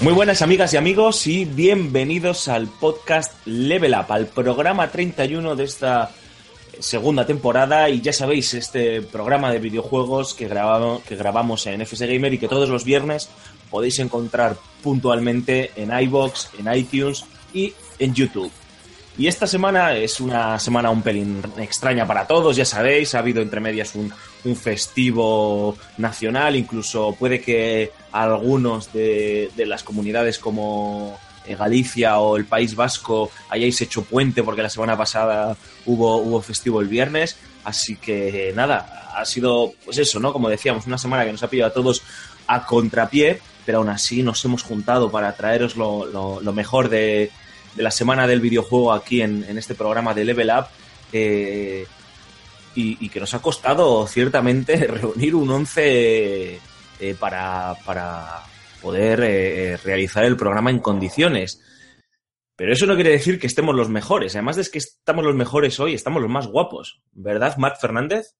Muy buenas amigas y amigos y bienvenidos al podcast Level Up, al programa 31 de esta segunda temporada y ya sabéis, este programa de videojuegos que grabamos, que grabamos en FS Gamer y que todos los viernes podéis encontrar puntualmente en iBox, en iTunes y en YouTube. Y esta semana es una semana un pelín extraña para todos, ya sabéis, ha habido entre medias un, festivo nacional, incluso puede que algunos de, las comunidades como eh, Galicia o el País Vasco hayáis hecho puente porque la semana pasada hubo, hubo festivo el viernes, así que nada, ha sido pues eso, ¿no? Como decíamos, una semana que nos ha pillado a todos a contrapié, pero aún así nos hemos juntado para traeros lo mejor de, de la semana del videojuego aquí en, en este programa de Level Up. eh, y, que nos ha costado ciertamente reunir un 11 eh, para, para poder eh, realizar el programa en condiciones. Pero eso no quiere decir que estemos los mejores. Además de que estamos los mejores hoy, estamos los más guapos. ¿Verdad, Marc Fernández?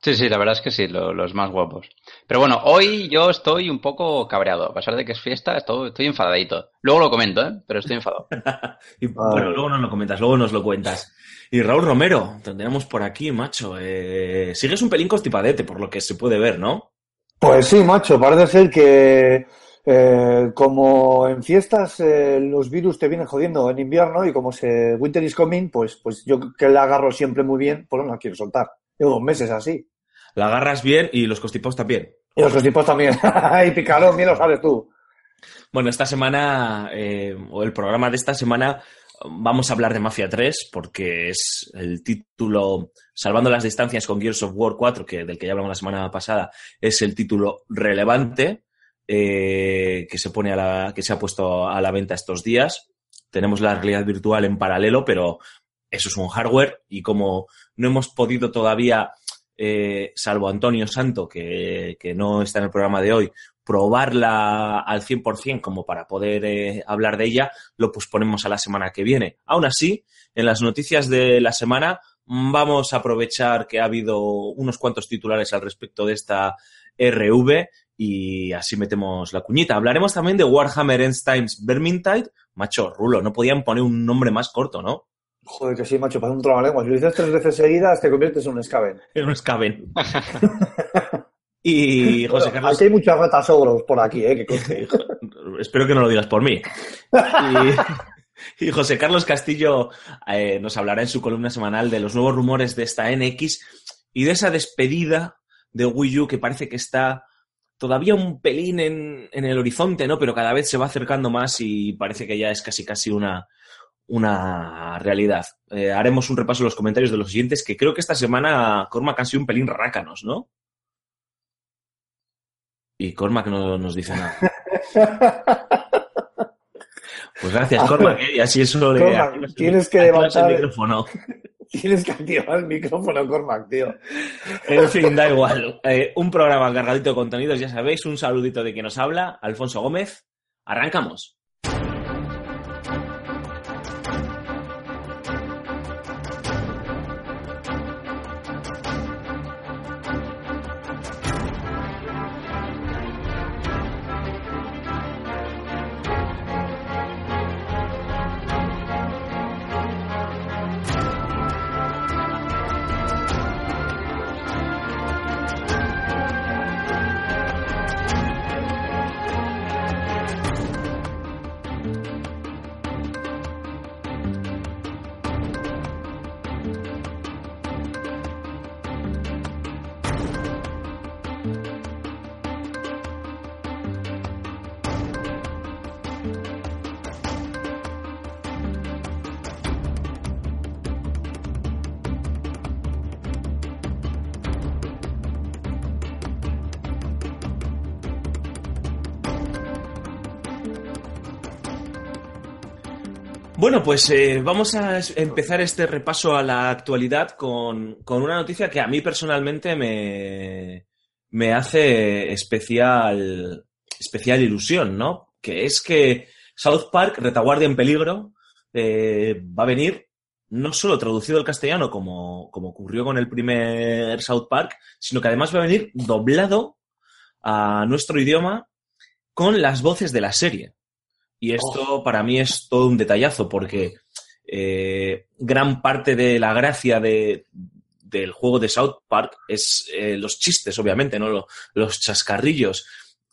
Sí, sí, la verdad es que sí, lo- los más guapos. Pero bueno, hoy yo estoy un poco cabreado. A pesar de que es fiesta, estoy, estoy enfadadito. Luego lo comento, ¿eh? Pero estoy enfadado. Y, bueno, luego nos lo comentas, luego nos lo cuentas. Y Raúl Romero, te tenemos por aquí, macho. Eh, sigues un pelín constipadete, por lo que se puede ver, ¿no? Pues sí, macho, parece ser que eh, como en fiestas eh, los virus te vienen jodiendo en invierno y como se winter is coming, pues, pues yo que le agarro siempre muy bien, pues no la quiero soltar. Llevo dos meses así. La agarras bien y los constipados también. Y los constipados también. y picalón, bien lo sabes tú. Bueno, esta semana, eh, o el programa de esta semana, vamos a hablar de Mafia 3, porque es el título, salvando las distancias con Gears of War 4, que, del que ya hablamos la semana pasada, es el título relevante eh, que se pone a la, que se ha puesto a la venta estos días. Tenemos la realidad virtual en paralelo, pero eso es un hardware, y como no hemos podido todavía, eh, salvo Antonio Santo, que, que no está en el programa de hoy, probarla al 100% como para poder eh, hablar de ella, lo posponemos a la semana que viene. Aún así, en las noticias de la semana vamos a aprovechar que ha habido unos cuantos titulares al respecto de esta RV y así metemos la cuñita. Hablaremos también de Warhammer Ends Times Vermintide. Macho, Rulo, no podían poner un nombre más corto, ¿no? Joder, que sí, macho, parece un trabalengua. Si lo dices tres veces seguidas, te conviertes en un escaben. Era un Skaven. y José Carlos... Aquí hay muchas ratas ogros por aquí, ¿eh? Que. Espero que no lo digas por mí. Y, y José Carlos Castillo eh, nos hablará en su columna semanal de los nuevos rumores de esta NX y de esa despedida de Wii U que parece que está todavía un pelín en, en el horizonte, ¿no? Pero cada vez se va acercando más y parece que ya es casi casi una, una realidad. Eh, haremos un repaso de los comentarios de los siguientes, que creo que esta semana Cormac han sido un pelín rácanos, ¿no? Y Cormac no nos dice nada. Pues gracias, Cormac, ¿eh? y así eso le Cormac, tienes que activas el levantar- micrófono. Tienes que activar el micrófono, Cormac, tío. En fin, da igual. Eh, un programa cargadito de contenidos, ya sabéis. Un saludito de quien nos habla, Alfonso Gómez. Arrancamos. Bueno, pues eh, vamos a empezar este repaso a la actualidad con, con una noticia que a mí personalmente me, me hace especial, especial ilusión, ¿no? Que es que South Park, Retaguardia en Peligro, eh, va a venir no solo traducido al castellano como, como ocurrió con el primer South Park, sino que además va a venir doblado a nuestro idioma con las voces de la serie. Y esto para mí es todo un detallazo porque eh, gran parte de la gracia de, del juego de South Park es eh, los chistes, obviamente, ¿no? Lo- los chascarrillos.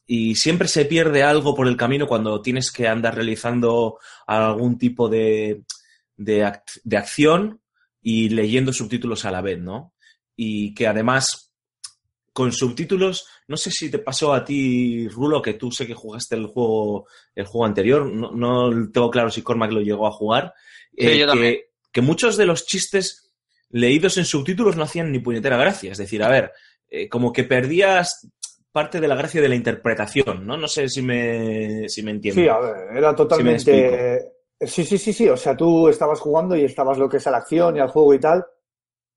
Y siempre se pierde algo por el camino cuando tienes que andar realizando algún tipo de, de, de acción y leyendo subtítulos a la vez, ¿no? Y que además, con subtítulos, no sé si te pasó a ti, Rulo, que tú sé que jugaste el juego, el juego anterior, no, no tengo claro si Cormac lo llegó a jugar. eh, Sí, yo también. que, que muchos de los chistes leídos en subtítulos no hacían ni puñetera gracia. Es decir, a ver, eh, como que perdías parte de la gracia de la interpretación, ¿no? No sé si me, si me entiendes. Sí, a ver, era totalmente. Sí, sí, sí, sí. O sea, tú estabas jugando y estabas lo que es a la acción y al juego y tal.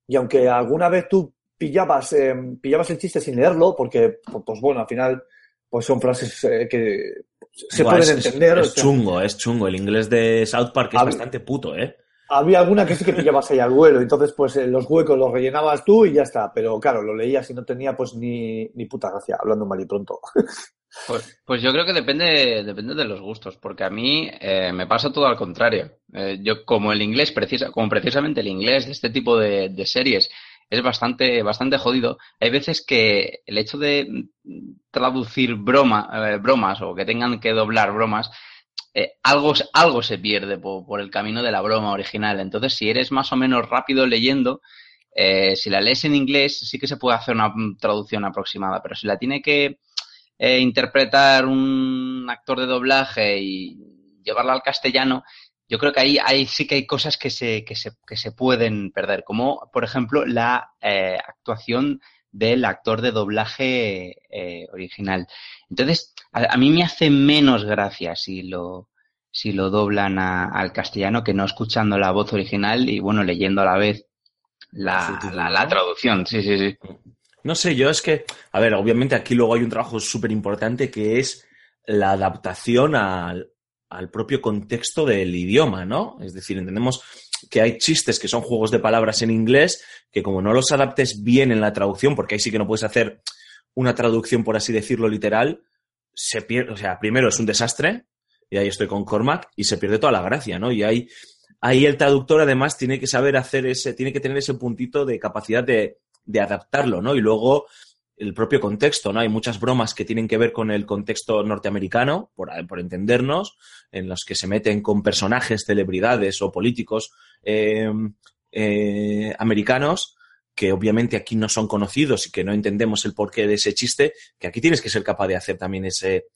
Y aunque alguna vez tú pillabas, eh, pillabas el chiste sin leerlo, porque, pues, bueno, al final, pues son frases eh, que se Buah, pueden es- es- entender. Es, o sea, chungo, es chungo. El inglés de South Park es Hab- bastante puto, ¿eh? había alguna que sí que pillabas ahí al vuelo. Entonces, pues eh, los huecos los rellenabas tú y ya está. Pero claro, lo leías y no tenía pues ni, ni puta gracia, hablando mal y pronto. Pues, pues yo creo que depende, depende de los gustos, porque a mí eh, me pasa todo al contrario. Eh, yo como el inglés, precisa, como precisamente el inglés de este tipo de, de series es bastante, bastante jodido, hay veces que el hecho de traducir broma, eh, bromas o que tengan que doblar bromas, eh, algo, algo se pierde por, por el camino de la broma original. Entonces, si eres más o menos rápido leyendo, eh, si la lees en inglés, sí que se puede hacer una traducción aproximada, pero si la tiene que interpretar un actor de doblaje y llevarla al castellano, yo creo que ahí, ahí sí que hay cosas que se, que se, que se pueden perder, como por ejemplo la eh, actuación del actor de doblaje eh, original. Entonces, a, a mí me hace menos gracia si lo, si lo doblan a- al castellano que no escuchando la voz original y bueno, leyendo a la vez la, la, traducción. Sí, sí, sí. No sé, yo es que, a ver, obviamente aquí luego hay un trabajo súper importante que es la adaptación al, al propio contexto del idioma, ¿no? Es decir, entendemos que hay chistes que son juegos de palabras en inglés, que como no los adaptes bien en la traducción, porque ahí sí que no puedes hacer una traducción, por así decirlo, literal, se pierde, o sea, primero es un desastre, y ahí estoy con Cormac, y se pierde toda la gracia, ¿no? Y ahí, ahí el traductor además tiene que saber hacer ese, tiene que tener ese puntito de capacidad de, de adaptarlo, ¿no? Y luego el propio contexto, ¿no? Hay muchas bromas que tienen que ver con el contexto norteamericano, por, por entendernos, en los que se meten con personajes, celebridades o políticos eh, eh, americanos que obviamente aquí no son conocidos y que no entendemos el porqué de ese chiste, que aquí tienes que ser capaz de hacer también ese,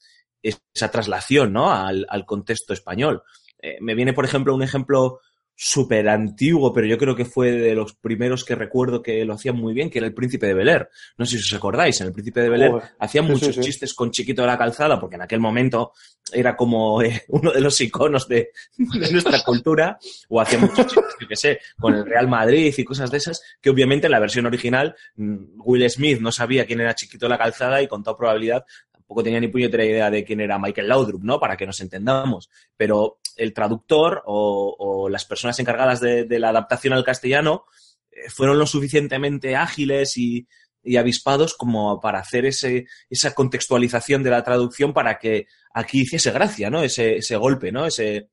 esa traslación, ¿no? Al, al contexto español. Eh, me viene, por ejemplo, un ejemplo súper antiguo, pero yo creo que fue de los primeros que recuerdo que lo hacían muy bien, que era el Príncipe de Bel Air. No sé si os acordáis, en el Príncipe de Bel Air Joder. hacían Sí, muchos sí, sí. chistes con Chiquito de la Calzada, porque en aquel momento era como eh, uno de los iconos de, de nuestra cultura, o hacían muchos chistes, yo qué sé, con el Real Madrid y cosas de esas, que obviamente en la versión original mm, Will Smith no sabía quién era Chiquito de la Calzada y con toda probabilidad tampoco tenía ni puñetera idea de quién era Michael Laudrup, ¿no? Para que nos entendamos. Pero el traductor o, las personas encargadas de, la adaptación al castellano eh, fueron lo suficientemente ágiles y, avispados como para hacer ese, esa contextualización de la traducción para que aquí hiciese gracia, ¿no? Ese, golpe, ¿no? Ese,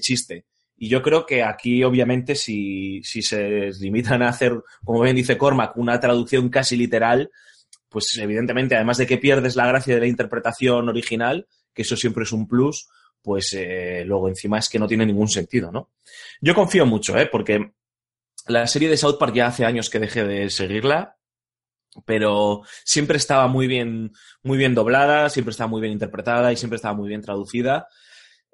chiste. Y yo creo que aquí, obviamente, si se limitan a hacer, como bien dice Cormac, una traducción casi literal, pues evidentemente, además de que pierdes la gracia de la interpretación original, que eso siempre es un plus, pues eh, luego encima es que no tiene ningún sentido, ¿no? Yo confío mucho, ¿eh? Porque la serie de South Park ya hace años que dejé de seguirla, pero siempre estaba muy bien, muy bien doblada, siempre estaba muy bien interpretada y siempre estaba muy bien traducida.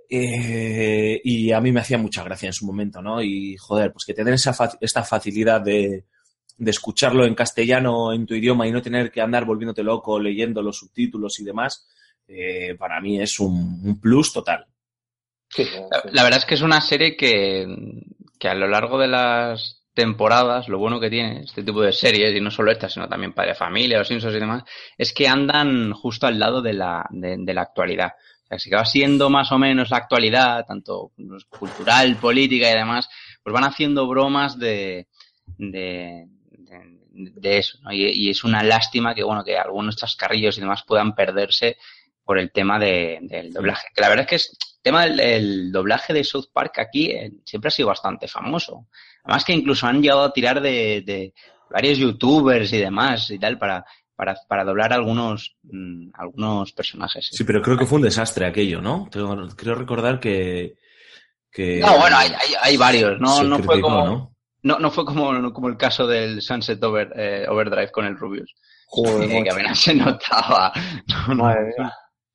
Eh, y a mí me hacía mucha gracia en su momento, ¿no? Y joder, pues que tener esa fa- esta facilidad de, de escucharlo en castellano, en tu idioma y no tener que andar volviéndote loco leyendo los subtítulos y demás, eh, para mí es un, un plus total. Sí, La, la verdad es que es una serie que, que a lo largo de las temporadas, lo bueno que tiene este tipo de series, y no solo esta, sino también Padre de Familia, Los Simpsons y demás, es que andan justo al lado de la, de, de la actualidad. O sea, si va siendo más o menos la actualidad, tanto pues, cultural, política y demás, pues van haciendo bromas de, de, de, de eso, ¿no? y, y es una lástima que, bueno, que algunos chascarrillos y demás puedan perderse por el tema de, del doblaje. Que la verdad es que es, el tema del el doblaje de South Park aquí eh, siempre ha sido bastante famoso. Además que incluso han llegado a tirar de, de varios youtubers y demás y tal para, para, para doblar algunos, mm, algunos personajes. Sí, pero creo que fue un desastre aquello, ¿no? Tengo- creo recordar que... que No, bueno, hay, hay, hay varios, no, se no fue como, ¿no? no, no fue como, como el caso del Sunset Over, eh, Overdrive con el Rubius. Joder, que, apenas se notaba. No, no, Madre mía.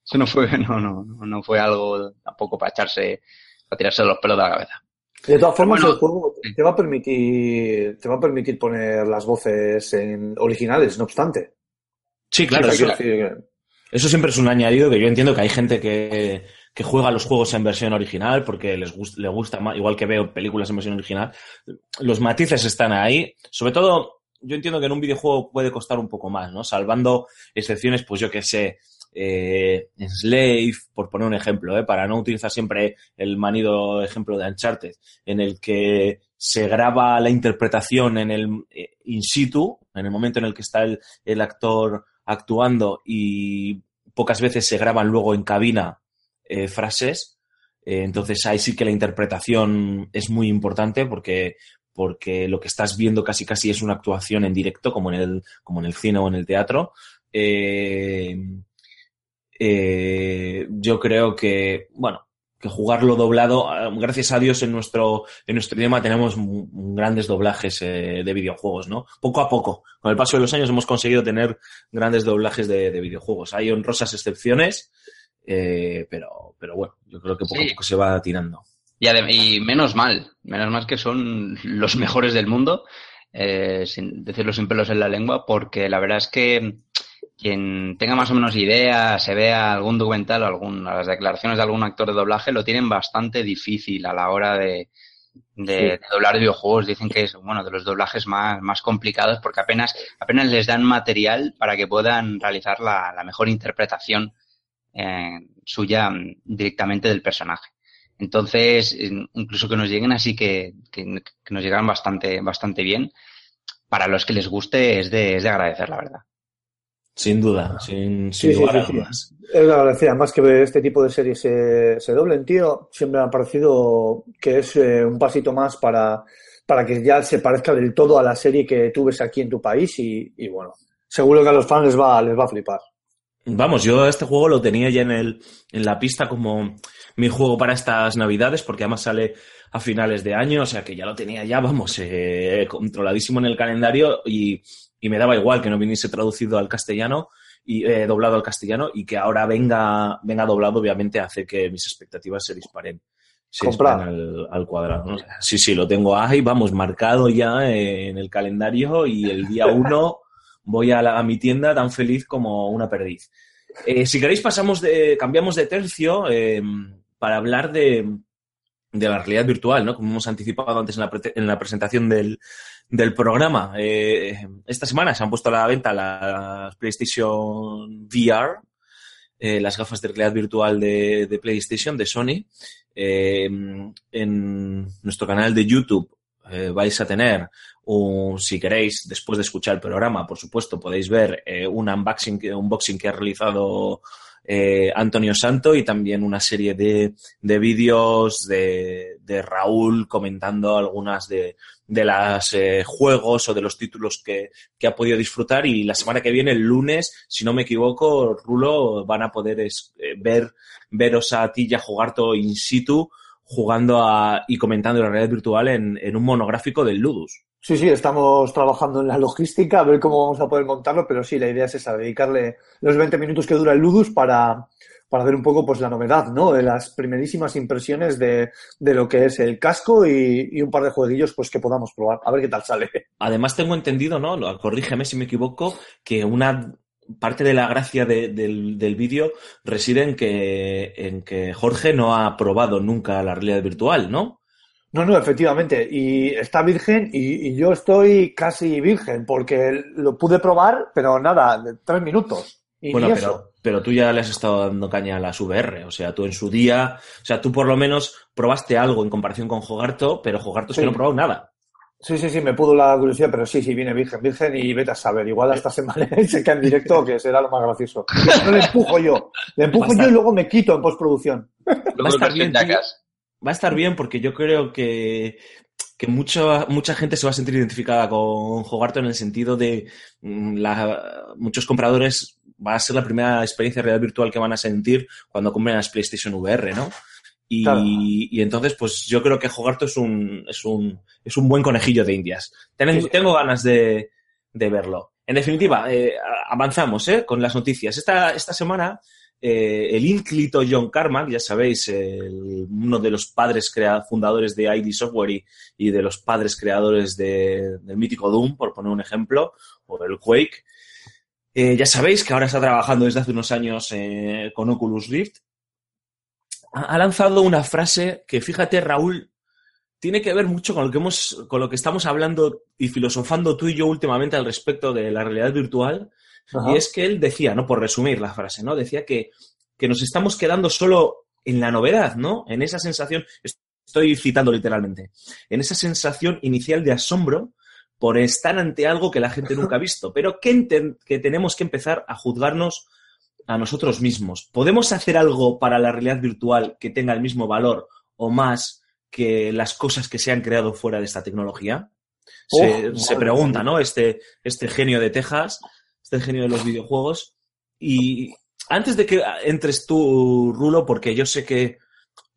Eso no fue, no, no, no, no fue algo tampoco para echarse, para tirarse los pelos de la cabeza. De todas formas, Bueno, el juego sí. te va a permitir, te va a permitir poner las voces en originales, no obstante. Sí, claro, eso, que- eso siempre es un añadido que yo entiendo que hay gente que, que juega los juegos en versión original porque les gusta, le gusta más, igual que veo películas en versión original. Los matices están ahí. Sobre todo, yo entiendo que en un videojuego puede costar un poco más, ¿no? Salvando excepciones, pues yo que sé, eh, Slave, por poner un ejemplo, ¿eh? para no utilizar siempre el manido ejemplo de Uncharted, en el que se graba la interpretación en el eh, in situ, en el momento en el que está el, actor actuando y pocas veces se graban luego en cabina eh, frases. Entonces ahí sí que la interpretación es muy importante porque, porque lo que estás viendo casi casi es una actuación en directo, como en el, como en el cine o en el teatro. Eh, yo creo que, bueno, que jugarlo doblado, eh, gracias a Dios en nuestro, en nuestro idioma tenemos grandes doblajes eh, de videojuegos, ¿no? Poco a poco, con el paso de los años hemos conseguido tener grandes doblajes de, de videojuegos. Hay honrosas excepciones, eh, pero, pero bueno, yo creo que poco Sí. a poco se va tirando. Y, menos mal, menos mal que son los mejores del mundo, eh, sin decirlo sin pelos en la lengua, porque la verdad es que quien tenga más o menos idea, se vea algún documental o algún, las declaraciones de algún actor de doblaje, lo tienen bastante difícil a la hora de, de, de doblar videojuegos. Dicen que es uno de los doblajes más, más complicados porque apenas, apenas les dan material para que puedan realizar la, la mejor interpretación eh, suya directamente del personaje. Entonces, incluso que nos lleguen así que, que, que nos llegan bastante, bastante bien, para los que les guste es de, es de agradecer, la verdad. Sin duda, sin, sin sí, lugar sí, a sí. dudas. Es la gracia, más que este tipo de series se, se doblen, tío, siempre me ha parecido que es eh, un pasito más para, para que ya se parezca del todo a la serie que tú ves aquí en tu país y, y bueno, seguro que a los fans les va, les va a flipar. Vamos, yo este juego lo tenía ya en, el, en la pista como mi juego para estas navidades, porque además sale a finales de año, o sea que ya lo tenía ya, vamos, eh, controladísimo en el calendario y, y me daba igual que no viniese traducido al castellano y eh, doblado al castellano y que ahora venga, venga doblado, obviamente hace que mis expectativas se disparen. Se disparen al, al cuadrado. Sí, sí, lo tengo ahí, vamos, marcado ya en el calendario y el día uno voy a, la- a mi tienda tan feliz como una perdiz. Eh, si queréis, pasamos de, cambiamos de tercio eh, para hablar de, de la realidad virtual, ¿no? Como hemos anticipado antes en la, pre- en la presentación del, del programa. Eh, esta semana se han puesto a la venta las PlayStation VR, eh, las gafas de realidad virtual de, PlayStation, de Sony. Eh, en nuestro canal de YouTube vais a tener un, si queréis, después de escuchar el programa, por supuesto, podéis ver un unboxing, que- unboxing que ha realizado eh, Antonio Santo y también una serie de, de vídeos de, de Raúl comentando algunas de, de las eh, juegos o de los títulos que, que ha podido disfrutar y la semana que viene, el lunes, si no me equivoco, Rulo, van a poder es- eh, ver, veros a ti ya jugar todo in situ jugando a, y comentando la realidad virtual en, en un monográfico del Ludus. Sí, sí, estamos trabajando en la logística, a ver cómo vamos a poder montarlo, pero sí, la idea es esa, dedicarle los 20 minutos que dura el Ludus para, para ver un poco pues la novedad, ¿no? De las primerísimas impresiones de, de lo que es el casco y, y un par de jueguillos pues que podamos probar, a ver qué tal sale. Además tengo entendido, ¿no? Corrígeme si me equivoco, que una, parte de la gracia de- del, del vídeo reside en que, en que Jorge no ha probado nunca la realidad virtual, ¿no? No, no, efectivamente. Y está virgen y, y yo estoy casi virgen porque lo pude probar, pero nada, de tres minutos. Y bueno, ni pero, eso. pero tú ya le has estado dando caña a las VR, o sea, tú en su día, o sea, tú por lo menos probaste algo en comparación con Jogarto, pero Jogarto es que no ha probado nada. Sí, sí, sí, me pudo la curiosidad, pero sí, sí, viene virgen, virgen y vete a saber. Igual esta semana se queda en directo, que será lo más gracioso. No le empujo yo. Le empujo yo y luego me quito en postproducción. Luego estar los bien, tío. pentacas. Va a estar bien porque yo creo que, que mucha, mucha gente se va a sentir identificada con Jogarto en el sentido de mm, la- muchos compradores va a ser la primera experiencia real virtual que van a sentir cuando compren las PlayStation VR, ¿no? Y, Claro. y entonces, pues yo creo que Jogarto es un, es un, es un buen conejillo de indias. Tengo, sí. tengo ganas de, de verlo. En definitiva, eh, avanzamos ¿eh? con las noticias. Esta, esta semana eh, el ínclito John Carmack, ya sabéis, el- uno de los padres fundadores de ID Software y, de los padres creadores de- del mítico Doom, por poner un ejemplo, o del Quake. Eh, ya sabéis que ahora está trabajando desde hace unos años eh, con Oculus Rift. Ha, lanzado una frase que, fíjate, Raúl, tiene que ver mucho con lo que estamos hablando y filosofando tú y yo últimamente al respecto de la realidad virtual. Ajá. Y es que él decía, ¿no? Por resumir la frase, ¿no? Decía que, que nos estamos quedando solo en la novedad, ¿no? En esa sensación, estoy citando literalmente, en esa sensación inicial de asombro por estar ante algo que la gente nunca ha visto, pero que, que tenemos que empezar a juzgarnos a nosotros mismos. ¿Podemos hacer algo para la realidad virtual que tenga el mismo valor o más que las cosas que se han creado fuera de esta tecnología? Se, Oh, se pregunta. ¿no? Este, este genio de Texas, este genio de los videojuegos. Y antes de que entres tú, Rulo, porque yo sé que,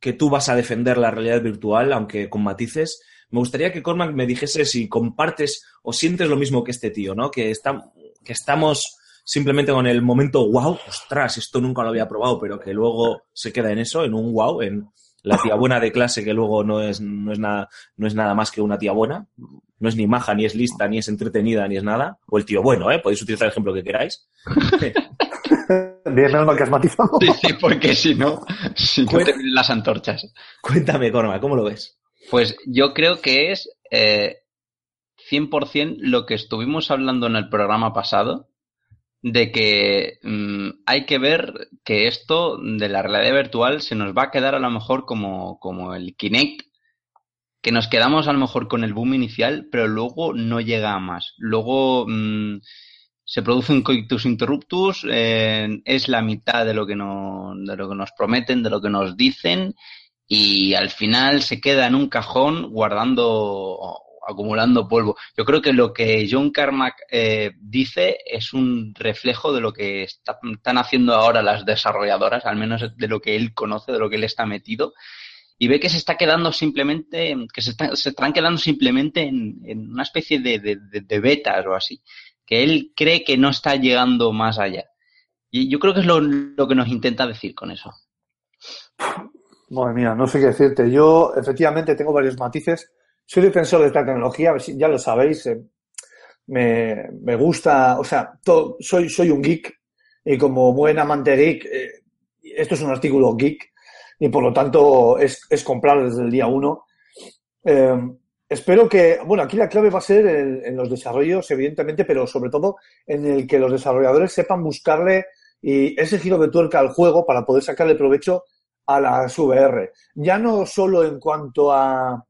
que tú vas a defender la realidad virtual, aunque con matices, me gustaría que Cormac me dijese si compartes o sientes lo mismo que este tío, ¿no? Que, está, que estamos simplemente con el momento wow, ostras, esto nunca lo había probado, pero que luego se queda en eso, en un wow, en la tía buena de clase que luego no es, no es, nada, no es nada más que una tía buena, no es ni maja, ni es lista, ni es entretenida, ni es nada, o el tío bueno, ¿eh? Podéis utilizar el ejemplo que queráis. Bien, menos mal que has matizado. Sí, sí, porque si no, si no te vienen las antorchas. Cuéntame, Cormac, ¿cómo lo ves? Pues yo creo que es eh, 100% lo que estuvimos hablando en el programa pasado, de que mm, hay que ver que esto de la realidad virtual se nos va a quedar a lo mejor como, como el Kinect, que nos quedamos a lo mejor con el boom inicial, pero luego no llega a más. Luego mm, se produce un coitus interruptus, eh, es la mitad de lo, que no, de lo que nos prometen, de lo que nos dicen, y al final se queda en un cajón guardando, acumulando polvo. Yo creo que lo que John Carmack eh, dice es un reflejo de lo que está- están haciendo ahora las desarrolladoras, al menos de lo que él conoce, de lo que él está metido, y ve que se está quedando simplemente, que se, está- se están quedando simplemente en, una especie de, de- betas o así, que él cree que no está llegando más allá. Y yo creo que es lo que nos intenta decir con eso. Madre mía, no sé qué decirte. Yo, efectivamente, tengo varios matices. Soy defensor de esta tecnología, ya lo sabéis. eh, me, me gusta, o sea, soy, soy un geek y como buen amante geek, eh, esto es un artículo geek y por lo tanto es, es comprar desde el día uno. Eh, espero que, bueno, aquí la clave va a ser en, en los desarrollos, evidentemente, pero sobre todo en el que los desarrolladores sepan buscarle y ese giro de tuerca al juego para poder sacarle provecho a las VR. Ya no solo en cuanto a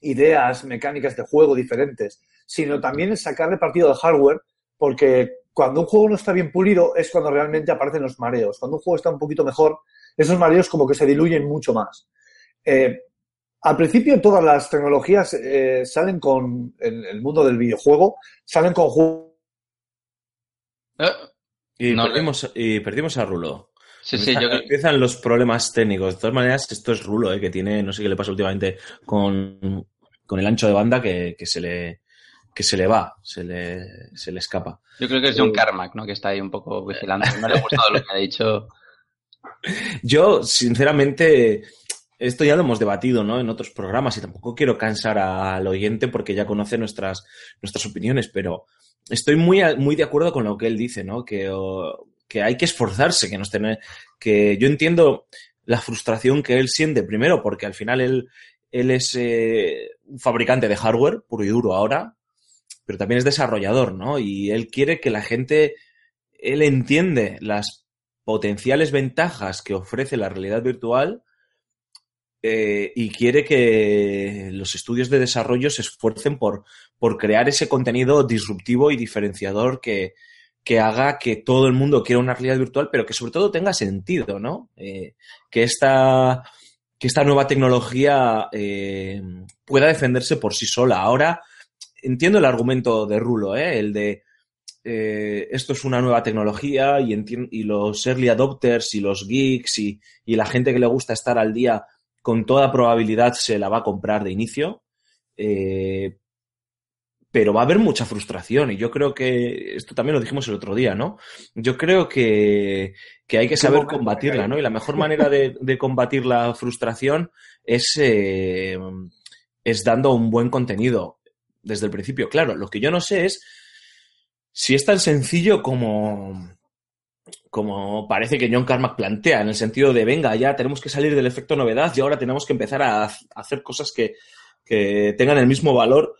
ideas mecánicas de juego diferentes, sino también en sacarle partido al hardware, porque cuando un juego no está bien pulido es cuando realmente aparecen los mareos. Cuando un juego está un poquito mejor, esos mareos como que se diluyen mucho más. Eh, al principio todas las tecnologías eh, salen con, el mundo del videojuego, salen con juegos Eh, Y, No, perdimos, y perdimos a Rulo. Sí, sí, yo creo Empiezan los problemas técnicos. De todas maneras, esto es Rulo, ¿eh? que tiene, no sé qué le pasa últimamente con, con el ancho de banda que, que se le que se le va, se le, se le escapa. Yo creo que es John Carmack, ¿no? Que está ahí un poco vigilando. No le ha gustado lo que ha dicho. Yo, sinceramente, esto ya lo hemos debatido, ¿no? En otros programas y tampoco quiero cansar al oyente porque ya conoce nuestras, nuestras opiniones, pero estoy muy, muy de acuerdo con lo que él dice, ¿no? Que, o- que hay que esforzarse, que nos tiene, que yo entiendo la frustración que él siente primero, porque al final él, él es eh, un fabricante de hardware puro y duro ahora, pero también es desarrollador, ¿no? Y él quiere que la gente, él entiende las potenciales ventajas que ofrece la realidad virtual eh, y quiere que los estudios de desarrollo se esfuercen por, por crear ese contenido disruptivo y diferenciador que, que haga que todo el mundo quiera una realidad virtual, pero que sobre todo tenga sentido, ¿no? Eh, que esta que esta nueva tecnología eh, pueda defenderse por sí sola. Ahora entiendo el argumento de Rulo, ¿eh? el de eh, esto es una nueva tecnología y, y los early adopters y los geeks y, y la gente que le gusta estar al día con toda probabilidad se la va a comprar de inicio. Eh, pero va a haber mucha frustración y yo creo que esto también lo dijimos el otro día, ¿no? Yo creo que, que hay que saber combatirla. ¿no? Y la mejor manera de, de combatir la frustración es, eh, es dando un buen contenido desde el principio. Claro, lo que yo no sé es si es tan sencillo como, como parece que John Carmack plantea, en el sentido de, venga, ya tenemos que salir del efecto novedad y ahora tenemos que empezar a, a hacer cosas que, que tengan el mismo valor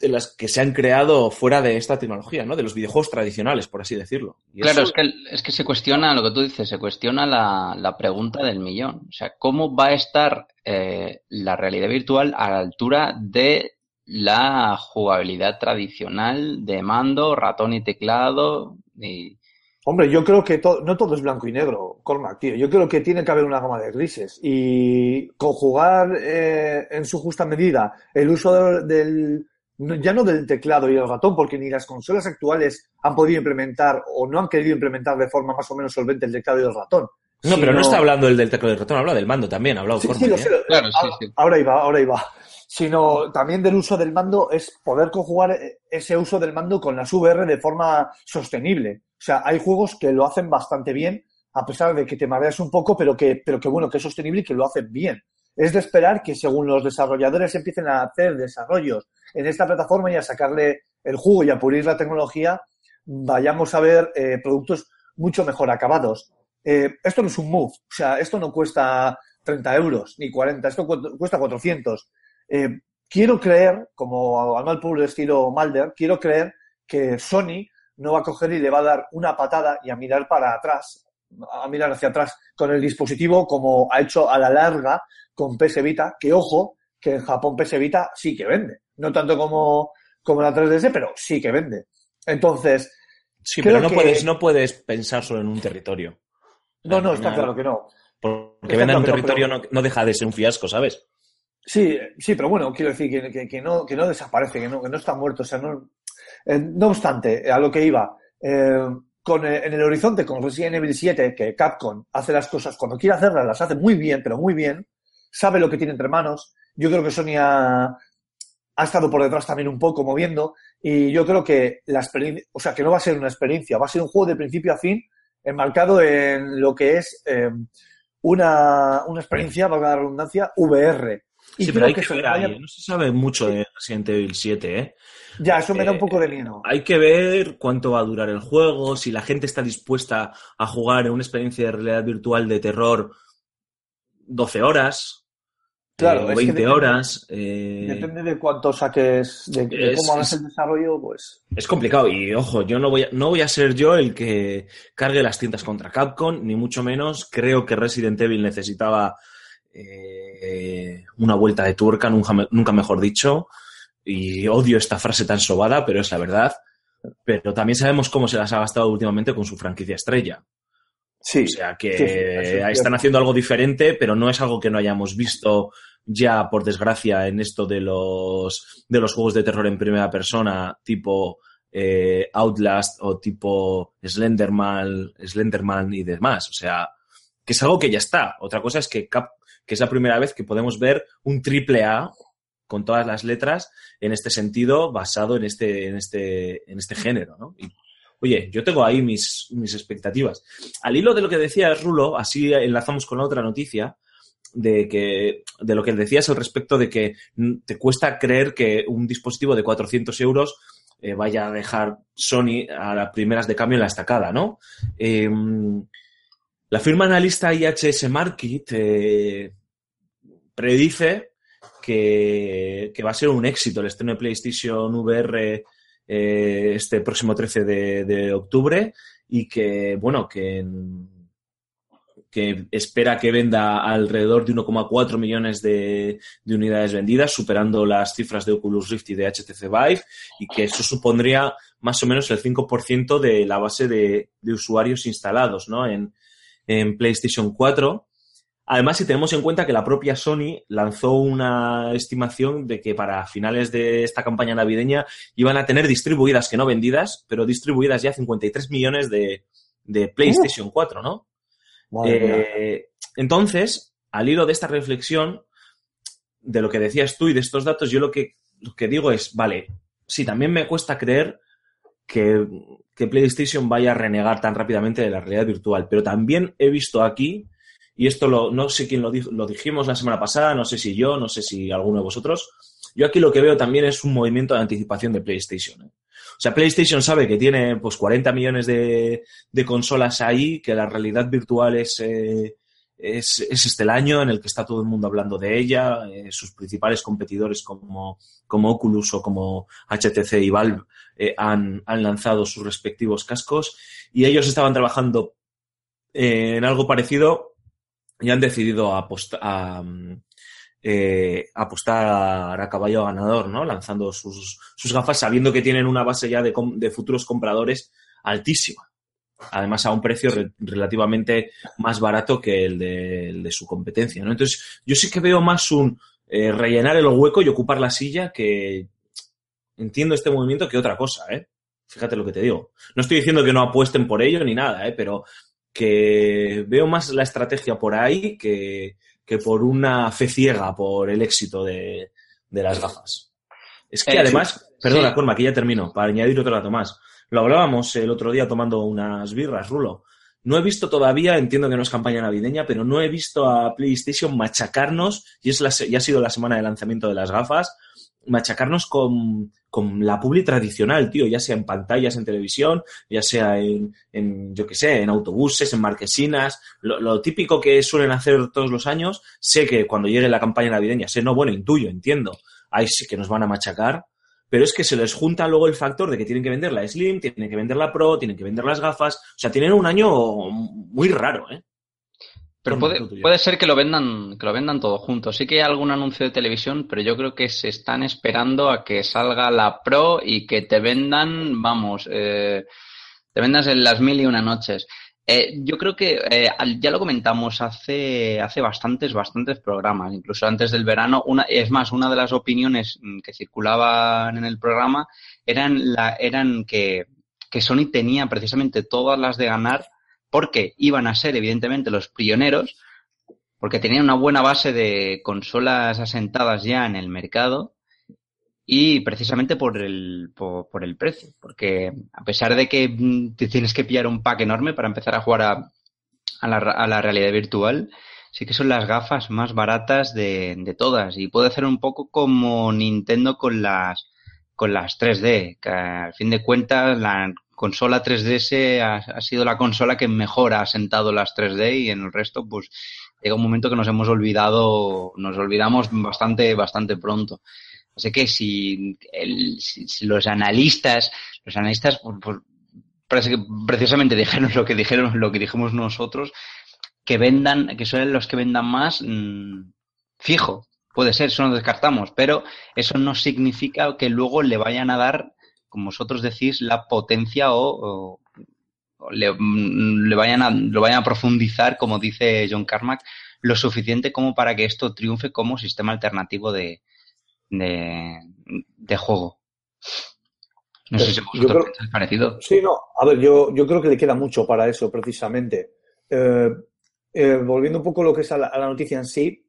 de las que se han creado fuera de esta tecnología, ¿no? De los videojuegos tradicionales, por así decirlo. Y Claro, eso- es que, es que se cuestiona lo que tú dices, se cuestiona la, la pregunta del millón. O sea, ¿cómo va a estar eh, la realidad virtual a la altura de la jugabilidad tradicional de mando, ratón y teclado? Y, Hombre, yo creo que to- no todo es blanco y negro, Cormac, tío. Yo creo que tiene que haber una gama de grises y conjugar eh, en su justa medida el uso del, del- no- ya no del teclado y el ratón, porque ni las consolas actuales han podido implementar o no han querido implementar de forma más o menos solvente el teclado y el ratón. No, pero no está hablando el del teclado del ratón, habla del mando también, ha hablado Sí, sí, lo ¿eh? sé, Claro, sí, ahora, sí. ahora iba, ahora iba. Sino también del uso del mando es poder conjugar eh, ese uso del mando con las VR de forma sostenible. O sea, hay juegos que lo hacen bastante bien, a pesar de que te mareas un poco, pero que, pero que bueno, que es sostenible y que lo hacen bien. Es de esperar que según los desarrolladores empiecen a hacer desarrollos en esta plataforma y a sacarle el jugo y a pulir la tecnología, vayamos a ver eh, productos mucho mejor acabados. Eh, esto no es un move, o sea, esto no cuesta 30 euros ni 40, esto cu- cuesta 400. Eh, quiero creer, como al mal puro estilo Malder, quiero creer que Sony no va a coger y le va a dar una patada y a mirar para atrás, a mirar hacia atrás con el dispositivo como ha hecho a la larga con PS Vita, que ojo, que en Japón PS Vita sí que vende. No tanto como, como la 3DS, pero sí que vende. Entonces, Sí, pero no, que- puedes, no puedes pensar solo en un territorio. no, no, está claro que no. Porque vender un que no, territorio pero- no, no deja de ser un fiasco, ¿sabes? Sí, sí, pero bueno, quiero decir que, que- que no, que no desaparece, que no, que no está muerto. O sea, no, eh, no obstante, a lo que iba, eh, con, eh, en el horizonte con Resident Evil 7, que Capcom hace las cosas cuando quiere hacerlas, las hace muy bien, pero muy bien, sabe lo que tiene entre manos. Yo creo que Sony ha, ha estado por detrás también un poco moviendo y yo creo que la experiencia, o sea, que no va a ser una experiencia, va a ser un juego de principio a fin enmarcado en lo que es eh, una, una experiencia, valga la redundancia, VR. Y sí, pero hay que que se ver vaya- ahí, ¿eh? No se sabe mucho de Resident Evil 7, ¿eh? Ya, eso me da un Eh, poco de miedo. Hay que ver cuánto va a durar el juego, si la gente está dispuesta a jugar en una experiencia de realidad virtual de terror 12 horas, Claro, eh, o es que 20 depende- horas. eh, Depende de cuánto saques, de, de Es- cómo hagas el desarrollo, pues. Es complicado y ojo, yo no voy, a, no voy a ser yo el que cargue las tintas contra Capcom, ni mucho menos. Creo que Resident Evil necesitaba eh, una vuelta de tuerca, nunca, nunca mejor dicho. Y odio esta frase tan sobada, pero es la verdad. Pero también sabemos cómo se las ha gastado últimamente con su franquicia estrella. Sí. O sea que sí, sí, están haciendo algo diferente, pero no es algo que no hayamos visto ya, por desgracia, en esto de los, de los juegos de terror en primera persona, tipo eh, Outlast o tipo Slenderman, Slenderman y demás. O sea, que es algo que ya está. Otra cosa es que, que es la primera vez que podemos ver un triple A con todas las letras en este sentido, basado en este, en este, en este género, ¿no? Oye, yo tengo ahí mis, mis expectativas. Al hilo de lo que decías, Rulo, así enlazamos con la otra noticia, de que de lo que decías al respecto de que te cuesta creer que un dispositivo de 400 euros eh, vaya a dejar Sony a las primeras de cambio en la estacada, ¿no? Em, la firma analista IHS Market eh, predice que, que va a ser un éxito el estreno de PlayStation VR eh, este próximo 13 de, de octubre y que, bueno, que, en- que espera que venda alrededor de 1,4 millones de, de unidades vendidas, superando las cifras de Oculus Rift y de HTC Vive, y que eso supondría más o menos el 5% de la base de, usuarios instalados ¿no? en, en PlayStation 4. Además, si tenemos en cuenta que la propia Sony lanzó una estimación de que para finales de esta campaña navideña iban a tener distribuidas, que no vendidas, pero distribuidas ya 53 millones de, de PlayStation 4, ¿no? Eh, entonces, al hilo de esta reflexión, de lo que decías tú y de estos datos, yo lo que, lo que digo es, vale, sí, también me cuesta creer que, que PlayStation vaya a renegar tan rápidamente de la realidad virtual, pero también he visto aquí, y esto lo, no sé quién lo, dijo, lo dijimos la semana pasada, no sé si yo, no sé si alguno de vosotros, yo aquí lo que veo también es un movimiento de anticipación de PlayStation. ¿eh? O sea, PlayStation sabe que tiene pues 40 millones de, de consolas ahí, que la realidad virtual es, eh, es, es este el año en el que está todo el mundo hablando de ella, eh, sus principales competidores como, como Oculus o como HTC y Valve eh, han, han lanzado sus respectivos cascos. Y ellos estaban trabajando eh, en algo parecido y han decidido aposta- a, mm, eh, apostar a caballo ganador, ¿no? Lanzando sus, sus gafas sabiendo que tienen una base ya de, futuros compradores altísima. Además, a un precio re- relativamente más barato que el de, el de su competencia, ¿no? Entonces, yo sí que veo más un eh, rellenar el hueco y ocupar la silla que entiendo este movimiento que otra cosa, ¿eh? Fíjate lo que te digo. No estoy diciendo que no apuesten por ello ni nada, ¿eh? Pero que veo más la estrategia por ahí que, que por una fe ciega por el éxito de, de las gafas. Es que Eh, además, sí. perdona. Corma, que ya termino, para añadir otro dato más. Lo hablábamos el otro día tomando unas birras, Rulo. No he visto todavía, entiendo que no es campaña navideña, pero no he visto a PlayStation machacarnos, y es la, ya ha sido la semana de lanzamiento de las gafas, machacarnos con, con la publi tradicional, tío, ya sea en pantallas, en televisión, ya sea en, en yo qué sé, en autobuses, en marquesinas, lo, lo típico que suelen hacer todos los años. Sé que cuando llegue la campaña navideña, sé, no, bueno, intuyo, entiendo, ahí sí que nos van a machacar, pero es que se les junta luego el factor de que tienen que vender la Slim, tienen que vender la Pro, tienen que vender las gafas, o sea, tienen un año muy raro, ¿eh? Pero puede, puede ser que lo vendan, que lo vendan todo junto. Sí que hay algún anuncio de televisión, pero yo creo que se están esperando a que salga la Pro y que te vendan, vamos, eh, te vendas en las mil y una noches. Eh, yo creo que eh, ya lo comentamos hace, hace bastantes, bastantes programas, incluso antes del verano. Una, es más, una de las opiniones mm, que circulaban en el programa eran, la, eran que, que Sony tenía precisamente todas las de ganar porque iban a ser evidentemente los pioneros, porque tenían una buena base de consolas asentadas ya en el mercado y precisamente por el, por, por el precio, porque a pesar de que mm, te tienes que pillar un pack enorme para empezar a jugar a, a, la, a la realidad virtual, sí que son las gafas más baratas de, de todas. Y puede ser un poco como Nintendo con las con las 3D, que al fin de cuentas la consola 3DS ha, sido la consola que mejor ha asentado las 3D y en el resto pues llega un momento que nos hemos olvidado, nos olvidamos bastante, bastante pronto. Así que si, los analistas, los analistas pues, parece que precisamente dijeron lo que dijeron, lo que dijimos nosotros, que vendan, que son los que vendan más, mmm, fijo, puede ser, eso no descartamos, pero eso no significa que luego le vayan a dar, como vosotros decís, la potencia o, o, o le, le, vayan a, lo vayan a profundizar, como dice John Carmack, lo suficiente como para que esto triunfe como sistema alternativo de, de, de juego. No sé si vosotros creo, pensáis parecido. Sí, no, a ver, yo, yo creo que le queda mucho para eso, precisamente. Eh, eh, volviendo un poco a lo que es a la, a la, noticia en sí,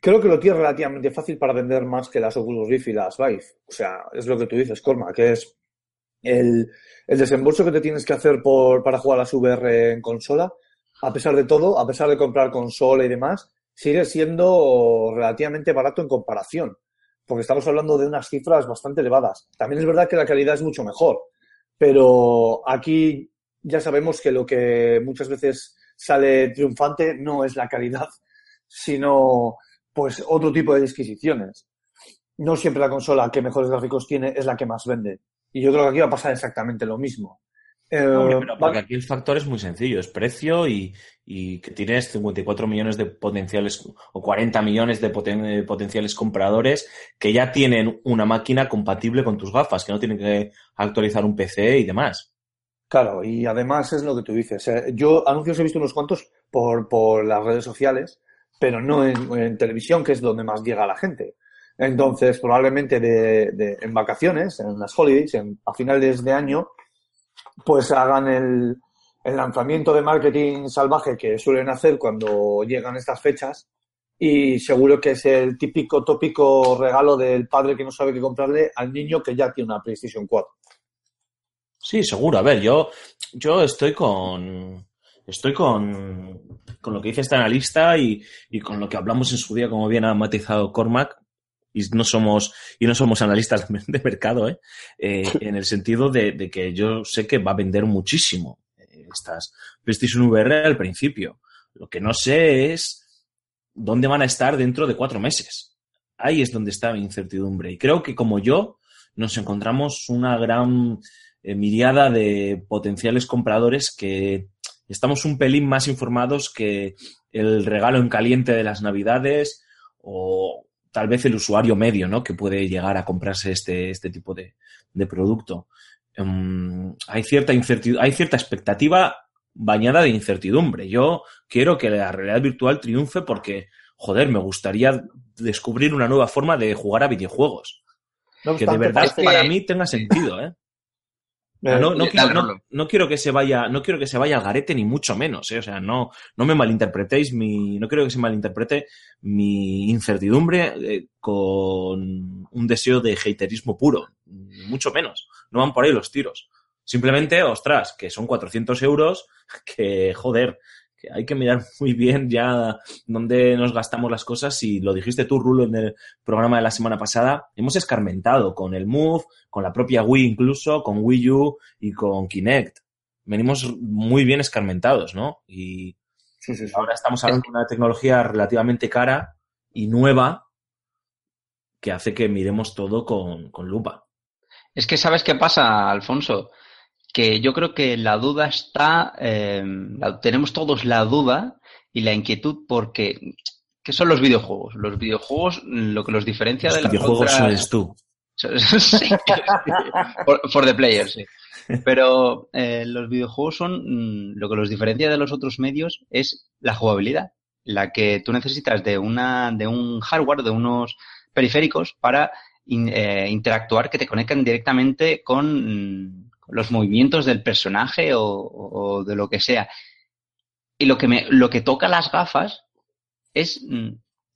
creo que lo tiene relativamente fácil para vender más que las Oculus Rift y las Vive. O sea, es lo que tú dices, Corma, que es el, el desembolso que te tienes que hacer por, para jugar a las VR en consola, a pesar de todo, a pesar de comprar consola y demás, sigue siendo relativamente barato en comparación. porque estamos hablando de unas cifras bastante elevadas. También es verdad que la calidad es mucho mejor, pero aquí ya sabemos que lo que muchas veces sale triunfante no es la calidad, sino pues otro tipo de disquisiciones. No siempre la consola que mejores gráficos tiene es la que más vende. Y yo creo que aquí va a pasar exactamente lo mismo. Eh, Hombre, pero porque aquí el factor es muy sencillo, es precio y, y que tienes 54 millones de potenciales o 40 millones de poten- eh, potenciales compradores que ya tienen una máquina compatible con tus gafas, que no tienen que actualizar un PC y demás. Claro, y además es lo que tú dices. eh, Yo anuncios he visto unos cuantos por, por las redes sociales, pero no en, televisión, que es donde más llega la gente. Entonces, probablemente de, en vacaciones, en las holidays, en- a finales de año, pues hagan el, el lanzamiento de marketing salvaje que suelen hacer cuando llegan estas fechas. Y seguro que es el típico tópico regalo del padre que no sabe qué comprarle al niño que ya tiene una PlayStation 4. Sí, seguro. A ver, yo, yo estoy con. Estoy con, con lo que dice este analista y, y con lo que hablamos en su día, como bien ha matizado Cormac, y no somos, y no somos analistas de mercado, ¿eh? Eh, en el sentido de, de que yo sé que va a vender muchísimo eh, estas PlayStation VR al principio. Lo que no sé es dónde van a estar dentro de cuatro meses. Ahí es donde está mi incertidumbre. Y creo que como yo nos encontramos una gran eh, miriada de potenciales compradores que estamos un pelín más informados que el regalo en caliente de las navidades o tal vez el usuario medio, ¿no? Que puede llegar a comprarse este, este tipo de, de producto. Um, hay cierta incertidumbre, hay cierta expectativa bañada de incertidumbre. Yo quiero que la realidad virtual triunfe porque, joder, me gustaría descubrir una nueva forma de jugar a videojuegos. No Que de verdad para mí tenga sentido, ¿eh? Eh, No, no, quiero, no- no quiero que se vaya, no quiero que se vaya al garete ni mucho menos, ¿eh? O sea, no, no me malinterpretéis mi, no quiero que se malinterprete mi incertidumbre eh, con un deseo de haterismo puro, mucho menos. No van por ahí los tiros. Simplemente, ostras, que son 400 euros, que joder, que hay que mirar muy bien ya dónde nos gastamos las cosas. Y lo dijiste tú, Rulo, en el programa de la semana pasada, hemos escarmentado con el Move, con la propia Wii incluso, con Wii U y con Kinect. Venimos muy bien escarmentados, ¿no? Y Sí, sí, sí. ahora estamos hablando de una tecnología relativamente cara y nueva que hace que miremos todo con, con lupa. Es que sabes qué pasa, Alfonso, que yo creo que la duda está, eh, la- tenemos todos la duda y la inquietud porque ¿qué son los videojuegos? Los videojuegos, lo que los diferencia Los de las videojuegos otras- eres tú. Sí. for, for the players, sí. Pero eh, los videojuegos son mm, lo que los diferencia de los otros medios es la jugabilidad, la que tú necesitas de una de un hardware, de unos periféricos para in- eh, interactuar que te conectan directamente con mm, los movimientos del personaje o, o de lo que sea. Y lo que me lo que toca las gafas es mm,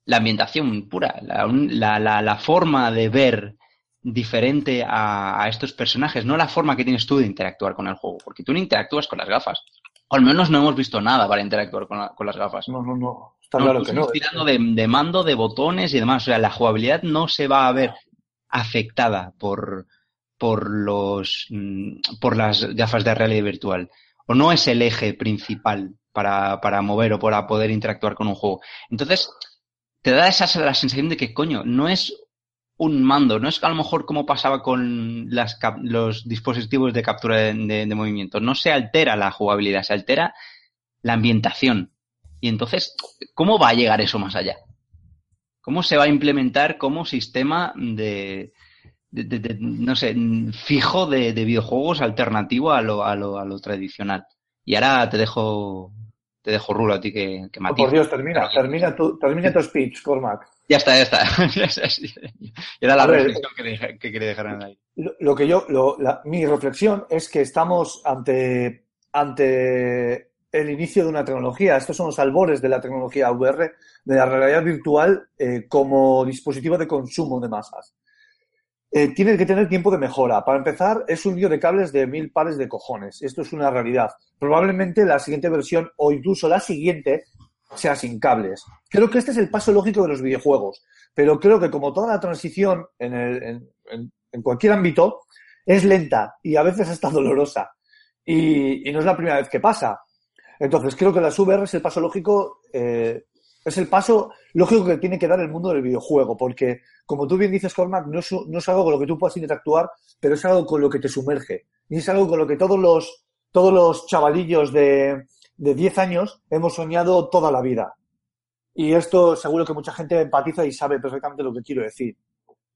la ambientación pura, la, la, la, la forma de ver diferente a, a estos personajes, no la forma que tienes tú de interactuar con el juego, porque tú no interactúas con las gafas. O al menos no hemos visto nada para interactuar con, con las gafas. No, no, no. Está No, claro que no. tirando de, de mando, de botones y demás. O sea, la jugabilidad no se va a ver afectada por, por los mm, por las gafas de realidad virtual. O no es el eje principal para, para mover o para poder interactuar con un juego. Entonces, te da esa la sensación de que, coño, no es un mando, no es a lo mejor como pasaba con los dispositivos de captura de movimiento. No se altera la jugabilidad, se altera la ambientación. Y entonces, ¿cómo va a llegar eso más allá? ¿Cómo se va a implementar como sistema de, de- de- de- no sé, fijo de, de videojuegos alternativo a lo, a, lo, a lo tradicional? Y ahora te dejo, te dejo Rulo a ti que, que Oh, por Dios, termina, termina tu, termina tu speech, Cormac. Ya está, ya está. Era la ver. reflexión que, quería dejar en ahí. Lo, lo que yo, lo- la- mi reflexión es que estamos ante, ante el inicio de una tecnología. Estos son los albores de la tecnología VR, de la realidad virtual eh, como dispositivo de consumo de masas. Eh, que tener tiempo de mejora. Para empezar, es un lío de cables de mil pares de cojones. Esto es una realidad. Probablemente la siguiente versión o incluso la siguiente sea sin cables. Creo que este es el paso lógico de los videojuegos, pero creo que como toda la transición en, el- en- en- cualquier ámbito, es lenta y a veces hasta dolorosa. Y, y no es la primera vez que pasa. Entonces, creo que las VR es el paso lógico, eh, es el paso lógico que tiene que dar el mundo del videojuego, porque, como tú bien dices, Cormac, no es, algo con lo que tú puedas interactuar, pero es algo con lo que te sumerge. Y es algo con lo que todos los, todos los chavalillos de, de 10 años hemos soñado toda la vida. Y esto seguro que mucha gente empatiza y sabe perfectamente lo que quiero decir.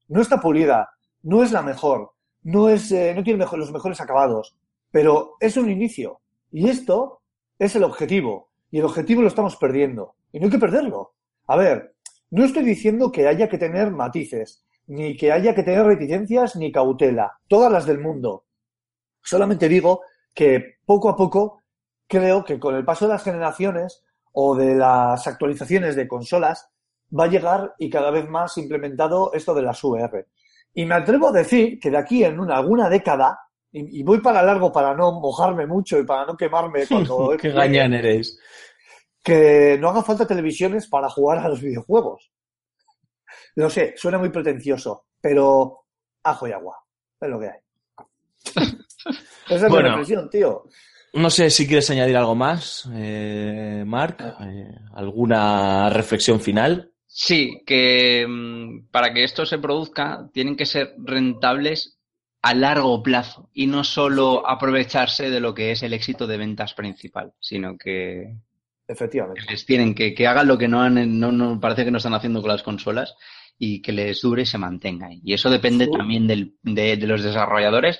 No está pulida, no es la mejor, no, es, eh, no tiene los mejores acabados, pero es un inicio. Y esto es el objetivo. Y el objetivo lo estamos perdiendo. Y no hay que perderlo. A ver, no estoy diciendo que haya que tener matices, ni que haya que tener reticencias, ni cautela. Todas las del mundo. Solamente digo que poco a poco creo que con el paso de las generaciones o de las actualizaciones de consolas va a llegar y cada vez más implementado esto de las VR. Y me atrevo a decir que de aquí en una, alguna década, y, y voy para largo para no mojarme mucho y para no quemarme cuando... Qué gañán eres. que no haga falta televisiones para jugar a los videojuegos. Lo sé, suena muy pretencioso, pero ajo y agua. Es lo que hay. Esa es Bueno. mi reflexión, tío. No sé si quieres añadir algo más, eh, Marc. Eh, ¿Alguna reflexión final? Sí, que mm, para que esto se produzca tienen que ser rentables a largo plazo y no solo aprovecharse de lo que es el éxito de ventas principal, sino que Efectivamente. les tienen que, que hagan lo que no, han, no, no parece que no están haciendo con las consolas y que les dure y se mantenga. Y eso depende Sí. también del, de, de los desarrolladores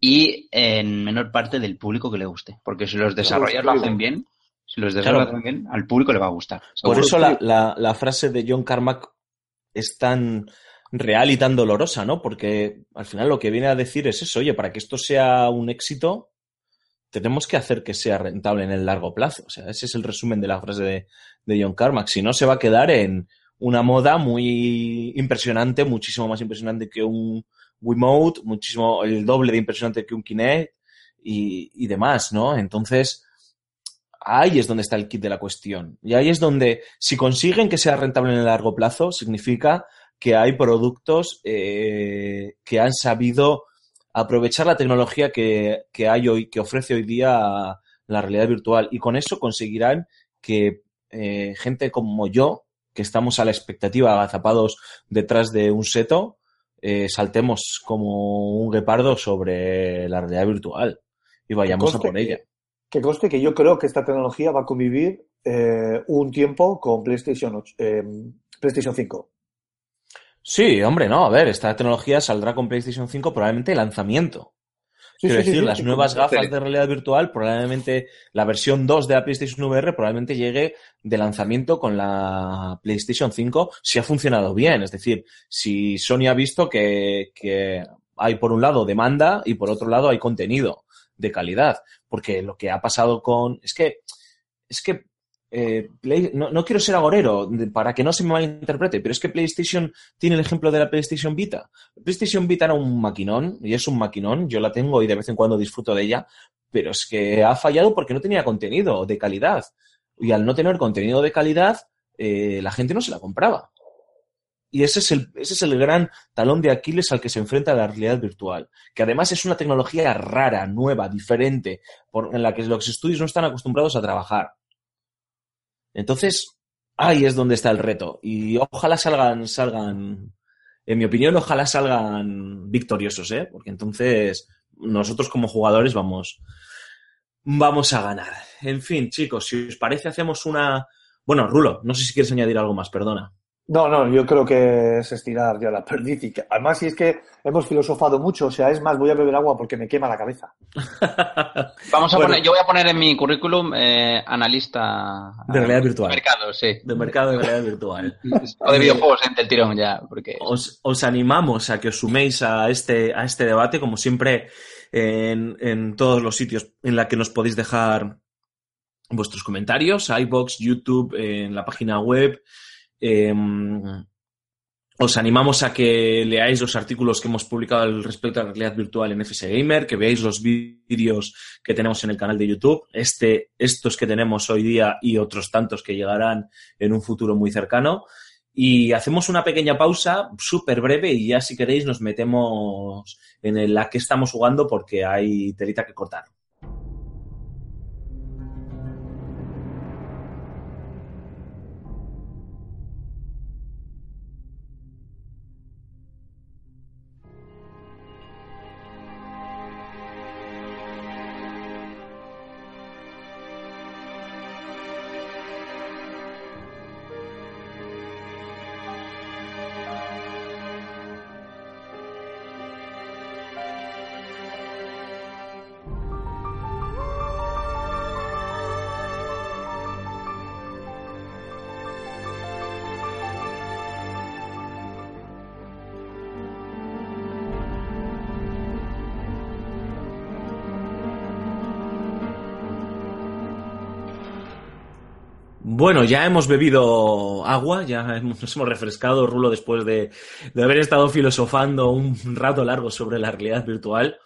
y en menor parte del público que le guste. Porque si los desarrolladores lo hacen bien, si los desarrolladores hacen bien, al público le va a gustar. Por eso la, la- la frase de John Carmack es tan real y tan dolorosa, ¿no? Porque al final lo que viene a decir es eso, oye, para que esto sea un éxito, tenemos que hacer que sea rentable en el largo plazo. O sea, ese es el resumen de la frase de, de John Carmack. Si no, se va a quedar en una moda muy impresionante, muchísimo más impresionante que un Wiimote, muchísimo, el doble de impresionante que un Kinect y, y demás, ¿no? Entonces, ahí es donde está el kit de la cuestión. Y ahí es donde, si consiguen que sea rentable en el largo plazo, significa que hay productos eh, que han sabido aprovechar la tecnología que, que hay hoy, que ofrece hoy día la realidad virtual. Y con eso conseguirán que eh, gente como yo, que estamos a la expectativa, agazapados detrás de un seto, eh, saltemos como un guepardo sobre la realidad virtual y vayamos a por ella. que- conste que yo creo que esta tecnología va a convivir un tiempo con PlayStation, 8, PlayStation 5. Sí, hombre, no, a ver, esta tecnología saldrá con PlayStation 5 probablemente de lanzamiento. Sí, Quiero sí, decir, sí, las nuevas gafas de realidad virtual, probablemente la versión 2 de la PlayStation VR probablemente llegue de lanzamiento con la PlayStation 5 si ha funcionado bien. Es decir, si Sony ha visto que, que hay por un lado demanda y por otro lado hay contenido de calidad. Porque lo que ha pasado con... Es que... Es que... eh, Play- no, no quiero ser agorero para que no se me malinterprete, pero es que PlayStation tiene el ejemplo de la PlayStation Vita. PlayStation Vita era un maquinón, y es un maquinón, yo la tengo y de vez en cuando disfruto de ella, pero es que ha fallado porque no tenía contenido de calidad. Y al no tener contenido de calidad, eh, la gente no se la compraba. Y ese es, el, ese es el gran talón de Aquiles al que se enfrenta la realidad virtual, que además es una tecnología rara, nueva, diferente, por- en la que los estudios no están acostumbrados a trabajar. Entonces, ahí es donde está el reto. Y ojalá salgan, salgan, en mi opinión, ojalá salgan victoriosos, ¿eh? Porque entonces nosotros como jugadores vamos, vamos a ganar. En fin, chicos, si os parece, hacemos una. Bueno, Rulo, no sé si quieres añadir algo más, perdona. No, no, yo creo que es estirar ya la perdiz. y que- Además, si es que hemos filosofado mucho, o sea, es más, voy a beber agua porque me quema la cabeza. Vamos a Bueno. poner, yo voy a poner en mi currículum eh, analista De realidad virtual. Mercado, sí. De mercado de realidad virtual. O de videojuegos eh, del tirón ya, porque os, os animamos a que os suméis a este, a este debate, como siempre, en, en todos los sitios en la que nos podéis dejar vuestros comentarios, iBox, YouTube, en la página web. Em, Os animamos a que leáis los artículos que hemos publicado al respecto a la realidad virtual en FS Gamer, que veáis los vídeos que tenemos en el canal de YouTube, este, estos que tenemos hoy día y otros tantos que llegarán en un futuro muy cercano. Y hacemos una pequeña pausa súper breve y ya si queréis nos metemos en la que estamos jugando porque hay telita que cortar. Bueno, ya hemos bebido agua, ya hemos, nos hemos refrescado, Rulo, después de, de haber estado filosofando un rato largo sobre la realidad virtual.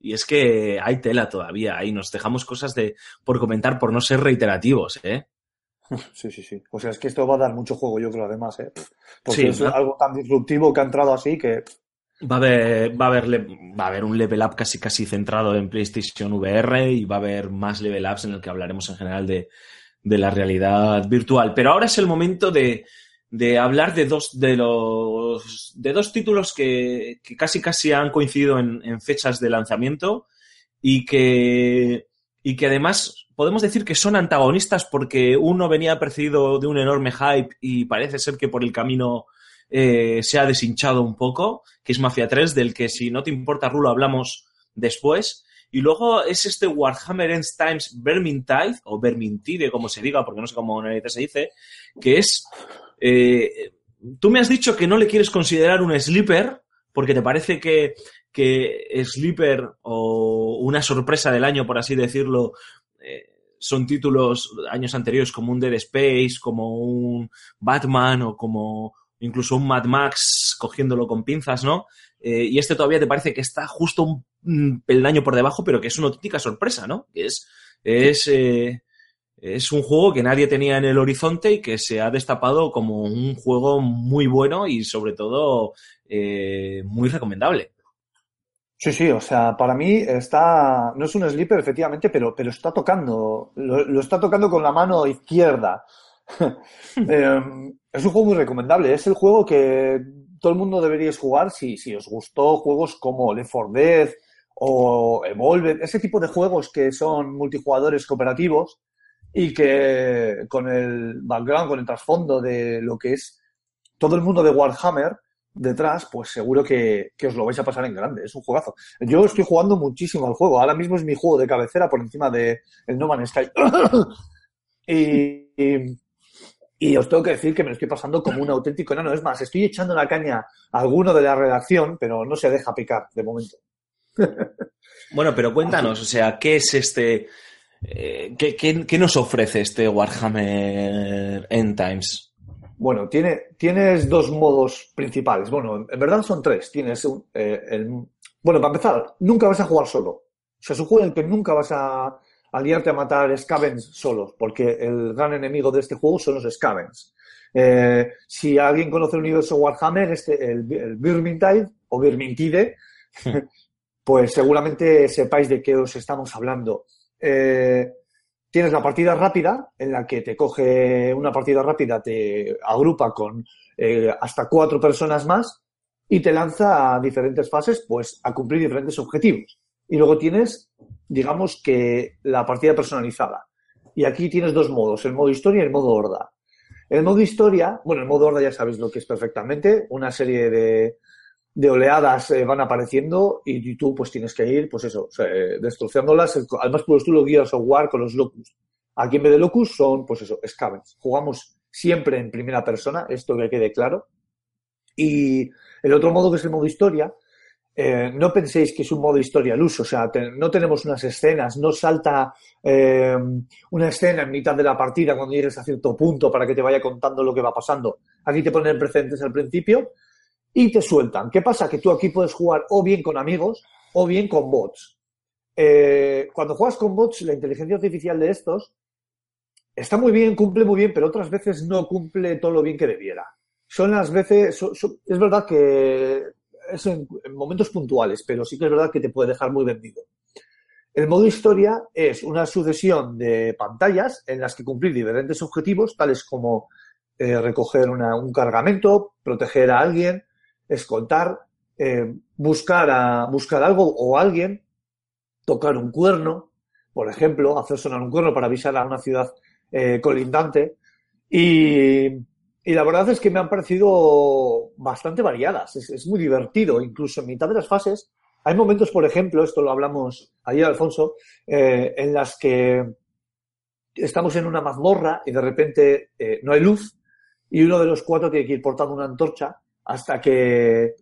Y es que hay tela todavía, ahí nos dejamos cosas de por comentar por no ser reiterativos, ¿eh? Sí, sí, sí. O sea, es que esto va a dar mucho juego, yo creo, además, ¿eh? Porque Sí, es algo tan disruptivo que ha entrado así que... Va a haber, va a haber, va a haber un level up casi casi centrado en PlayStation VR y va a haber más level ups en el que hablaremos en general de, de la realidad virtual. Pero ahora es el momento de, de hablar de dos, de los, de dos títulos que, que casi casi han coincidido en, en fechas de lanzamiento y que, y que además podemos decir que son antagonistas porque uno venía precedido de un enorme hype y parece ser que por el camino eh, se ha deshinchado un poco, que es Mafia 3, del que si no te importa, Rulo, hablamos después. Y luego es este Warhammer End Times Vermintide, o Vermintide, como se diga, porque no sé cómo narices se dice, que es... eh, tú me has dicho que no le quieres considerar un sleeper, porque te parece que, que Sleeper o una sorpresa del año, por así decirlo, eh, son títulos años anteriores como un Dead Space, como un Batman o como incluso un Mad Max cogiéndolo con pinzas, ¿no? Eh, y este todavía te parece que está justo un, un peldaño por debajo, pero que es una auténtica sorpresa, ¿no? Que es, es, eh, es un juego que nadie tenía en el horizonte y que se ha destapado como un juego muy bueno y sobre todo eh, muy recomendable. Sí, sí, o sea, para mí está, no es un sleeper efectivamente, pero, pero está tocando, lo, lo está tocando con la mano izquierda. Eh, es un juego muy recomendable, es el juego que todo el mundo deberíais jugar si, si os gustó juegos como Left 4 Dead o Evolve, ese tipo de juegos que son multijugadores cooperativos y que con el background, con el trasfondo de lo que es todo el mundo de Warhammer detrás, pues seguro que, que os lo vais a pasar en grande. Es un juegazo. Yo estoy jugando muchísimo al juego. Ahora mismo es mi juego de cabecera por encima de No Man's Sky. y os tengo que decir que me lo estoy pasando como un auténtico enano. Es más, estoy echando la caña a alguno de la redacción, pero no se deja picar de momento. Bueno, pero cuéntanos, o sea, ¿qué es este... eh, ¿qué, qué, qué nos ofrece este Warhammer End Times? Bueno, tiene, tienes dos modos principales. Bueno, en verdad son tres. Tienes un, eh, el, bueno, para empezar, nunca vas a jugar solo. O sea, es un juego en el que nunca vas a, a liarte a matar Scavens solos, porque el gran enemigo de este juego son los Scavens. Eh, si alguien conoce el universo Warhammer, este, el, el o Vermintide, pues seguramente sepáis de qué os estamos hablando. Eh, tienes la partida rápida, en la que te coge una partida rápida, te agrupa con eh, hasta cuatro personas más y te lanza a diferentes fases, pues a cumplir diferentes objetivos. Y luego tienes, digamos que la partida personalizada. Y aquí tienes dos modos, el modo historia y el modo horda. El modo historia, bueno, el modo horda ya sabéis lo que es perfectamente, una serie de, de oleadas eh, van apareciendo y, y tú pues tienes que ir, pues eso, eh, destrozándolas, además puro estilo Gears of War con los Locus. Aquí en vez de Locus son, pues eso, Scavens. Jugamos siempre en primera persona, esto que quede claro. Y el otro modo que es el modo historia, eh, no penséis que es un modo historia al uso, o sea, no tenemos unas escenas, no salta eh, una escena en mitad de la partida cuando llegues a cierto punto para que te vaya contando lo que va pasando. Aquí te ponen precedentes al principio y te sueltan. ¿Qué pasa? Que tú aquí puedes jugar o bien con amigos o bien con bots. Eh, cuando juegas con bots, la inteligencia artificial de estos está muy bien, cumple muy bien, pero otras veces no cumple todo lo bien que debiera. Son las veces, es verdad que es en, en momentos puntuales, pero sí que es verdad que te puede dejar muy vendido. El modo historia es una sucesión de pantallas en las que cumplir diferentes objetivos, tales como eh, recoger un cargamento, proteger a alguien, escoltar, eh, buscar, buscar algo o alguien, tocar un cuerno, por ejemplo, hacer sonar un cuerno para avisar a una ciudad eh, colindante. Y, y la verdad es que me han parecido bastante variadas. Es, muy divertido. Incluso en mitad de las fases hay momentos, por ejemplo, esto lo hablamos ayer, Alfonso, eh, en las que estamos en una mazmorra y de repente eh, no hay luz y uno de los cuatro tiene que ir portando una antorcha hasta que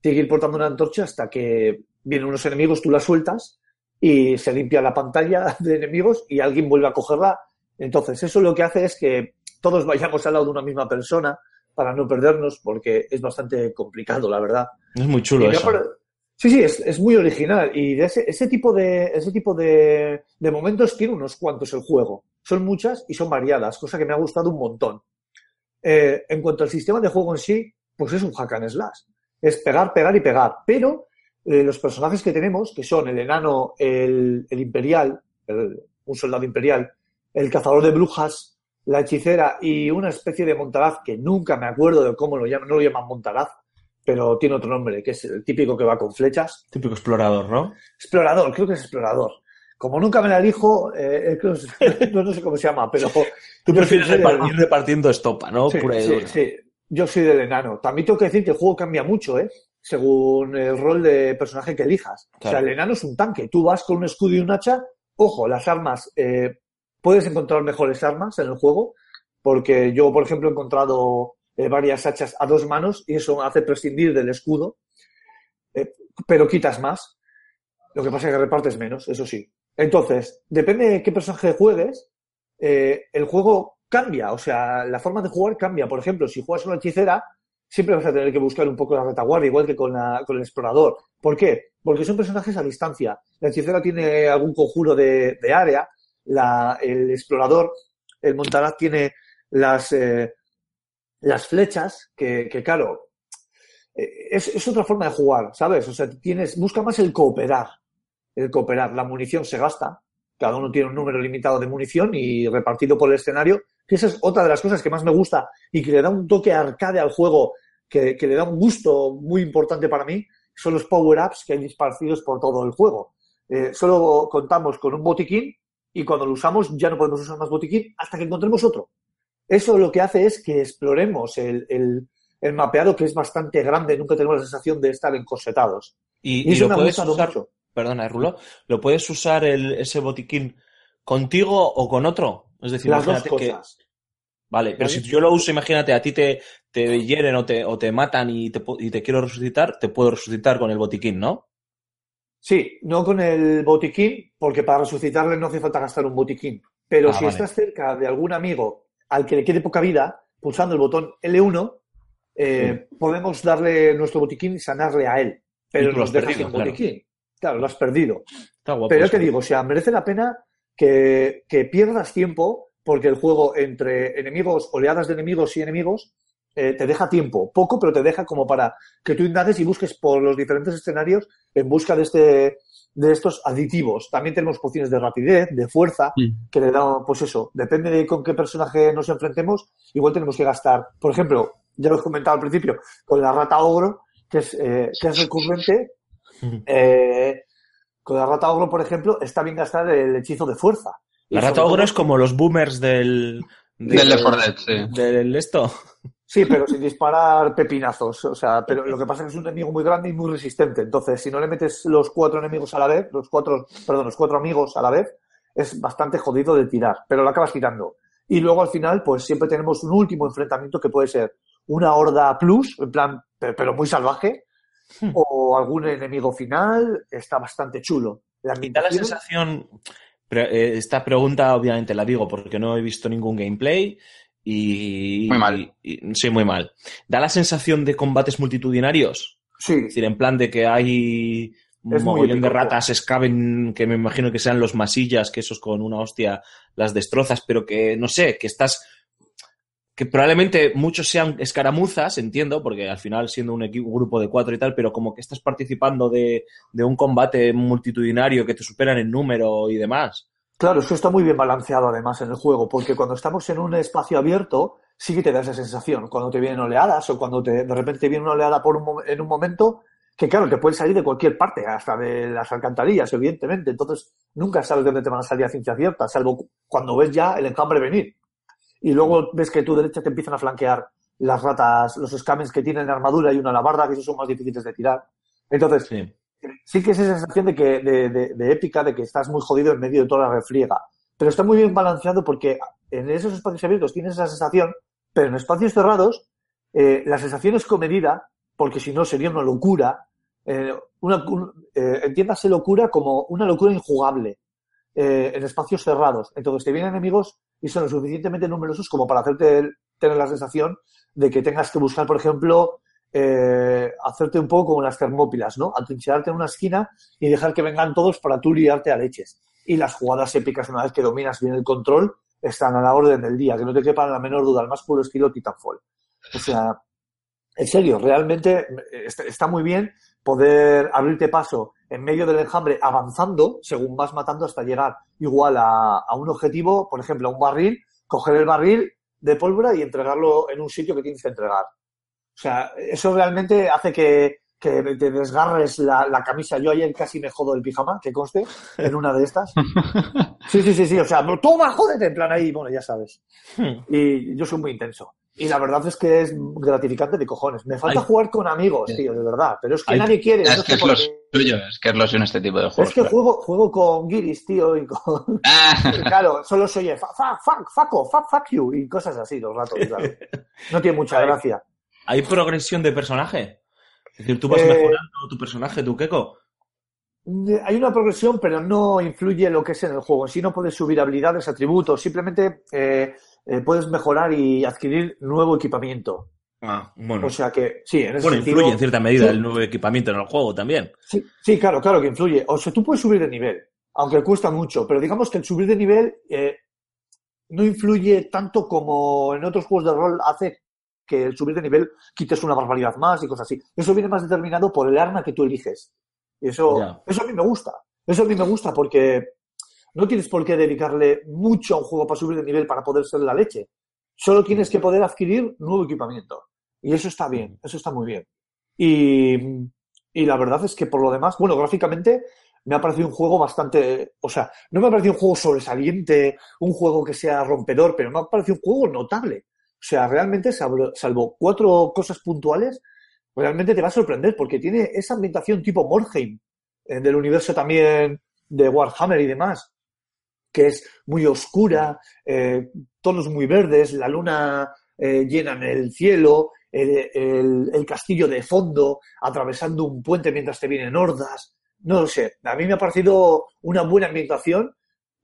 tiene que ir portando una antorcha hasta que vienen unos enemigos, tú la sueltas y se limpia la pantalla de enemigos y alguien vuelve a cogerla. Entonces, eso lo que hace es que todos vayamos al lado de una misma persona para no perdernos, porque es bastante complicado, la verdad. Es muy chulo eso. Sí, sí, es, es muy original. Y de ese, ese tipo, de, ese tipo de, de momentos tiene unos cuantos el juego. Son muchas y son variadas, cosa que me ha gustado un montón. Eh, en cuanto al sistema de juego en sí, pues es un hack and slash. Es pegar, pegar y pegar. Pero eh, los personajes que tenemos, que son el enano, el, el imperial, el- un soldado imperial, el cazador de brujas, la hechicera y una especie de montaraz que nunca me acuerdo de cómo lo llaman, no lo llaman montaraz, pero tiene otro nombre, que es el típico que va con flechas. Típico explorador, ¿no? Explorador, creo que es explorador. Como nunca me la elijo, eh, que- no, no sé cómo se llama, pero... Tú prefieres del- ir repartiendo estopa, ¿no? Sí, Pura sí, sí. Yo soy del enano. También tengo que decir que el juego cambia mucho, ¿eh? Según el rol de personaje que elijas. O sea, el enano es un tanque. Tú vas con un escudo y un hacha. Ojo, las armas. eh, puedes encontrar mejores armas en el juego. Porque yo, por ejemplo, he encontrado eh, varias hachas a dos manos y eso hace prescindir del escudo. Eh, pero quitas más. Lo que pasa es que repartes menos, eso sí. Entonces, depende de qué personaje juegues, eh, el juego cambia, o sea, la forma de jugar cambia. Por ejemplo, si juegas una hechicera, siempre vas a tener que buscar un poco la retaguardia, igual que con, la- con el explorador. ¿Por qué? Porque son personajes a distancia. La hechicera tiene algún conjuro de, de área, la- el explorador, el montaraz tiene las, eh, las flechas, que, claro, eh, es, es otra forma de jugar, ¿sabes? O sea, tienes, busca más el cooperar. El cooperar. La munición se gasta. Cada uno tiene un número limitado de munición y repartido por el escenario. Que esa es otra de las cosas que más me gusta y que le da un toque arcade al juego, que, que le da un gusto muy importante para mí, son los power-ups que hay esparcidos por todo el juego. Eh, solo contamos con un botiquín y cuando lo usamos ya no podemos usar más botiquín hasta que encontremos otro. Eso lo que hace es que exploremos el, el- el mapeado que es bastante grande, nunca tenemos la sensación de estar encorsetados. Y, Y lo me puedes usar, mucho. perdona, Rulo, ¿lo puedes usar el, ese botiquín contigo o con otro? Es decir, Las dos imagínate que, cosas. Vale, pero si yo lo uso, imagínate, a ti te, te hieren o te, o te matan y te, y te quiero resucitar, te puedo resucitar con el botiquín, ¿no? Sí, no con el botiquín, porque para resucitarle no hace falta gastar un botiquín. Pero Ah, si vale. estás cerca de algún amigo al que le quede poca vida, pulsando el botón L1, eh, podemos darle nuestro botiquín y sanarle a él. Pero nos has deja perdido, sin claro. botiquín. Claro, lo has perdido. Está guapo. Pero ya te digo, o sea, merece la pena que, que pierdas tiempo porque el juego entre enemigos, oleadas de enemigos y enemigos, eh, te deja tiempo. Poco, pero te deja como para que tú indagues y busques por los diferentes escenarios en busca de, este, de estos aditivos. También tenemos pociones de rapidez, de fuerza, Mm. que le dan, pues eso, depende de con qué personaje nos enfrentemos, igual tenemos que gastar. Por ejemplo, ya lo he comentado al principio, con la rata ogro, que es, eh, que es recurrente, eh, con la rata ogro, por ejemplo, está bien gastar el hechizo de fuerza. La rata todo- ogro es como los boomers del... Del Left 4 Dead, sí. Del esto. Sí, pero sin disparar pepinazos. O sea, pero lo que pasa es que es un enemigo muy grande y muy resistente. Entonces, si no le metes los cuatro enemigos a la vez, los cuatro, perdón, los cuatro amigos a la vez, es bastante jodido de tirar, pero lo acabas tirando. Y luego al final, pues siempre tenemos un último enfrentamiento que puede ser una horda plus, en plan, pe- pero muy salvaje, Hmm. o algún enemigo final, está bastante chulo. La da la sensación... eh, Esta pregunta obviamente la digo porque no he visto ningún gameplay Y, Muy mal. y- y- sí, muy mal. Da la sensación de combates multitudinarios. Sí, Es decir, en plan de que hay un mogollón de ratas escaben, que me imagino que sean los masillas, que esos con una hostia las destrozas, pero que, no sé, que estás... Que probablemente muchos sean escaramuzas, entiendo, porque al final siendo un, equipo, un grupo de cuatro y tal, pero como que estás participando de, de un combate multitudinario que te superan en número y demás. Claro, eso está muy bien balanceado además en el juego, porque cuando estamos en un espacio abierto, sí que te da esa sensación. Cuando te vienen oleadas o cuando te, de repente te viene una oleada por un, en un momento, que claro, te puede salir de cualquier parte, hasta de las alcantarillas, evidentemente. Entonces, nunca sabes de dónde te van a salir a ciencia cierta, salvo cu- cuando ves ya el enjambre venir. Y luego ves que tu derecha te empiezan a flanquear las ratas, los scamens que tienen armadura y una alabarda, que esos son más difíciles de tirar. Entonces, Sí. Sí que es esa sensación de que de, de- de épica, de que estás muy jodido en medio de toda la refriega. Pero está muy bien balanceado porque en esos espacios abiertos tienes esa sensación, pero en espacios cerrados eh, la sensación es comedida, porque si no sería una locura. eh, una, un- eh, entiéndase locura como una locura injugable eh, en espacios cerrados. Entonces te vienen enemigos y son lo suficientemente numerosos como para hacerte tener la sensación de que tengas que buscar, por ejemplo, eh, hacerte un poco como las termópilas, ¿no? Atrincherarte en una esquina y dejar que vengan todos para tú liarte a leches. Y las jugadas épicas, una vez que dominas bien el control, están a la orden del día, que no te quepa la menor duda, al más puro estilo Titanfall. O sea, en serio, realmente eh, está, muy bien poder abrirte paso en medio del enjambre avanzando según vas matando hasta llegar igual a, a un objetivo, por ejemplo, a un barril, coger el barril de pólvora y entregarlo en un sitio que tienes que entregar. O sea, eso realmente hace que, que te desgarres la, la camisa. Yo ayer casi me jodo el pijama, que conste, en una de estas. Sí, sí, sí, sí. O sea, toma, jódete, en plan ahí, bueno, ya sabes. Hmm. Y yo soy muy intenso. Y la verdad es que es gratificante de cojones. Me falta Ay. jugar con amigos, tío, de verdad. Pero es que Ay. nadie quiere. Es no que es por lo qué. suyo, es que es lo suyo en este tipo de juegos. Es que claro. juego, juego con guiris, tío, y con... Ah, Claro, solo fa, fa, fuck, fuck, fuck, fuck you, y cosas así los ratos, claro. No tiene mucha Ay. gracia. ¿Hay progresión de personaje? Es decir, tú vas Eh, mejorando tu personaje, tu Keko. Hay una progresión, pero no influye lo que es en el juego. En sí no puedes subir habilidades, atributos, simplemente eh, eh, puedes mejorar y adquirir nuevo equipamiento. Ah, bueno. O sea que, sí, en ese bueno, sentido... influye en cierta medida sí. el nuevo equipamiento en el juego también. Sí, sí, claro, claro que influye. O sea, tú puedes subir de nivel, aunque cuesta mucho, pero digamos que el subir de nivel eh, no influye tanto como en otros juegos de rol hace que el subir de nivel quites una barbaridad más y cosas así. Eso viene más determinado por el arma que tú eliges. Y eso, eso a mí me gusta. Eso a mí me gusta porque no tienes por qué dedicarle mucho a un juego para subir de nivel para poder ser la leche. Solo tienes que poder adquirir nuevo equipamiento. Y eso está bien, eso está muy bien. Y, y la verdad es que por lo demás, bueno, gráficamente me ha parecido un juego bastante, o sea, no me ha parecido un juego sobresaliente, un juego que sea rompedor, pero me ha parecido un juego notable. O sea, realmente, salvo, cuatro cosas puntuales, realmente te va a sorprender porque tiene esa ambientación tipo Morheim, eh, del universo también de Warhammer y demás, que es muy oscura, eh, tonos muy verdes, la luna eh, llena en el cielo, el, el- el castillo de fondo, atravesando un puente mientras te vienen hordas. No lo sé, a mí me ha parecido una buena ambientación.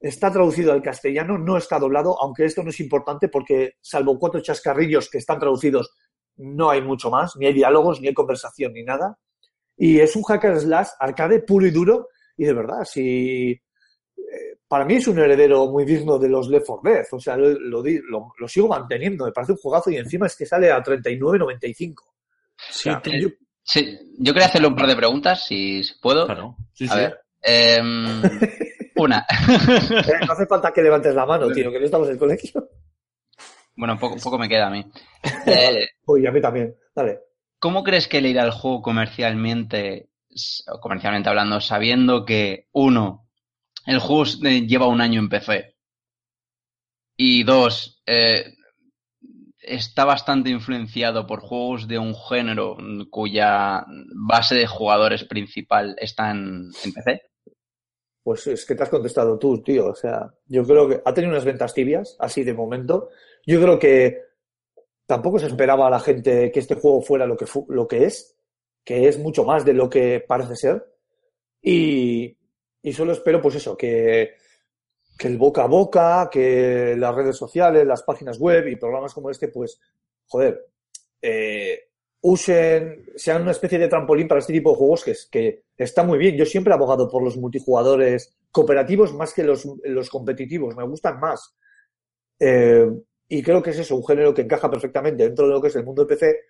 Está traducido al castellano, no está doblado, aunque esto no es importante porque, salvo cuatro chascarrillos que están traducidos, no hay mucho más, ni hay diálogos, ni hay conversación, ni nada. Y es un hacker slash arcade puro y duro. Y de verdad, si eh, para mí es un heredero muy digno de los Left 4 Dead. O sea, lo, lo di- lo- lo sigo manteniendo. Me parece un juegazo y encima es que sale a 39.95. O sea, Sí, yo- sí, yo quería hacerle un par de preguntas, si puedo. Claro. Sí, A sí. ver. em, una. eh, no hace falta que levantes la mano, tío, que no estamos en el colegio. bueno, poco, poco me queda a mí. Eh, Uy, a mí también. Dale. ¿Cómo crees que le irá el juego comercialmente, comercialmente hablando, sabiendo que, uno, el juego eh, lleva un año en PC? Y dos, eh, está bastante influenciado por juegos de un género cuya base de jugadores principal está en, en PC. Pues es que te has contestado tú, tío. O sea, yo creo que ha tenido unas ventas tibias, así de momento. Yo creo que tampoco se esperaba a la gente que este juego fuera lo que, lo que es, que es mucho más de lo que parece ser. Y, y solo espero, pues eso, que, que el boca a boca, que las redes sociales, las páginas web y programas como este, pues, joder, eh, usen, sean una especie de trampolín para este tipo de juegos que, es, que está muy bien. Yo siempre he abogado por los multijugadores cooperativos más que los, los competitivos, me gustan más. Eh, y creo que es eso, un género que encaja perfectamente dentro de lo que es el mundo del PC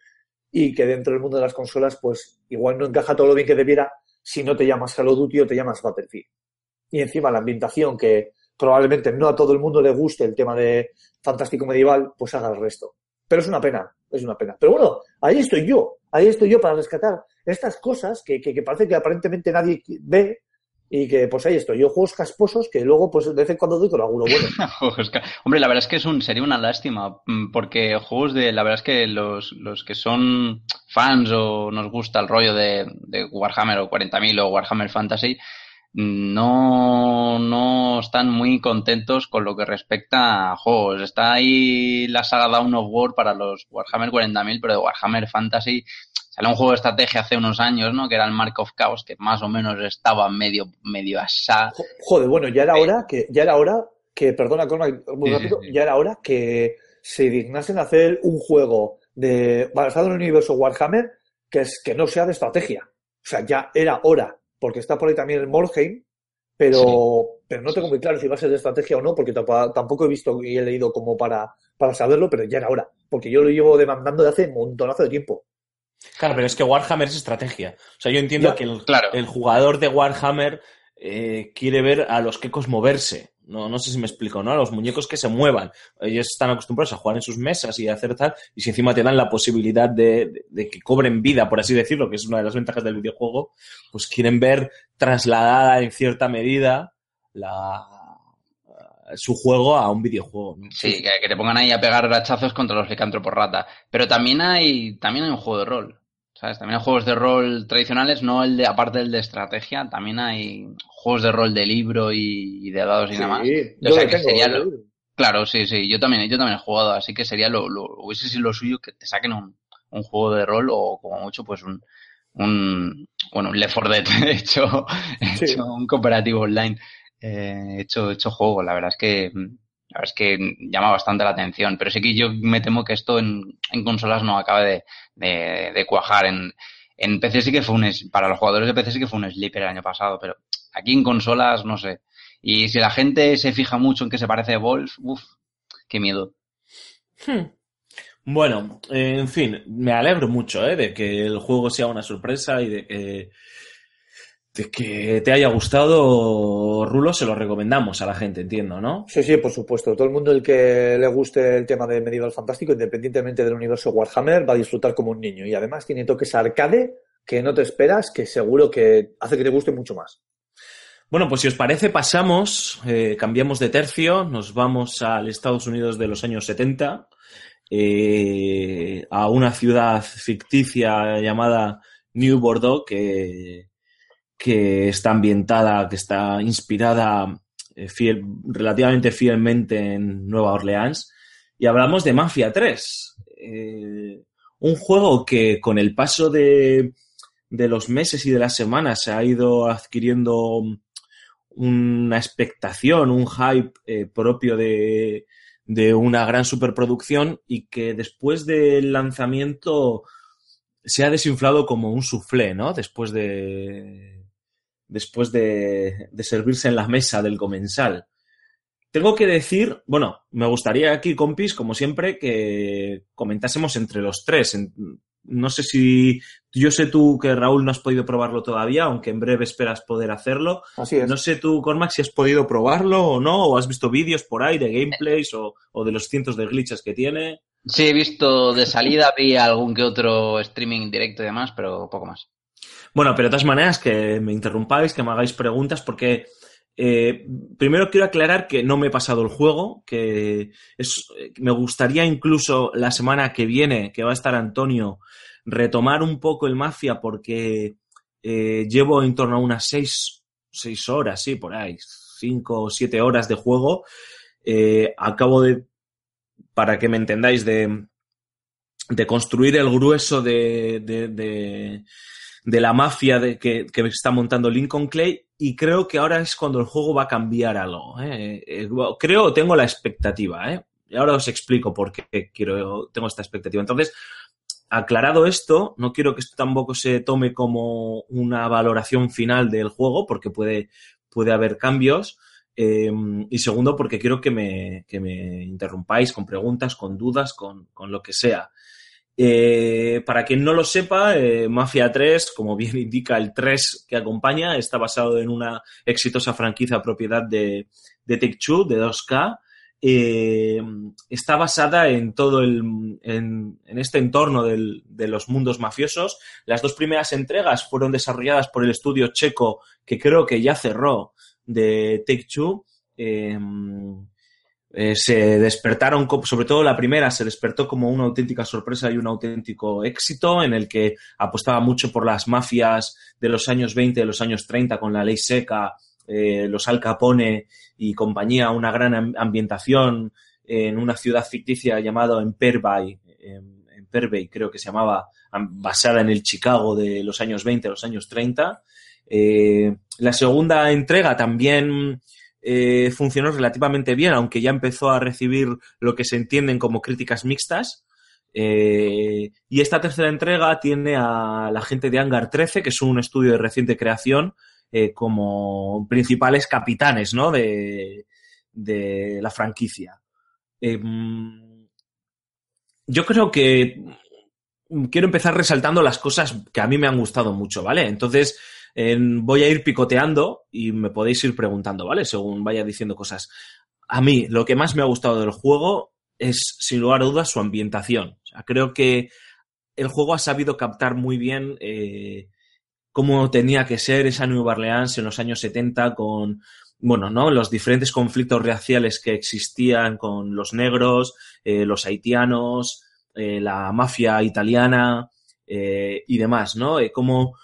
y que dentro del mundo de las consolas, pues igual no encaja todo lo bien que debiera si no te llamas Call of Duty o te llamas Battlefield. Y encima la ambientación, que probablemente no a todo el mundo le guste el tema de fantástico medieval, pues haga el resto. Pero es una pena, es una pena. Pero bueno, ahí estoy yo, ahí estoy yo para rescatar estas cosas que, que, parece que aparentemente nadie ve y que pues ahí estoy yo, juegos casposos que luego pues de vez en cuando doy con alguno bueno. Hombre, la verdad es que es un, sería una lástima, mm, porque juegos de, la verdad es que los, los que son fans o nos gusta el rollo de, de Warhammer o 40.000 o Warhammer Fantasy, no, no están muy contentos con lo que respecta a juegos. Está ahí la saga Dawn of War para los Warhammer 40.000, pero de Warhammer Fantasy salió un juego de estrategia hace unos años, ¿no? Que era el Mark of Chaos, que más o menos estaba medio, medio asá. Joder, bueno, ya era hora que, ya era hora que, perdona, muy Sí, rápido, sí, sí. ya era hora que se dignasen a hacer un juego de, basado en el universo Warhammer que es, que no sea de estrategia. O sea, ya era hora, porque está por ahí también el Morheim, pero, pero no tengo muy claro si va a ser de estrategia o no, porque tampoco he visto y he leído como para, para saberlo, pero ya era hora, porque yo lo llevo demandando de hace un montonazo de tiempo. Claro, pero es que Warhammer es estrategia. O sea, yo entiendo Ya, que el, claro. el jugador de Warhammer eh, quiere ver a los quecos moverse. No, no sé si me explico, ¿no? A los muñecos que se muevan. Ellos están acostumbrados a jugar en sus mesas y a hacer tal, y si encima te dan la posibilidad de, de- que cobren vida, por así decirlo, que es una de las ventajas del videojuego, pues quieren ver trasladada en cierta medida la, su juego a un videojuego. Sí, que, te pongan ahí a pegar hachazos contra los licántropos rata. Pero también hay, también hay un juego de rol. ¿Sabes? También hay juegos de rol tradicionales, no el de, aparte del de estrategia, también hay juegos de rol de libro y, y de dados y demás. Sí, O sea que tengo, sería lo- Claro, sí, sí, yo también, yo también he jugado, así que sería lo, lo, hubiese sido lo suyo que te saquen un, un juego de rol o como mucho pues un, un bueno, un Left 4 Dead hecho, Sí. hecho un cooperativo online, eh, hecho, hecho juego, la verdad es que, la verdad es que llama bastante la atención, pero sí que yo me temo que esto en, en consolas no acabe de, de, cuajar, en, en PC sí que fue un, para los jugadores de PC sí que fue un sleeper el año pasado, pero aquí en consolas no sé, y si la gente se fija mucho en que se parece a Wolf, uff, qué miedo. Hmm. Bueno, en fin, me alegro mucho ¿eh? de que el juego sea una sorpresa y de que, que te haya gustado, Rulo, se lo recomendamos a la gente, entiendo, ¿no? Sí, sí, por supuesto. Todo el mundo el que le guste el tema de Medieval Fantástico, independientemente del universo Warhammer, va a disfrutar como un niño. Y además tiene toques arcade que no te esperas, que seguro que hace que te guste mucho más. Bueno, pues si os parece, pasamos, eh, cambiamos de tercio, nos vamos al Estados Unidos de los años 70, eh, a una ciudad ficticia llamada New Bordeaux, que, que está ambientada, que está inspirada eh, fiel, relativamente fielmente en Nueva Orleans. Y hablamos de Mafia 3, eh, un juego que con el paso de, de los meses y de las semanas se ha ido adquiriendo una expectación, un hype eh, propio de, de una gran superproducción y que después del lanzamiento se ha desinflado como un soufflé, ¿no? Después de después de, de servirse en la mesa del comensal. Tengo que decir, bueno, me gustaría aquí, compis, como siempre, que comentásemos entre los tres. No sé si yo sé tú que Raúl no has podido probarlo todavía, aunque en breve esperas poder hacerlo. Así es. No sé tú, Cormac, si has podido probarlo o no, o has visto vídeos por ahí de gameplays o, o de los cientos de glitches que tiene. Sí, he visto de salida, vi algún que otro streaming directo y demás, pero poco más. Bueno, pero de todas maneras, que me interrumpáis, que me hagáis preguntas, porque eh, primero quiero aclarar que no me he pasado el juego, que es, me gustaría incluso la semana que viene, que va a estar Antonio, retomar un poco el Mafia, porque eh, llevo en torno a unas seis, seis horas, sí, por ahí, cinco o siete horas de juego. Eh, acabo de, para que me entendáis, de, de construir el grueso de, de, de de la mafia de, que, que está montando Lincoln Clay y creo que ahora es cuando el juego va a cambiar algo. ¿eh? Eh, creo, tengo la expectativa, ¿eh? Y ahora os explico por qué quiero, tengo esta expectativa. Entonces, aclarado esto, no quiero que esto tampoco se tome como una valoración final del juego, porque puede, puede haber cambios. Eh, y segundo, porque quiero que me, que me interrumpáis con preguntas, con dudas, con, con lo que sea. Eh, para quien no lo sepa, eh, Mafia 3, como bien indica el 3 que acompaña, está basado en una exitosa franquicia propiedad de, Take-Two, de 2K. Eh, está basada en todo el, en, este entorno de los mundos mafiosos. Las dos primeras entregas fueron desarrolladas por el estudio checo que creo que ya cerró de Take-Two. Eh, se despertaron, sobre todo la primera, se despertó como una auténtica sorpresa y un auténtico éxito en el que apostaba mucho por las mafias de los años 20, de los años 30, con la ley seca, eh, los Al Capone y compañía, una gran ambientación en una ciudad ficticia llamada Emperbay, en Emperbay creo que se llamaba, basada en el Chicago de los años 20, los años 30. Eh, la segunda entrega también eh, funcionó relativamente bien, aunque ya empezó a recibir lo que se entienden como críticas mixtas. Eh, y esta tercera entrega tiene a la gente de Hangar 13, que es un estudio de reciente creación, eh, como principales capitanes ¿no? de, de la franquicia. Em, yo creo que quiero empezar resaltando las cosas que a mí me han gustado mucho, ¿vale? Entonces, voy a ir picoteando y me podéis ir preguntando, ¿vale? Según vaya diciendo cosas. A mí, lo que más me ha gustado del juego es, sin lugar a dudas, su ambientación. Creo que el juego ha sabido captar muy bien eh, cómo tenía que ser esa Nueva Orleans en los años 70 con, bueno, ¿no? Los diferentes conflictos raciales que existían con los negros, eh, los haitianos, eh, la mafia italiana y demás, ¿no? Cómo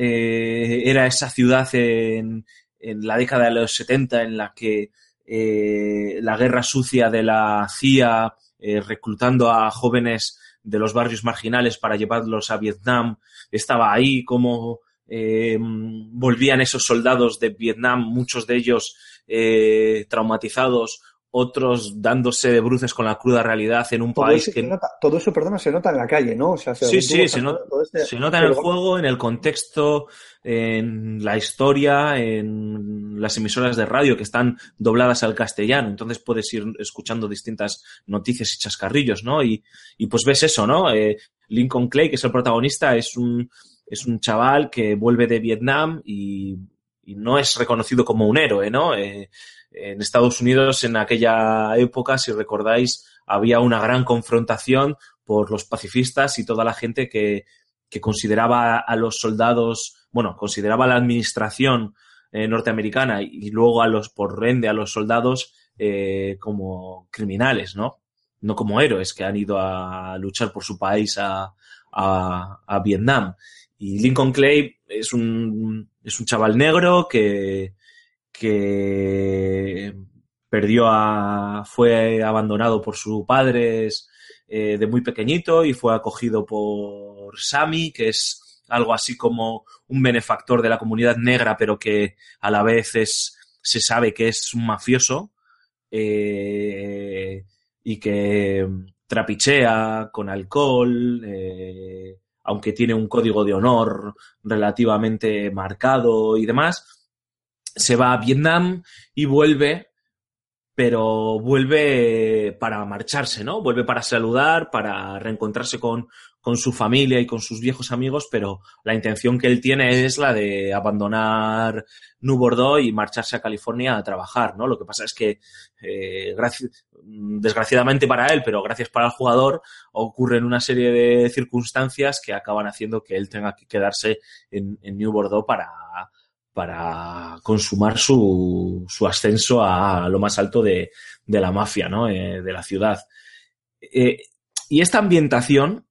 eh, era esa ciudad en, la década de los 70 en la que eh, la guerra sucia de la CIA eh, reclutando a jóvenes de los barrios marginales para llevarlos a Vietnam estaba ahí, como volvían esos soldados de Vietnam, muchos de ellos traumatizados otros dándose de bruces con la cruda realidad en un todo país que... nota, todo eso, perdona, se nota en la calle, ¿no? O sea, se Sí, sí, se, not- todo este- se nota en el juego, en el contexto, en la historia, en las emisoras de radio que están dobladas al castellano. Entonces puedes ir escuchando distintas noticias y chascarrillos, ¿no? Y, y pues ves eso, ¿no? Eh, Lincoln Clay, que es el protagonista, es un, es un chaval que vuelve de Vietnam y, y no es reconocido como un héroe, ¿no? Eh, en Estados Unidos, en aquella época, si recordáis, había una gran confrontación por los pacifistas y toda la gente que, que consideraba a los soldados, bueno, consideraba a la administración eh, norteamericana y luego a los, por ende, a los soldados eh, como criminales, ¿no? No como héroes que han ido a luchar por su país a, a, a Vietnam. Y Lincoln Clay es un, es un chaval negro que, que perdió a, fue abandonado por sus padres eh, de muy pequeñito y fue acogido por Sammy, que es algo así como un benefactor de la comunidad negra, pero que a la vez es, se sabe que es un mafioso eh, y que trapichea con alcohol, eh, aunque tiene un código de honor relativamente marcado y demás, se va a Vietnam y vuelve, pero vuelve para marcharse, ¿no? Vuelve para saludar, para reencontrarse con, con su familia y con sus viejos amigos, pero la intención que él tiene es la de abandonar New Bordeaux y marcharse a California a trabajar, ¿no? Lo que pasa es que, eh, graci- desgraciadamente para él, pero gracias para el jugador, ocurren una serie de circunstancias que acaban haciendo que él tenga que quedarse en New Bordeaux para, para consumar su, ascenso a lo más alto de, la mafia, ¿no? Eh, de la ciudad. Eh, y esta ambientación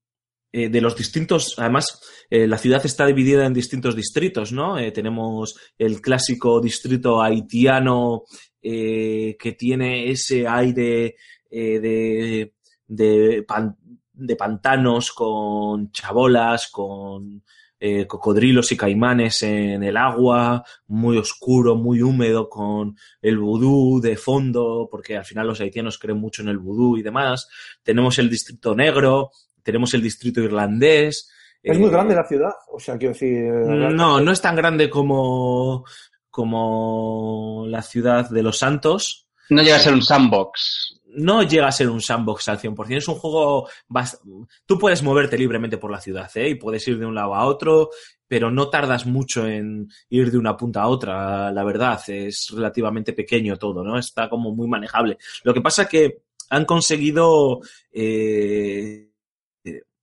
eh, de los distintos, además, la ciudad está dividida en distintos distritos, ¿no? Tenemos el clásico distrito haitiano que tiene ese aire de, de pantanos con chabolas, con eh, cocodrilos y caimanes en el agua, muy oscuro, muy húmedo, con el vudú de fondo, porque al final los haitianos creen mucho en el vudú y demás. Tenemos el distrito negro, tenemos el distrito irlandés. Es muy eh, grande la ciudad, o sea, quiero decir... No, no es tan grande como, como la ciudad de los Santos. No llega a ser un sandbox. No llega a ser un sandbox al 100%, es un juego... bast- Tú puedes moverte libremente por la ciudad, ¿eh? Y puedes ir de un lado a otro, pero no tardas mucho en ir de una punta a otra, la verdad. Es relativamente pequeño todo, ¿no? Está como muy manejable. Lo que pasa que han conseguido eh,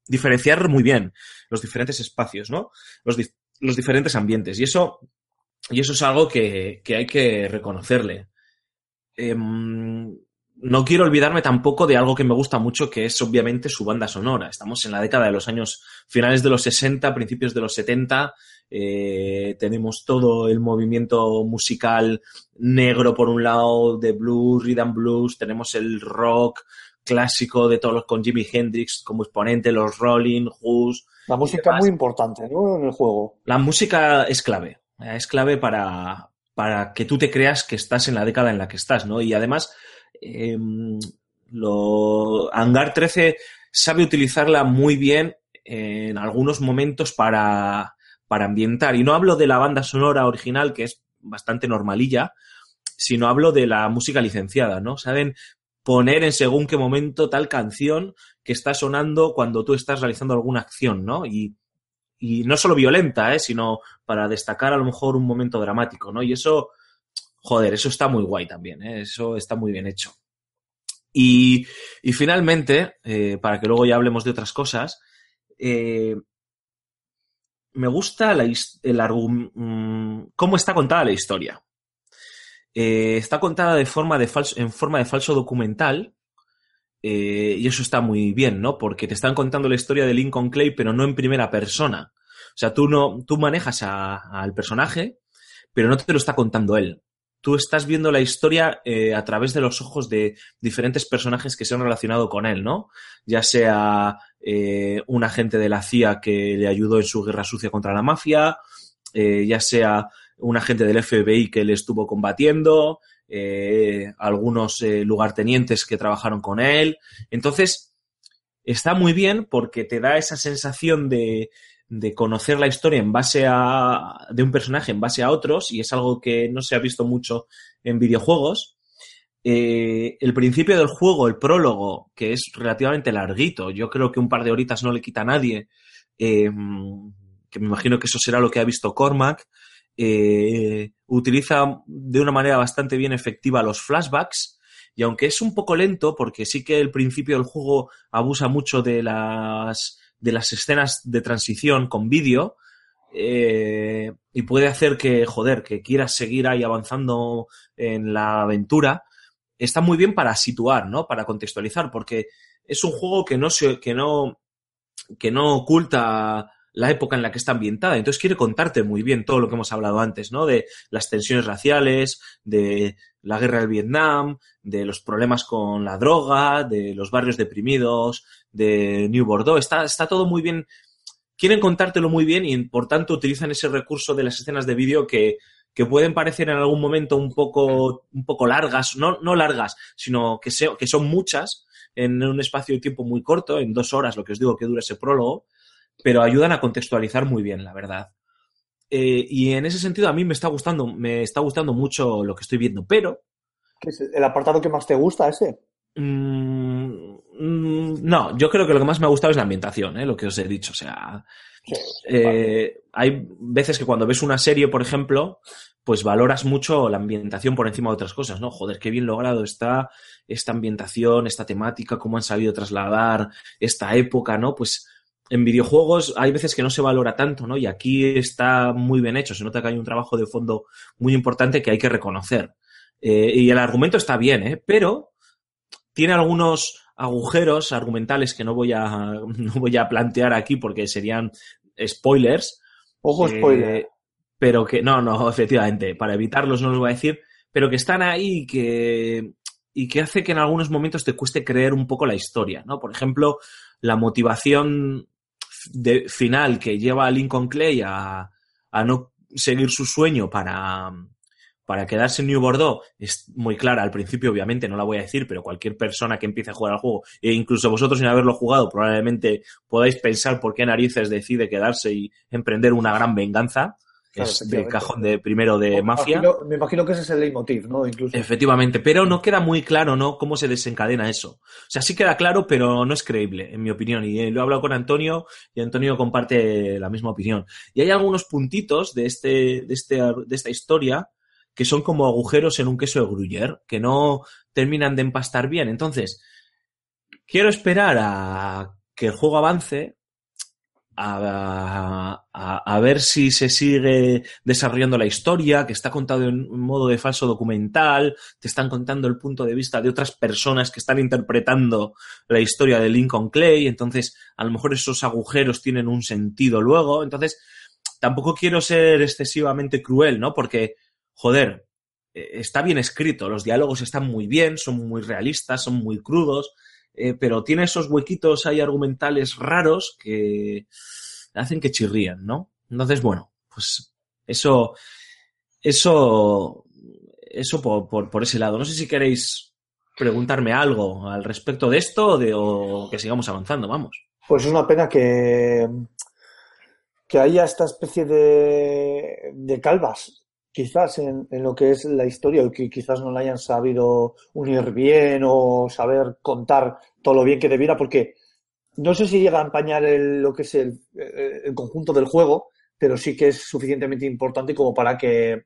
diferenciar muy bien los diferentes espacios, ¿no? Los, los diferentes ambientes. Y eso, y eso es algo que, que hay que reconocerle. Em, no quiero olvidarme tampoco de algo que me gusta mucho, que es obviamente su banda sonora. Estamos en la década de los años finales de los 60, principios de los 70. eh, tenemos todo el movimiento musical negro por un lado, de blues, rhythm blues. Tenemos el rock clásico de todos los con Jimi Hendrix como exponente, los Rolling, Who's. La música demás. muy importante, ¿no? En el juego. La música es clave. Es clave para, para que tú te creas que estás en la década en la que estás, ¿no? Y además, eh, lo, Hangar 13 sabe utilizarla muy bien en algunos momentos para, para ambientar. Y no hablo de la banda sonora original, que es bastante normalilla, sino hablo de la música licenciada, ¿no? Saben poner en según qué momento tal canción que está sonando cuando tú estás realizando alguna acción, ¿no? Y, y no solo violenta, ¿eh? sino para destacar a lo mejor un momento dramático, ¿no? Y eso, joder, eso está muy guay también, ¿eh? Eso está muy bien hecho. Y, y finalmente, eh, para que luego ya hablemos de otras cosas, eh, me gusta la, el argu- mm, cómo está contada la historia. Está contada de forma de falso, en forma de falso documental, y eso está muy bien, ¿no? Porque te están contando la historia de Lincoln Clay, pero no en primera persona. O sea, tú no, tú manejas al personaje, pero no te lo está contando él. Tú estás viendo la historia eh, a través de los ojos de diferentes personajes que se han relacionado con él, ¿no? Ya sea eh, un agente de la CIA que le ayudó en su guerra sucia contra la mafia, eh, ya sea un agente del FBI que le estuvo combatiendo, algunos lugartenientes que trabajaron con él. Entonces, está muy bien porque te da esa sensación de, de conocer la historia en base a. de un personaje en base a otros, y es algo que no se ha visto mucho en videojuegos. Eh, el principio del juego, el prólogo, que es relativamente larguito, yo creo que un par de horitas no le quita a nadie, eh, que me imagino que eso será lo que ha visto Cormac, eh, utiliza de una manera bastante bien efectiva los flashbacks, y aunque es un poco lento, porque sí que el principio del juego abusa mucho de las, de las escenas de transición con vídeo, eh, y puede hacer que, joder, que quieras seguir ahí avanzando en la aventura, está muy bien para situar, ¿no? Para contextualizar, porque es un juego que no se, que no, que no oculta la época en la que está ambientada. Entonces quiere contarte muy bien todo lo que hemos hablado antes, ¿no? De las tensiones raciales, de la guerra del Vietnam, de los problemas con la droga, de los barrios deprimidos, de New Bordeaux. Está, está todo muy bien. Quieren contártelo muy bien y por tanto utilizan ese recurso de las escenas de vídeo que, que pueden parecer en algún momento un poco, un poco largas, no, no largas, sino que, se- que son muchas en un espacio de tiempo muy corto, en dos horas, lo que os digo que dura ese prólogo, pero ayudan a contextualizar muy bien, la verdad. Eh, y en ese sentido a mí me está gustando, me está gustando mucho lo que estoy viendo, pero ¿Qué es el apartado que más te gusta ese? mm, mm, no, yo creo que lo que más me ha gustado es la ambientación, ¿eh? lo que os he dicho. O sea, Sí, eh, hay veces que cuando ves una serie, por ejemplo, pues valoras mucho la ambientación por encima de otras cosas, ¿no? Joder, qué bien logrado está esta ambientación, esta temática, cómo han sabido trasladar esta época, ¿no? Pues en videojuegos hay veces que no se valora tanto, ¿no? Y aquí está muy bien hecho, se nota que hay un trabajo de fondo muy importante que hay que reconocer. Eh, y el argumento está bien, ¿eh? Pero tiene algunos agujeros argumentales que no voy a, no voy a plantear aquí porque serían spoilers. Ojo, que- spoiler. Pero que, no, no, efectivamente, para evitarlos no los voy a decir, pero que están ahí y que, y que hace que en algunos momentos te cueste creer un poco la historia, ¿no? Por ejemplo, la motivación de, final que lleva a Lincoln Clay a, a no seguir su sueño para, para quedarse en New Bordeaux es muy clara al principio, obviamente, no la voy a decir, pero cualquier persona que empiece a jugar al juego, e incluso vosotros sin haberlo jugado, probablemente podáis pensar por qué narices decide quedarse y emprender una gran venganza. Claro, es efectivamente. cajón de primero de Me Mafia. imagino- me imagino que ese es el leitmotiv, ¿no? Incluso. Efectivamente, pero no queda muy claro, ¿no? Cómo se desencadena eso. O sea, sí queda claro, pero no es creíble, en mi opinión. Y eh, lo he hablado con Antonio y Antonio comparte la misma opinión. Y hay algunos puntitos de este, de este, de esta historia que son como agujeros en un queso de gruyère, que no terminan de empastar bien. Entonces, quiero esperar a que el juego avance, a, a- a ver si se sigue desarrollando la historia, que está contado en un modo de falso documental, te están contando el punto de vista de otras personas que están interpretando la historia de Lincoln Clay, entonces a lo mejor esos agujeros tienen un sentido luego, entonces tampoco quiero ser excesivamente cruel, ¿no? Porque, joder, eh, está bien escrito, los diálogos están muy bien, son muy realistas, son muy crudos, eh, pero tiene esos huequitos ahí argumentales raros que hacen que chirrían, ¿no? Entonces, bueno, pues eso, eso, eso por, por, por ese lado. No sé si queréis preguntarme algo al respecto de esto o, de, o que sigamos avanzando, vamos. Pues es una pena que, que haya esta especie de, de calvas, quizás en, en lo que es la historia, o que quizás no la hayan sabido unir bien o saber contar todo lo bien que debiera, porque no sé si llega a empañar el- lo que es el, eh, el conjunto del juego, pero sí que es suficientemente importante como para que,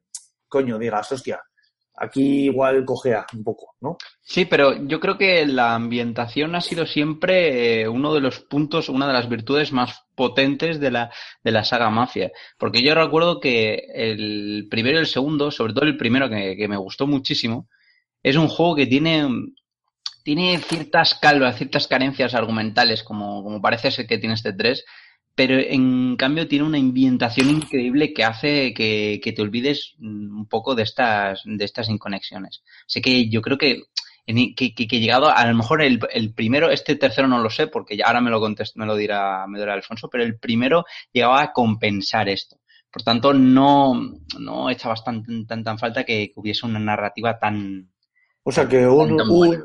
coño, digas, hostia, aquí igual cojea un poco, ¿no? Sí, pero yo creo que la ambientación ha sido siempre eh, uno de los puntos, una de las virtudes más potentes de la, de la saga Mafia. Porque yo recuerdo que el primero y el segundo, sobre todo el primero que, me gustó muchísimo, es un juego que tiene, tiene ciertas calvas, ciertas carencias argumentales, como, como parece ser que tiene este 3, pero en cambio tiene una ambientación increíble que hace que, que te olvides mm, un poco de estas, de estas inconexiones. Así que yo creo que, que, que, que llegado a, lo mejor el, el primero, este tercero no lo sé, porque ya ahora me lo contest- me lo dirá, me lo dirá Alfonso, pero el primero llegaba a compensar esto. Por tanto, no, no echaba tan, tan, tan falta que, hubiese una narrativa tan, O sea que un- Tan un- buena.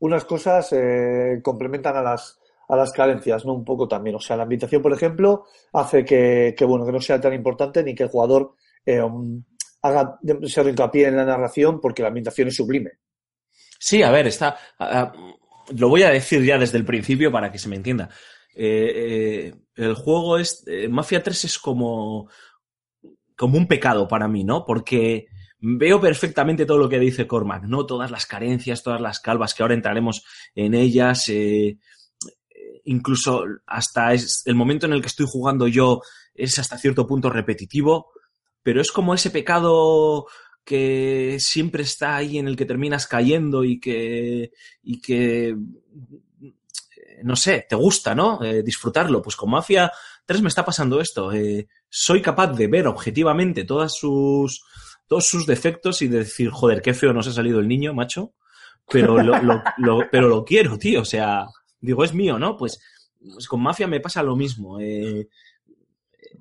unas cosas eh, complementan a las, a las carencias, ¿no? Un poco también. O sea, la ambientación, por ejemplo, hace que, que, bueno, que no sea tan importante ni que el jugador eh, um, haga demasiado hincapié en la narración porque la ambientación es sublime. Sí, a ver, está. lo voy a decir ya desde el principio para que se me entienda. Eh, eh, el juego es. Mafia 3 es como. como un pecado para mí, ¿no? Porque veo perfectamente todo lo que dice Cormac, ¿no? Todas las carencias, todas las calvas, que ahora entraremos en ellas. Incluso hasta es- el momento en el que estoy jugando yo es hasta cierto punto repetitivo, pero es como ese pecado que siempre está ahí en el que terminas cayendo y que, y que no sé, te gusta, ¿no? Eh, disfrutarlo. Pues con Mafia 3 me está pasando esto. Eh, soy capaz de ver objetivamente todas sus, todos sus defectos y de decir, joder, qué feo nos ha salido el niño, macho. Pero lo- lo- pero lo quiero, tío. O sea, digo, es mío, ¿no? Pues, pues con Mafia me pasa lo mismo. Eh,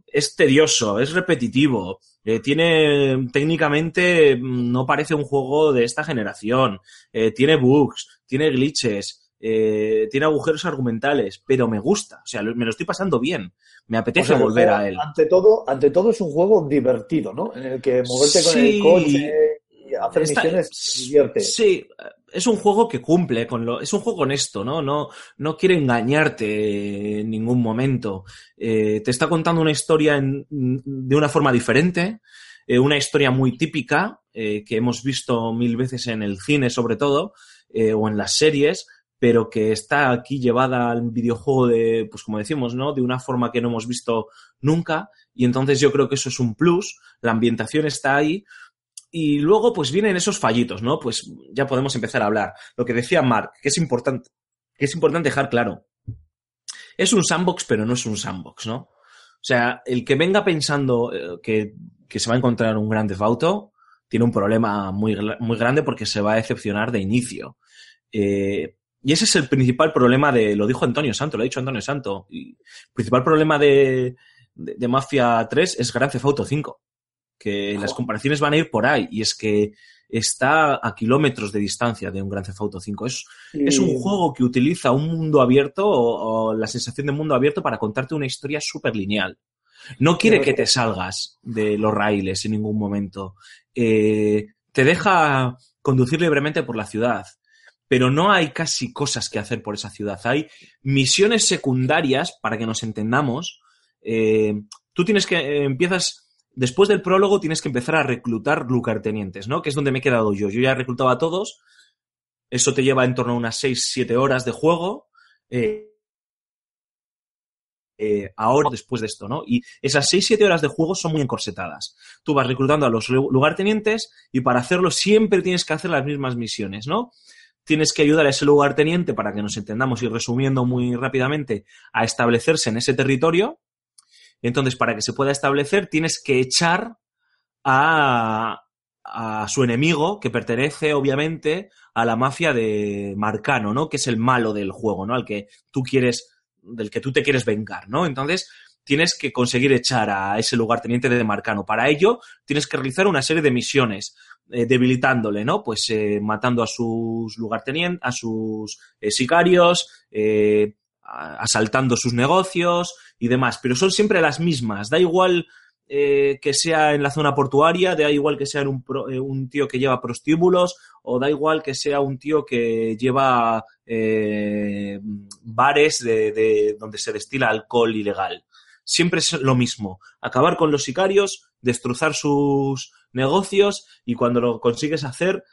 es tedioso, es repetitivo. eh, tiene técnicamente mm, no parece un juego de esta generación. eh, tiene bugs, tiene glitches, eh, tiene agujeros argumentales, pero me gusta. O sea, me lo estoy pasando bien. Me O apetece sea, volver juego, a él. Ante todo, ante todo es un juego divertido, ¿no? En el que moverte con el coche hacer misiones divierte. Sí, es un juego que cumple con lo, es un juego honesto, ¿no? No, no quiere engañarte en ningún momento. Eh, te está contando una historia en- de una forma diferente, eh, una historia muy típica eh, que hemos visto mil veces en el cine, sobre todo, eh, o en las series, pero que está aquí llevada al videojuego de, pues como decimos, ¿no? De una forma que no hemos visto nunca. Y entonces yo creo que eso es un plus. La ambientación está ahí, y luego, pues vienen esos fallitos, ¿no? Pues ya podemos empezar a hablar. Lo que decía Mark, que es importante, que es importante dejar claro. Es un sandbox, pero no es un sandbox, ¿no? O sea, el que venga pensando eh, que, que se va a encontrar un gran Theft Auto tiene un problema muy, muy grande porque se va a decepcionar de inicio. Eh, y ese es el principal problema de, lo dijo Antonio Santo, lo ha dicho Antonio Santo, el principal problema de, de, Mafia 3 es Grand Theft Auto 5, que las comparaciones van a ir por ahí, y es que está a kilómetros de distancia de un Grand Theft Auto 5. Es, es un juego que utiliza un mundo abierto o, o la sensación de mundo abierto para contarte una historia súper lineal. No quiere Pero- que te salgas de los raíles en ningún momento. Eh, te deja conducir libremente por la ciudad, pero no hay casi cosas que hacer por esa ciudad. Hay misiones secundarias, para que nos entendamos. Eh, tú tienes que, eh, empiezas, después del prólogo tienes que empezar a reclutar lugartenientes, ¿no? Que es donde me he quedado yo. Yo ya he reclutado a todos. Eso te lleva en torno a unas 6-7 horas de juego. Eh, eh, ahora después de esto, ¿no? Y esas 6-7 horas de juego son muy encorsetadas. Tú vas reclutando a los lu- lugartenientes y para hacerlo siempre tienes que hacer las mismas misiones, ¿no? Tienes que ayudar a ese lugarteniente, para que nos entendamos y resumiendo muy rápidamente, a establecerse en ese territorio. Entonces, para que se pueda establecer, tienes que echar a, a su enemigo, que pertenece, obviamente, a la mafia de Marcano, ¿no? Que es el malo del juego, ¿no? Al que tú quieres, del que tú te quieres vengar, ¿no? Entonces, tienes que conseguir echar a ese lugarteniente de Marcano. Para ello, tienes que realizar una serie de misiones, eh, debilitándole, ¿no? Pues eh, matando a sus lugartenientes, a sus eh, sicarios, asaltando sus negocios y demás. Pero son siempre las mismas. Da igual eh, que sea en la zona portuaria, da igual que sea un, pro- eh, un tío que lleva prostíbulos, o da igual que sea un tío que lleva eh, bares de, de- donde se destila alcohol ilegal. Siempre es lo mismo. Acabar con los sicarios, destrozar sus negocios y cuando lo consigues hacer,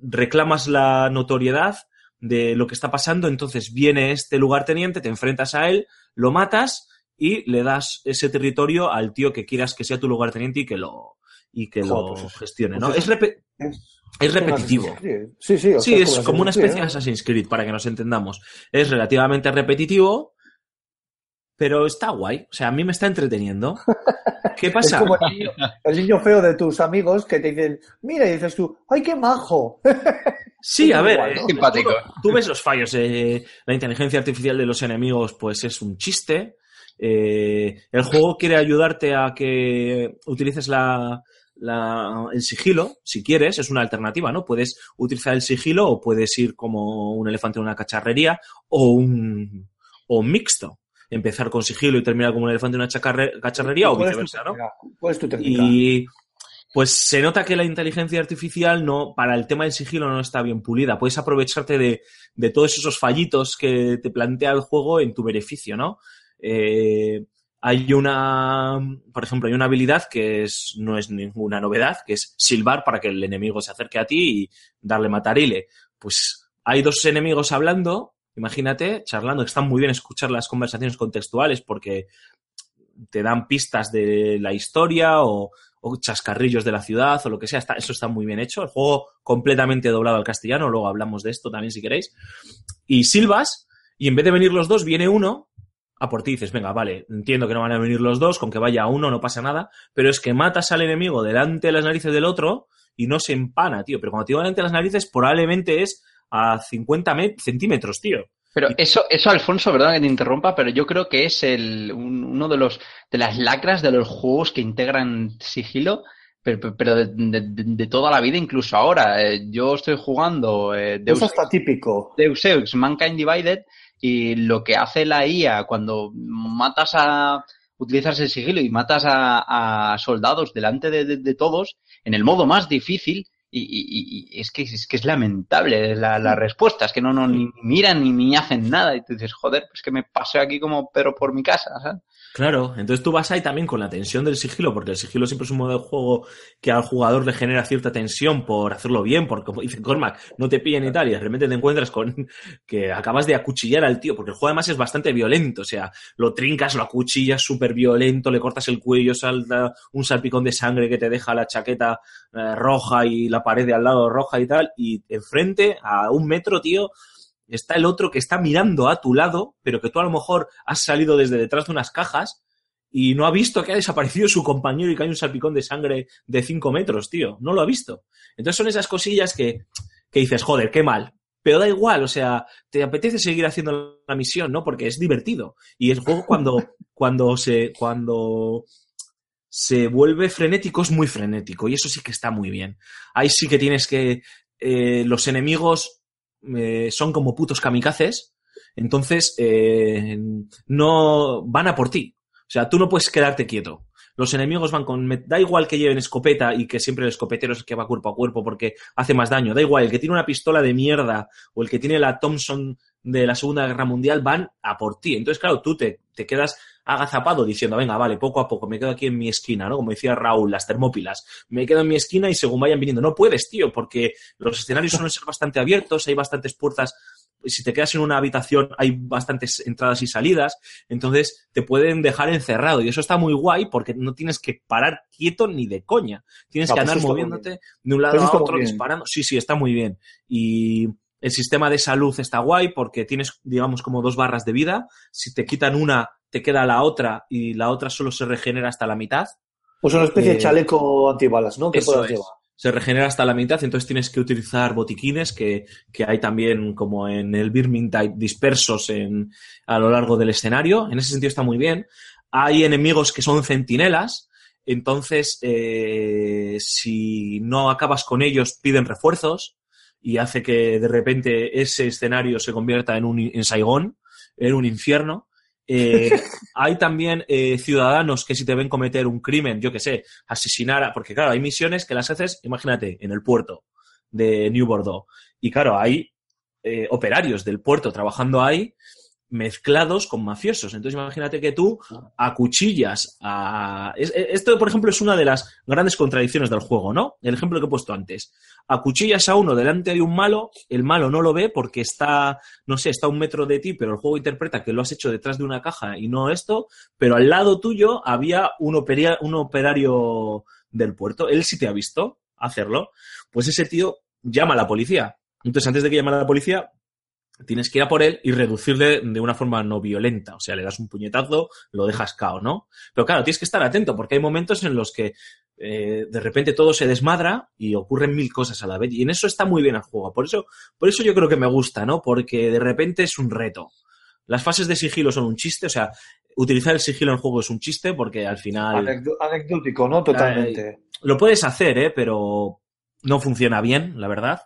reclamas la notoriedad de lo que está pasando. Entonces viene este lugarteniente, te enfrentas a él, lo matas y le das ese territorio al tío que quieras que sea tu lugarteniente y que lo, y que Joder, lo pues es- gestione. pues ¿no? es- Es, repe- Es, es repetitivo. Sí, sí. o Sí, sea, es como una especie de ¿no? Assassin's Creed, para que nos entendamos. Es relativamente repetitivo, pero está guay. O sea, a mí me está entreteniendo. ¿Qué Es pasa? como el niño, el niño feo de tus amigos que te dicen, mira, y dices tú, ¡ay, qué majo! Sí, a es ver, igual, eh, ¿no? Simpático. Tú, tú ves los fallos. eh, la inteligencia artificial de los enemigos, pues es un chiste. Eh, el juego quiere ayudarte a que utilices la, la- el sigilo, si quieres, es una alternativa, ¿no? Puedes utilizar el sigilo o puedes ir como un elefante en una cacharrería o un, o un mixto. Empezar con sigilo y terminar como un elefante en una cacharrería o ¿Cuál es tu viceversa, ¿no? ¿Cuál es tu técnica? Y pues se nota que la inteligencia artificial no, para el tema del sigilo no está bien pulida. Puedes aprovecharte de, de todos esos fallitos que te plantea el juego en tu beneficio, ¿no? Eh, hay una, por ejemplo, hay una habilidad que es, no es ninguna novedad, que es silbar para que el enemigo se acerque a ti y darle matarile. Pues hay dos enemigos hablando, imagínate, charlando, están muy bien escuchar las conversaciones contextuales porque te dan pistas de la historia o, chascarrillos de la ciudad o lo que sea. Eso está muy bien hecho. El juego completamente doblado al castellano. Luego hablamos de esto también si queréis. Y silbas y en vez de venir los dos, viene uno a por ti y dices, venga, vale, entiendo que no van a venir los dos, con que vaya uno no pasa nada, pero es que matas al enemigo delante de las narices del otro y no se empana, tío. Pero cuando te digo delante de las narices, probablemente es a 50 me- centímetros, tío. Pero eso, eso, Alfonso, perdón que te interrumpa, pero yo creo que es el, un- uno de los de las lacras de los juegos que integran sigilo, pero, pero de, de- de- de toda la vida, incluso ahora. Eh, yo estoy jugando eh, Deus, hasta típico. Deus Ex Mankind Divided y lo que hace la IA cuando matas a utilizas el sigilo y matas a, a soldados delante de, de- de todos en el modo más difícil y, y- y es que es que es lamentable la, la respuesta es que no, no ni miran ni, ni hacen nada y tú dices joder pues que me pasé aquí como pero por mi casa ¿sabes? Claro, entonces tú vas ahí también con la tensión del sigilo, porque el sigilo siempre es un modo de juego que al jugador le genera cierta tensión por hacerlo bien, porque como dice Cormac, no te pillen y tal, y de repente te encuentras con que acabas de acuchillar al tío, porque el juego además es bastante violento, o sea, lo trincas, lo acuchillas súper violento, le cortas el cuello, salta un salpicón de sangre que te deja la chaqueta eh, roja y la pared de al lado roja y tal, y enfrente, a un metro, tío, está el otro que está mirando a tu lado, pero que tú a lo mejor has salido desde detrás de unas cajas y no ha visto que ha desaparecido su compañero y que hay un salpicón de sangre de 5 metros, tío. No lo ha visto. Entonces son esas cosillas que, que dices, joder, qué mal. pero da igual, o sea, te apetece seguir haciendo la misión, ¿no? Porque es divertido. Y el juego cuando, cuando se, cuando se vuelve frenético es muy frenético y eso sí que está muy bien. Ahí sí que tienes que, eh, los enemigos eh, son como putos kamikazes, entonces eh, no van a por ti. O sea, tú no puedes quedarte quieto. Los enemigos van con. Da igual que lleven escopeta y que siempre el escopetero es el que va cuerpo a cuerpo porque hace más daño. Da igual, el que tiene una pistola de mierda o el que tiene la Thompson de la Segunda Guerra Mundial van a por ti. Entonces, claro, tú te, te quedas agazapado diciendo, venga, vale, poco a poco, me quedo aquí en mi esquina, ¿no? Como decía Raúl, las termópilas. Me quedo en mi esquina y según vayan viniendo. No puedes, tío, porque los escenarios suelen ser bastante abiertos, hay bastantes puertas. Si te quedas en una habitación, hay bastantes entradas y salidas, entonces te pueden dejar encerrado. Y eso está muy guay porque no tienes que parar quieto ni de coña. Tienes Ah, que pues andar moviéndote de un lado a otro disparando. Sí, sí, está muy bien. Y el sistema de salud está guay porque tienes, digamos, como dos barras de vida. Si te quitan una, te queda la otra y la otra solo se regenera hasta la mitad. Pues una especie Eh, de chaleco antibalas, ¿no? Que puedas llevar. Se regenera hasta la mitad, entonces tienes que utilizar botiquines que, que hay también como en el Birmingham dispersos en, a lo largo del escenario. En ese sentido está muy bien. Hay enemigos que son centinelas, entonces eh, si no acabas con ellos piden refuerzos y hace que de repente ese escenario se convierta en un en Saigón, en un infierno. Eh, hay también eh, ciudadanos que si te ven cometer un crimen, yo que sé, asesinar, a- porque claro, hay misiones que las haces, imagínate, en el puerto de New Bordeaux. Y claro, hay eh, operarios del puerto trabajando ahí mezclados con mafiosos. Entonces imagínate que tú acuchillas a... es- Esto, por ejemplo, es una de las grandes contradicciones del juego, ¿no? El ejemplo que he puesto antes. Acuchillas a uno delante de un malo, el malo no lo ve porque está, no sé, está a un metro de ti, pero el juego interpreta que lo has hecho detrás de una caja y no esto, pero al lado tuyo había un, operia- un operario del puerto. Él sí te ha visto hacerlo. Pues ese tío llama a la policía. Entonces, antes de que llame a la policía, tienes que ir a por él y reducirle de una forma no violenta. O sea, le das un puñetazo, lo dejas cao, ¿no? Pero claro, tienes que estar atento porque hay momentos en los que eh, de repente todo se desmadra y ocurren mil cosas a la vez. Y en eso está muy bien el juego. Por eso, por eso yo creo que me gusta, ¿no? Porque de repente es un reto. Las fases de sigilo son un chiste, o sea, utilizar el sigilo en el juego es un chiste porque al final Anecdótico, ¿no? Totalmente. lo puedes hacer, ¿eh? Pero no funciona bien, la verdad.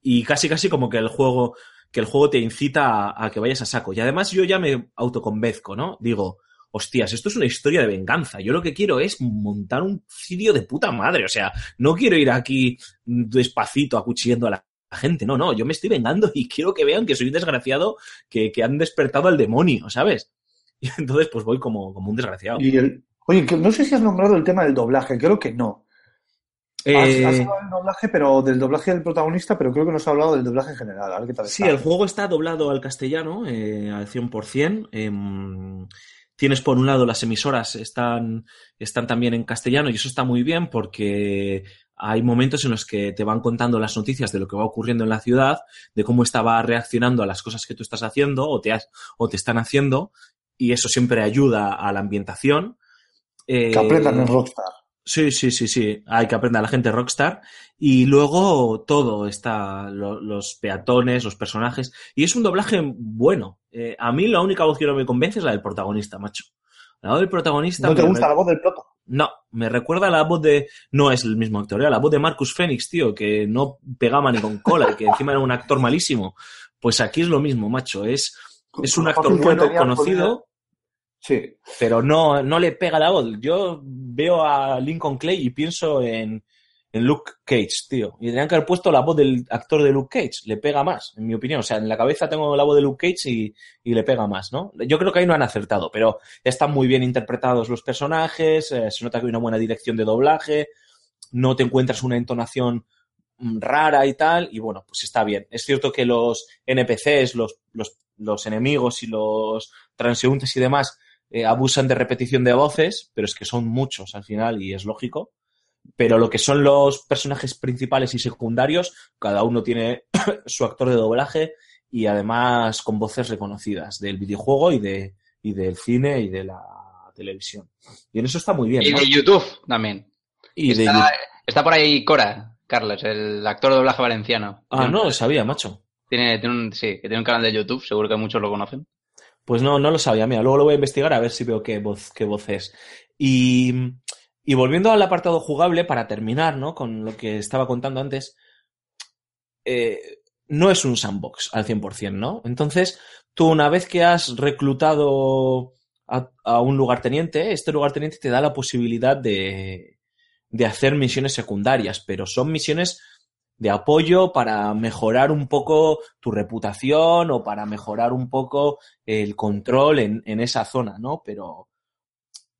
Y casi, casi como que el juego, que el juego te incita a, que vayas a saco. Y además yo ya me autoconvezco, ¿no? Digo, hostias, esto es una historia de venganza. Yo lo que quiero es montar un cirio de puta madre. O sea, no quiero ir aquí despacito acuchillando a la gente. No, no, yo me estoy vengando y quiero que vean que soy un desgraciado que, que han despertado al demonio, ¿sabes? Y entonces pues voy como, como un desgraciado. Y el... Oye, que no sé si has nombrado el tema del doblaje, creo que no. Has, Eh, has hablado del doblaje, pero del doblaje del protagonista, pero creo que no has hablado del doblaje en general. A ver qué tal Sí, está. el juego está doblado al castellano eh, al 100%. Em, tienes por un lado las emisoras están, están también en castellano y eso está muy bien porque hay momentos en los que te van contando las noticias de lo que va ocurriendo en la ciudad, de cómo estaba reaccionando a las cosas que tú estás haciendo o te, has- o te están haciendo y eso siempre ayuda a la ambientación. Eh, Que aprendan en Rockstar. Sí, sí, sí, sí. Hay que aprender a la gente Rockstar. Y luego todo está, lo- los peatones, los personajes. Y es un doblaje bueno. Eh, a mí la única voz que no me convence es la del protagonista, macho. La voz del protagonista. ¿No te me- gusta la voz del proto? No, me recuerda a la voz de. No es el mismo actor, era la voz de Marcus Phoenix, tío, que no pegaba ni con cola y que encima era un actor malísimo. Pues aquí es lo mismo, macho. Es, es un actor bueno, conocido, Sí. pero no, no le pega la voz. Yo veo a Lincoln Clay y pienso en, en Luke Cage, tío. Y tendrían que haber puesto la voz del actor de Luke Cage. Le pega más, en mi opinión. O sea, en la cabeza tengo la voz de Luke Cage y, y le pega más, ¿no? Yo creo que ahí no han acertado, pero están muy bien interpretados los personajes, eh, se nota que hay una buena dirección de doblaje, no te encuentras una entonación mm, rara y tal, y bueno, pues está bien. Es cierto que los NPCs, los, los, los enemigos y los transeúntes y demás eh, abusan de repetición de voces, pero es que son muchos al final y es lógico. Pero lo que son los personajes principales y secundarios, cada uno tiene su actor de doblaje y además con voces reconocidas del videojuego y, de, y del cine y de la televisión. Y en eso está muy bien. Y ¿no? de YouTube también. Y de está, YouTube. está por ahí Cora, Carlos, el actor de doblaje valenciano. Ah, no lo sabía, macho. Tiene, tiene un, sí, que tiene un canal de YouTube, seguro que muchos lo conocen. Pues no, no lo sabía, mira, luego lo voy a investigar a ver si veo qué voz, qué voz es. Y, y volviendo al apartado jugable, para terminar, ¿no? Con lo que estaba contando antes, eh, no es un sandbox al 100%, ¿no? Entonces, tú una vez que has reclutado a, a un lugarteniente, este lugarteniente te da la posibilidad de, de hacer misiones secundarias, pero son misiones de apoyo para mejorar un poco tu reputación o para mejorar un poco el control en, en esa zona, ¿no? Pero,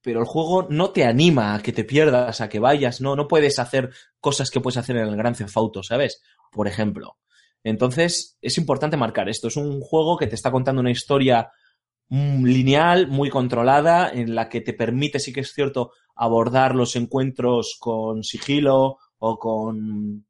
pero el juego no te anima a que te pierdas, a que vayas, no, no puedes hacer cosas que puedes hacer en el Gran Theft Auto, ¿sabes? Por ejemplo. Entonces, es importante marcar esto. Es un juego que te está contando una historia mm, lineal, muy controlada, en la que te permite, sí que es cierto, abordar los encuentros con sigilo o con,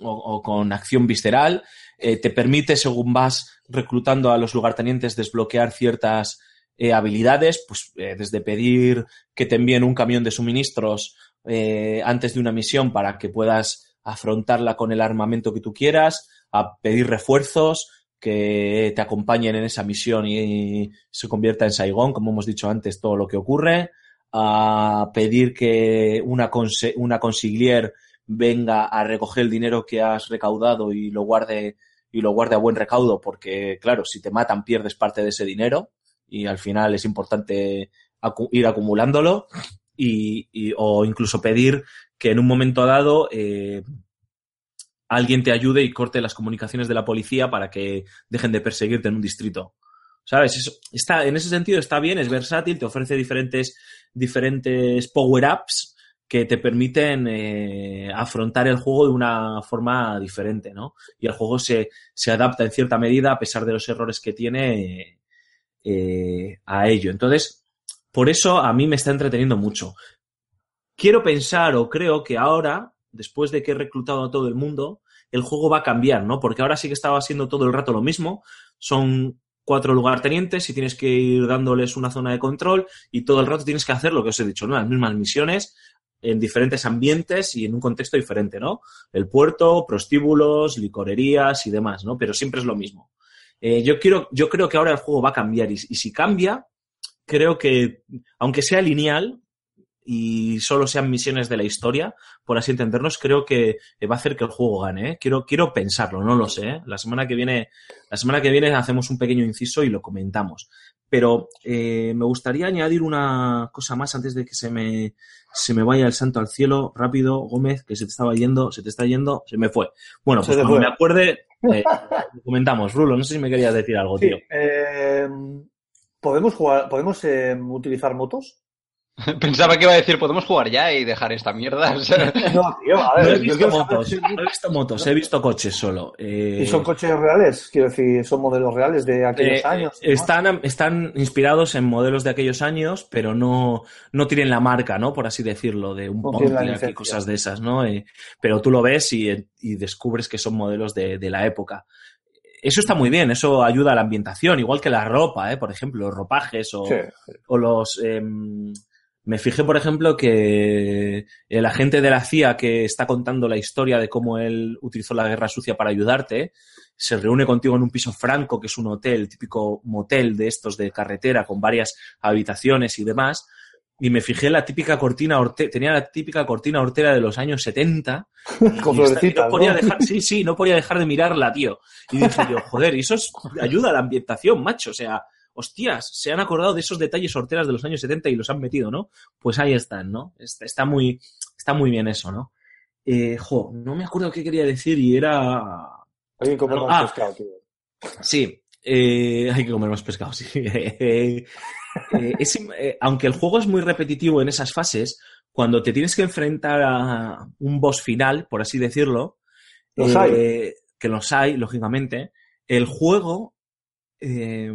o, o con acción visceral. Eh, te permite, según vas reclutando a los lugartenientes, desbloquear ciertas eh, habilidades, pues eh, desde pedir que te envíen un camión de suministros eh, antes de una misión para que puedas afrontarla con el armamento que tú quieras, a pedir refuerzos que te acompañen en esa misión y, se convierta en Saigón, como hemos dicho antes, todo lo que ocurre, a pedir que una, conse una consiglier venga a recoger el dinero que has recaudado y lo guarde y lo guarde a buen recaudo, porque claro, si te matan pierdes parte de ese dinero y al final es importante ir acumulándolo y, o incluso pedir que en un momento dado eh, alguien te ayude y corte las comunicaciones de la policía para que dejen de perseguirte en un distrito. ¿Sabes? Está, en ese sentido está bien, es versátil, te ofrece diferentes, diferentes power-ups que te permiten eh, afrontar el juego de una forma diferente, ¿no? Y el juego se, se adapta en cierta medida, a pesar de los errores que tiene, eh, a ello. Entonces, por eso a mí me está entreteniendo mucho. Quiero pensar o creo que ahora, después de que he reclutado a todo el mundo, el juego va a cambiar, ¿no? Porque ahora sí que estaba haciendo todo el rato lo mismo. Son cuatro lugartenientes y tienes que ir dándoles una zona de control y todo el rato tienes que hacer lo que os he dicho, ¿no? Las mismas misiones en diferentes ambientes y en un contexto diferente, ¿no? El puerto, prostíbulos, licorerías y demás, ¿no? Pero siempre es lo mismo. Eh, yo, quiero, yo creo que ahora el juego va a cambiar y, si cambia, creo que, aunque sea lineal, y solo sean misiones de la historia, por así entendernos, creo que va a hacer que el juego gane. ¿eh? Quiero, quiero pensarlo, no lo sé. ¿eh? La semana que viene, la semana que viene hacemos un pequeño inciso y lo comentamos. Pero eh, me gustaría añadir una cosa más antes de que se me, se me vaya el santo al cielo. Rápido, Gómez, que se te estaba yendo, se te está yendo, se me fue. Bueno, pues cuando fue. me acuerde, eh, comentamos. Rulo, no sé si me querías decir algo, Sí, tío. eh, ¿Podemos jugar, podemos eh, utilizar motos? Pensaba que iba a decir, podemos jugar ya y dejar esta mierda. O sea, No, tío, a No ver, he yo visto quiero motos, saber- no he visto motos, he visto coches solo. Eh, ¿Y son coches reales? Quiero decir, ¿son modelos reales de aquellos Eh, años? Están, están inspirados en modelos de aquellos años, pero no, no tienen la marca, ¿no? Por así decirlo, de un y cosas de esas, ¿no? Eh, pero tú lo ves y, y descubres que son modelos de, de la época. Eso está muy bien, eso ayuda a la ambientación, igual que la ropa, ¿eh? Por ejemplo, los ropajes o, Sí. o los... em, me fijé, por ejemplo, que el agente de la CIA que está contando la historia de cómo él utilizó la guerra sucia para ayudarte, se reúne contigo en un piso franco, que es un hotel, típico motel de estos de carretera, con varias habitaciones y demás. Y me fijé la típica cortina horte tenía la típica cortina hortera de los años 70. Con florecitas, no podía ¿no? dejar, sí, sí, no podía dejar de mirarla, tío. Y dije yo, joder, y eso es, ayuda a la ambientación, macho. O sea, hostias, se han acordado de esos detalles horteras de los años 70 y los han metido, ¿no? Pues ahí están, ¿no? Está, está muy, está muy bien eso, ¿no? Eh, jo, no me acuerdo qué quería decir y era... Hay que comer Ah. más pescado, tío. Sí, eh, hay que comer más pescado, sí. Eh, es aunque el juego es muy repetitivo en esas fases, cuando te tienes que enfrentar a un boss final, por así decirlo, Los hay. que los hay, lógicamente, el juego eh,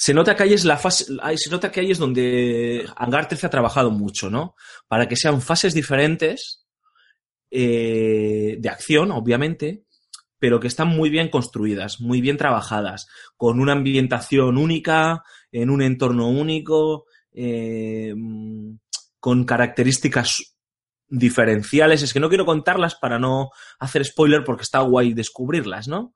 se nota que ahí es la fase, se nota que ahí es donde Hangar 13 ha trabajado mucho, ¿no? Para que sean fases diferentes eh, de acción, obviamente, pero que están muy bien construidas, muy bien trabajadas, con una ambientación única, en un entorno único, eh, con características diferenciales. Es que no quiero contarlas para no hacer spoiler porque está guay descubrirlas, ¿no?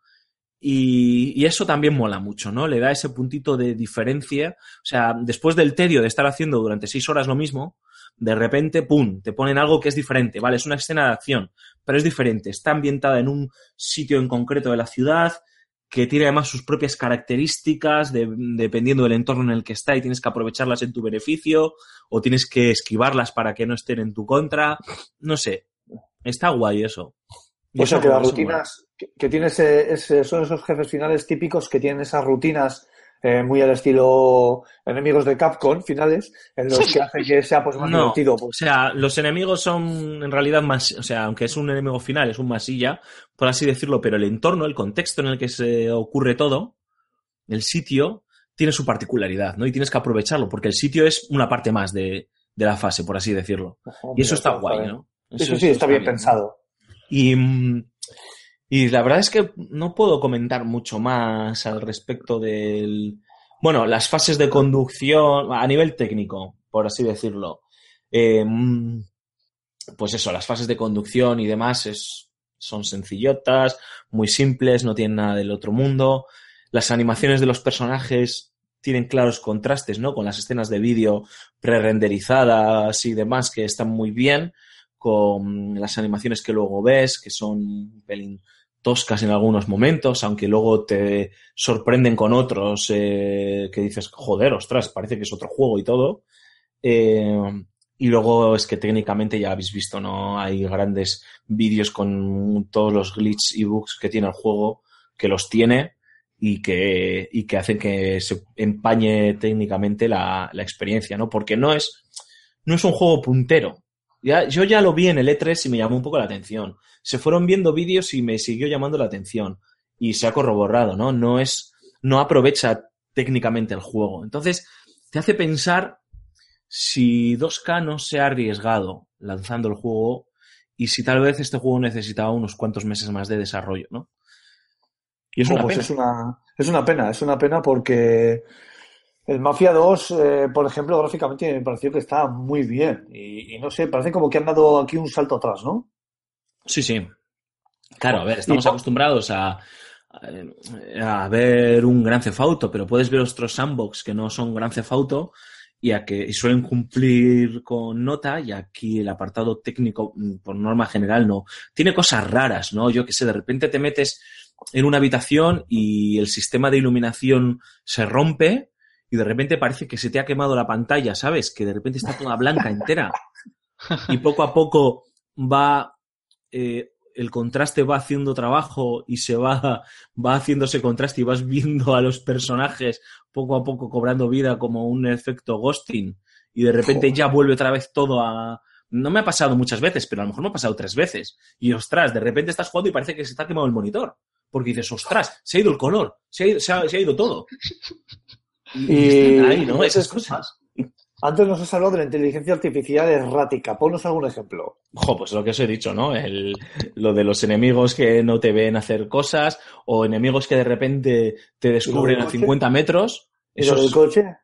Y, y, eso también mola mucho, ¿no? Le da ese puntito de diferencia. O sea, después del tedio de estar haciendo durante seis horas lo mismo, de repente, ¡pum!, te ponen algo que es diferente, ¿vale? Es una escena de acción, pero es diferente. Está ambientada en un sitio en concreto de la ciudad, que tiene además sus propias características de, dependiendo del entorno en el que está y tienes que aprovecharlas en tu beneficio o tienes que esquivarlas para que no estén en tu contra. No sé, está guay eso. Y o sea que las rutinas que, que ese, son esos jefes finales típicos que tienen esas rutinas eh, muy al estilo enemigos de Capcom finales, en los que hace que sea pues más No, divertido. Pues. O sea, los enemigos son en realidad más, o sea, aunque es un enemigo final, es un masilla, por así decirlo, pero el entorno, el contexto en el que se ocurre todo, el sitio, tiene su particularidad, ¿no? Y tienes que aprovecharlo, porque el sitio es una parte más de, de la fase, por así decirlo. Y eso mira, está está guay, bien. ¿no? Sí, Eso- sí, está bien pensado. Y, mm, y la verdad es que no puedo comentar mucho más al respecto del... Bueno, las fases de conducción a nivel técnico, por así decirlo. Mm, pues eso, las fases de conducción y demás es, son sencillotas, muy simples, no tienen nada del otro mundo. Las animaciones de los personajes tienen claros contrastes, ¿no? Con las escenas de vídeo pre-renderizadas y demás que están muy bien con las animaciones que luego ves, que son pelín toscas en algunos momentos, aunque luego te sorprenden con otros eh, que dices, joder, ostras, parece que es otro juego y todo. Eh, y luego es que técnicamente ya habéis visto, ¿no? Hay grandes vídeos con todos los glitches y bugs que tiene el juego, que los tiene y que, y que hacen que se empañe técnicamente la, la experiencia, ¿no? Porque no es, no es un juego puntero. Ya, yo ya lo vi en el E3 y me llamó un poco la atención. Se fueron viendo vídeos y me siguió llamando la atención. Y se ha corroborado, ¿no? No es, no aprovecha técnicamente el juego. Entonces, te hace pensar si 2K no se ha arriesgado lanzando el juego y si tal vez este juego necesitaba unos cuantos meses más de desarrollo, ¿no? Y es una pues pena. es una, es una pena, es una pena porque el Mafia 2, eh, por ejemplo, gráficamente me pareció que está muy bien. Y, y no sé, parece como que han dado aquí un salto atrás, ¿no? Sí, sí. Claro, a ver, estamos Y- acostumbrados a, a, a ver un gran cefauto, pero puedes ver otros sandbox que no son gran cefauto y a que y suelen cumplir con nota y aquí el apartado técnico mm, por norma general no tiene cosas raras no yo que sé de repente te metes en una habitación y el sistema de iluminación se rompe y de repente parece que se te ha quemado la pantalla sabes que de repente está toda blanca entera y poco a poco va eh, el contraste va haciendo trabajo y se va, va haciendo ese contraste y vas viendo a los personajes poco a poco cobrando vida como un efecto ghosting y de repente Joder. ya vuelve otra vez todo a... No me ha pasado muchas veces, pero a lo mejor me ha pasado tres veces. Y ostras, de repente estás jugando y parece que se ha quemado el monitor. Porque dices, ostras, se ha ido el color, se ha ido, se ha, se ha ido todo. Y, y están ahí, ¿no? Esas cosas. Antes nos has hablado de la inteligencia artificial errática. Ponnos algún ejemplo. Jo, pues lo que os he dicho, ¿no? El, lo de los enemigos que no te ven hacer cosas o enemigos que de repente te descubren a coche? 50 metros. ¿Y lo Eso del coche?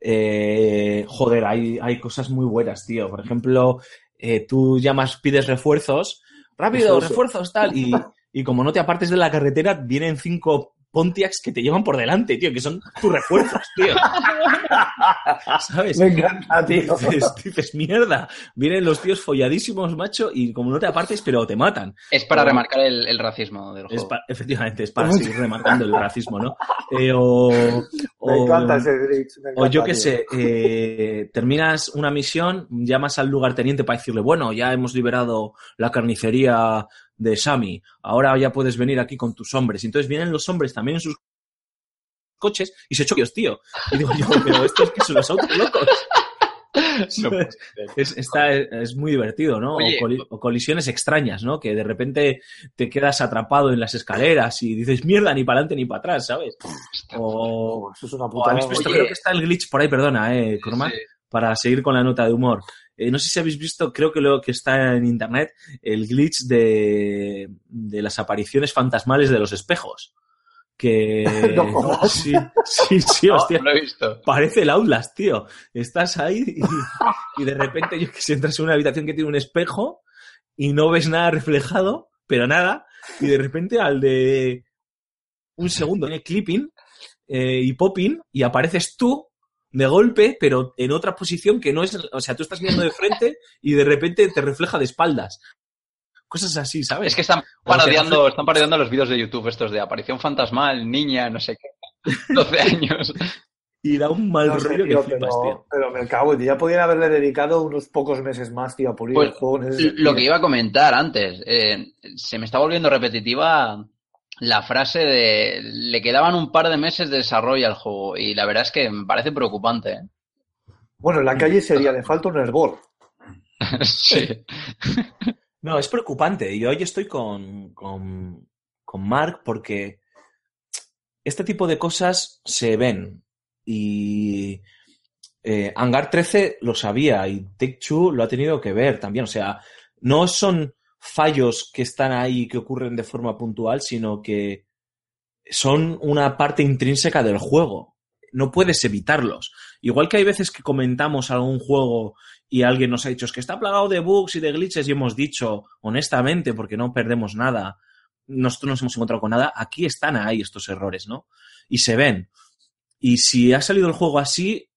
eh, joder, hay, hay cosas muy buenas, tío. Por ejemplo, eh, tú llamas, pides refuerzos, rápido, refuerzos, tal, y, y como no te apartes de la carretera, vienen cinco Pontiacs que te llevan por delante, tío, que son tus refuerzos, tío. ¿Sabes? Me encanta, tío. Dices, dices, mierda, vienen los tíos folladísimos, macho, y como no te apartes, pero te matan. Es para O- remarcar el, el racismo del Es juego. pa- efectivamente, es para seguir remarcando el racismo, ¿no? Eh, o, Me o- encanta ese glitch. me o yo qué sé, eh, terminas una misión, llamas al lugarteniente para decirle, bueno, ya hemos liberado la carnicería de Sami, ahora ya puedes venir aquí con tus hombres. Y entonces vienen los hombres también en sus coches y se chocan, tío. Y digo yo, pero esto es que son los autos locos. No. Es, está, es muy divertido, ¿no? Oye. o, coli- o colisiones extrañas, ¿no? Que de repente te quedas atrapado en las escaleras y dices, mierda, ni para adelante ni para atrás, ¿sabes? O, eso es una o puta. habéis visto, Oye. creo que está el glitch por ahí, perdona, eh, Cormac, Sí. para seguir con la nota de humor. Eh, no sé si habéis visto, creo que lo que está en internet, el glitch de, de las apariciones fantasmales de los espejos. que... No sí, sí, sí, No, hostia. lo he visto. Parece el Outlast, tío. Estás ahí y, y de repente yo que sé, entras en una habitación que tiene un espejo y no ves nada reflejado, pero nada, y de repente al de un segundo en el clipping eh, y popping y apareces tú de golpe, pero en otra posición que no es, o sea, tú estás mirando de frente y de repente te refleja de espaldas. Cosas así, ¿sabes? Es que están sea, parodiando, están parodiando los vídeos de YouTube estos de aparición fantasmal, niña, no sé qué. 12 años. Y da un mal No sé, rollo tío, que flipas, pero, tío. pero me cago, tío. Ya podían haberle dedicado unos pocos meses más, tío, a pulir Pues, el juego en ese Lo que iba a comentar antes, eh, se me está volviendo repetitiva la frase de le quedaban un par de meses de desarrollo al juego y la verdad es que me parece preocupante. ¿eh? Bueno, en la calle sería, le falta un hervor. sí. No, es preocupante. Y hoy estoy con, con, con Mark porque este tipo de cosas se ven. Y eh, Hangar 13 lo sabía y Take Two lo ha tenido que ver también. O sea, no son fallos que están ahí que ocurren de forma puntual, sino que son una parte intrínseca del juego. No puedes evitarlos. Igual que hay veces que comentamos algún juego y alguien nos ha dicho que está plagado de bugs y de glitches y hemos dicho honestamente, porque no perdemos nada, nosotros no nos hemos encontrado con nada, aquí están ahí estos errores, ¿no? Y se ven. Y si ha salido el juego así,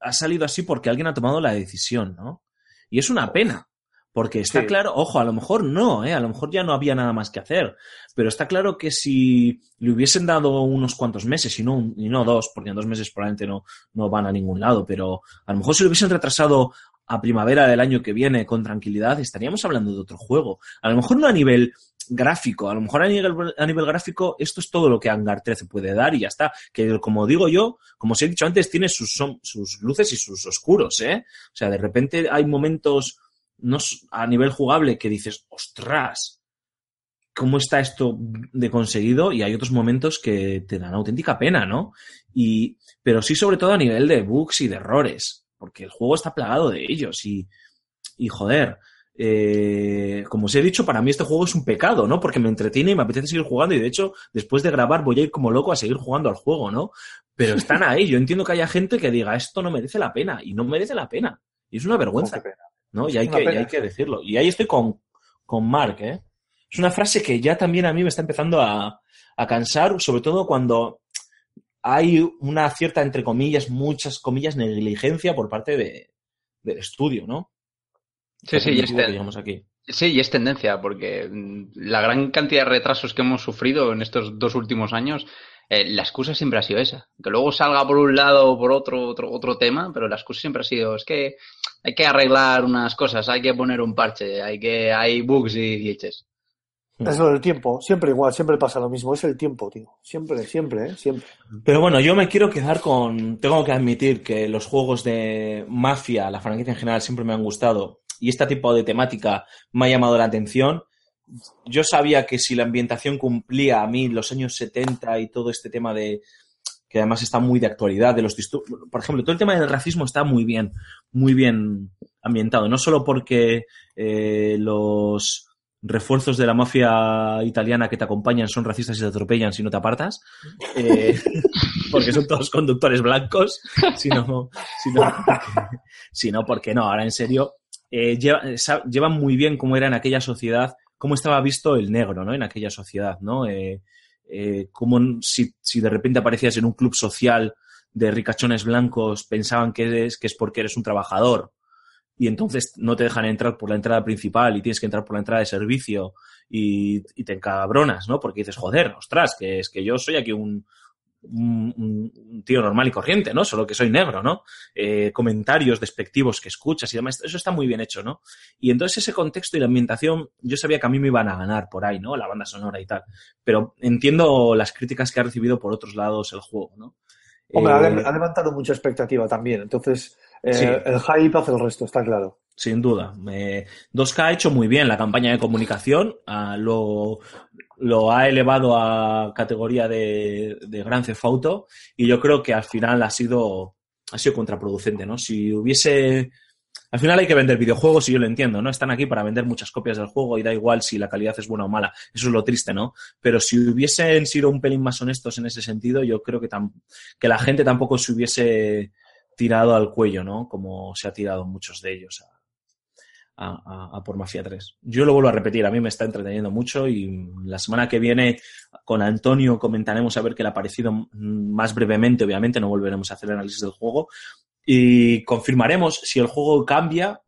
ha salido así porque alguien ha tomado la decisión, ¿no? Y es una pena, porque está Sí. claro, ojo, a lo mejor no, ¿eh? A lo mejor ya no había nada más que hacer, pero está claro que si le hubiesen dado unos cuantos meses y no, un- y no dos, porque en dos meses probablemente no, no van a ningún lado, pero a lo mejor si lo hubiesen retrasado a primavera del año que viene con tranquilidad, estaríamos hablando de otro juego. A lo mejor no a nivel gráfico, a lo mejor a nivel, a nivel gráfico esto es todo lo que Hangar 13 puede dar y ya está. Que como digo yo, como os he dicho antes, tiene sus, sus luces y sus oscuros, ¿eh? O sea, de repente hay momentos no, a nivel jugable que dices, ostras, ¿cómo está esto de conseguido? Y hay otros momentos que te dan auténtica pena, ¿no? Y, pero sí, sobre todo a nivel de bugs y de errores, porque el juego está plagado de ellos y, y joder, eh, como os he dicho, para mí este juego es un pecado, ¿no? Porque me entretiene y me apetece seguir jugando y de hecho, después de grabar voy a ir como loco a seguir jugando al juego, ¿no? Pero están ahí, yo entiendo que haya gente que diga, esto no merece la pena y no merece la pena. Y es una vergüenza. Pena. ¿No? Y hay, que, y hay que decirlo. Y ahí estoy con, con Mark, ¿eh? Es una frase que ya también a mí me está empezando a, a cansar, sobre todo cuando hay una cierta, entre comillas, muchas comillas, negligencia por parte de, del estudio, ¿no? Sí, sí, y es, ten- aquí. sí, y es tendencia, porque mm, la gran cantidad de retrasos que hemos sufrido en estos dos últimos años, eh, la excusa siempre ha sido esa. Que luego salga por un lado o por otro, otro, otro tema, pero la excusa siempre ha sido, es que hay que arreglar unas cosas, hay que poner un parche, hay que, hay bugs y glitches. Es lo del tiempo. Siempre igual, siempre pasa lo mismo. Es el tiempo, tío. Siempre, siempre, ¿eh? Siempre. Pero bueno, yo me quiero quedar con. Tengo que admitir que los juegos de Mafia, la franquicia en general, siempre me han gustado. Y este tipo de temática me ha llamado la atención. Yo sabía que si la ambientación cumplía a mí los años 70 y todo este tema de. Que además está muy de actualidad, de los. Por ejemplo, todo el tema del racismo está muy bien, muy bien ambientado. No solo porque eh, los refuerzos de la mafia italiana que te acompañan son racistas y te atropellan si no te apartas, eh, porque son todos conductores blancos, sino, sino, porque, sino porque no, ahora en serio, eh, lleva- llevan muy bien cómo era en aquella sociedad, cómo estaba visto el negro, ¿no? En aquella sociedad, ¿no? Eh, eh, como si, si de repente aparecías en un club social de ricachones blancos, pensaban que eres, que es porque eres un trabajador y entonces no te dejan entrar por la entrada principal y tienes que entrar por la entrada de servicio y, y te encabronas, ¿no? Porque dices, joder, ostras, que es que yo soy aquí un, un, un- un tío normal y corriente, ¿no? Solo que soy negro, ¿no? Eh, comentarios despectivos que escuchas y demás, eso está muy bien hecho, ¿no? Y entonces ese contexto y la ambientación, yo sabía que a mí me iban a ganar por ahí, ¿no? La banda sonora y tal. Pero entiendo las críticas que ha recibido por otros lados el juego, ¿no? Hombre, ha, Eh, ha levantado mucha expectativa también. Entonces, eh, Sí. el hype hace el resto, está claro. Sin duda. Eh, 2K ha hecho muy bien la campaña de comunicación, ah, lo, ha elevado a categoría de, Gran Theft Auto y yo creo que al final ha sido, ha sido contraproducente, ¿no? Si hubiese Al final hay que vender videojuegos y yo lo entiendo, ¿no? Están aquí para vender muchas copias del juego y da igual si la calidad es buena o mala. Eso es lo triste, ¿no? Pero si hubiesen sido un pelín más honestos en ese sentido, yo creo que, que la gente tampoco se hubiese tirado al cuello, ¿no? Como se ha tirado muchos de ellos a, a- por Mafia 3. Yo lo vuelvo a repetir, a mí me está entreteniendo mucho y la semana que viene con Antonio comentaremos a ver qué le ha parecido más brevemente, obviamente, no volveremos a hacer análisis del juego y confirmaremos si el juego cambia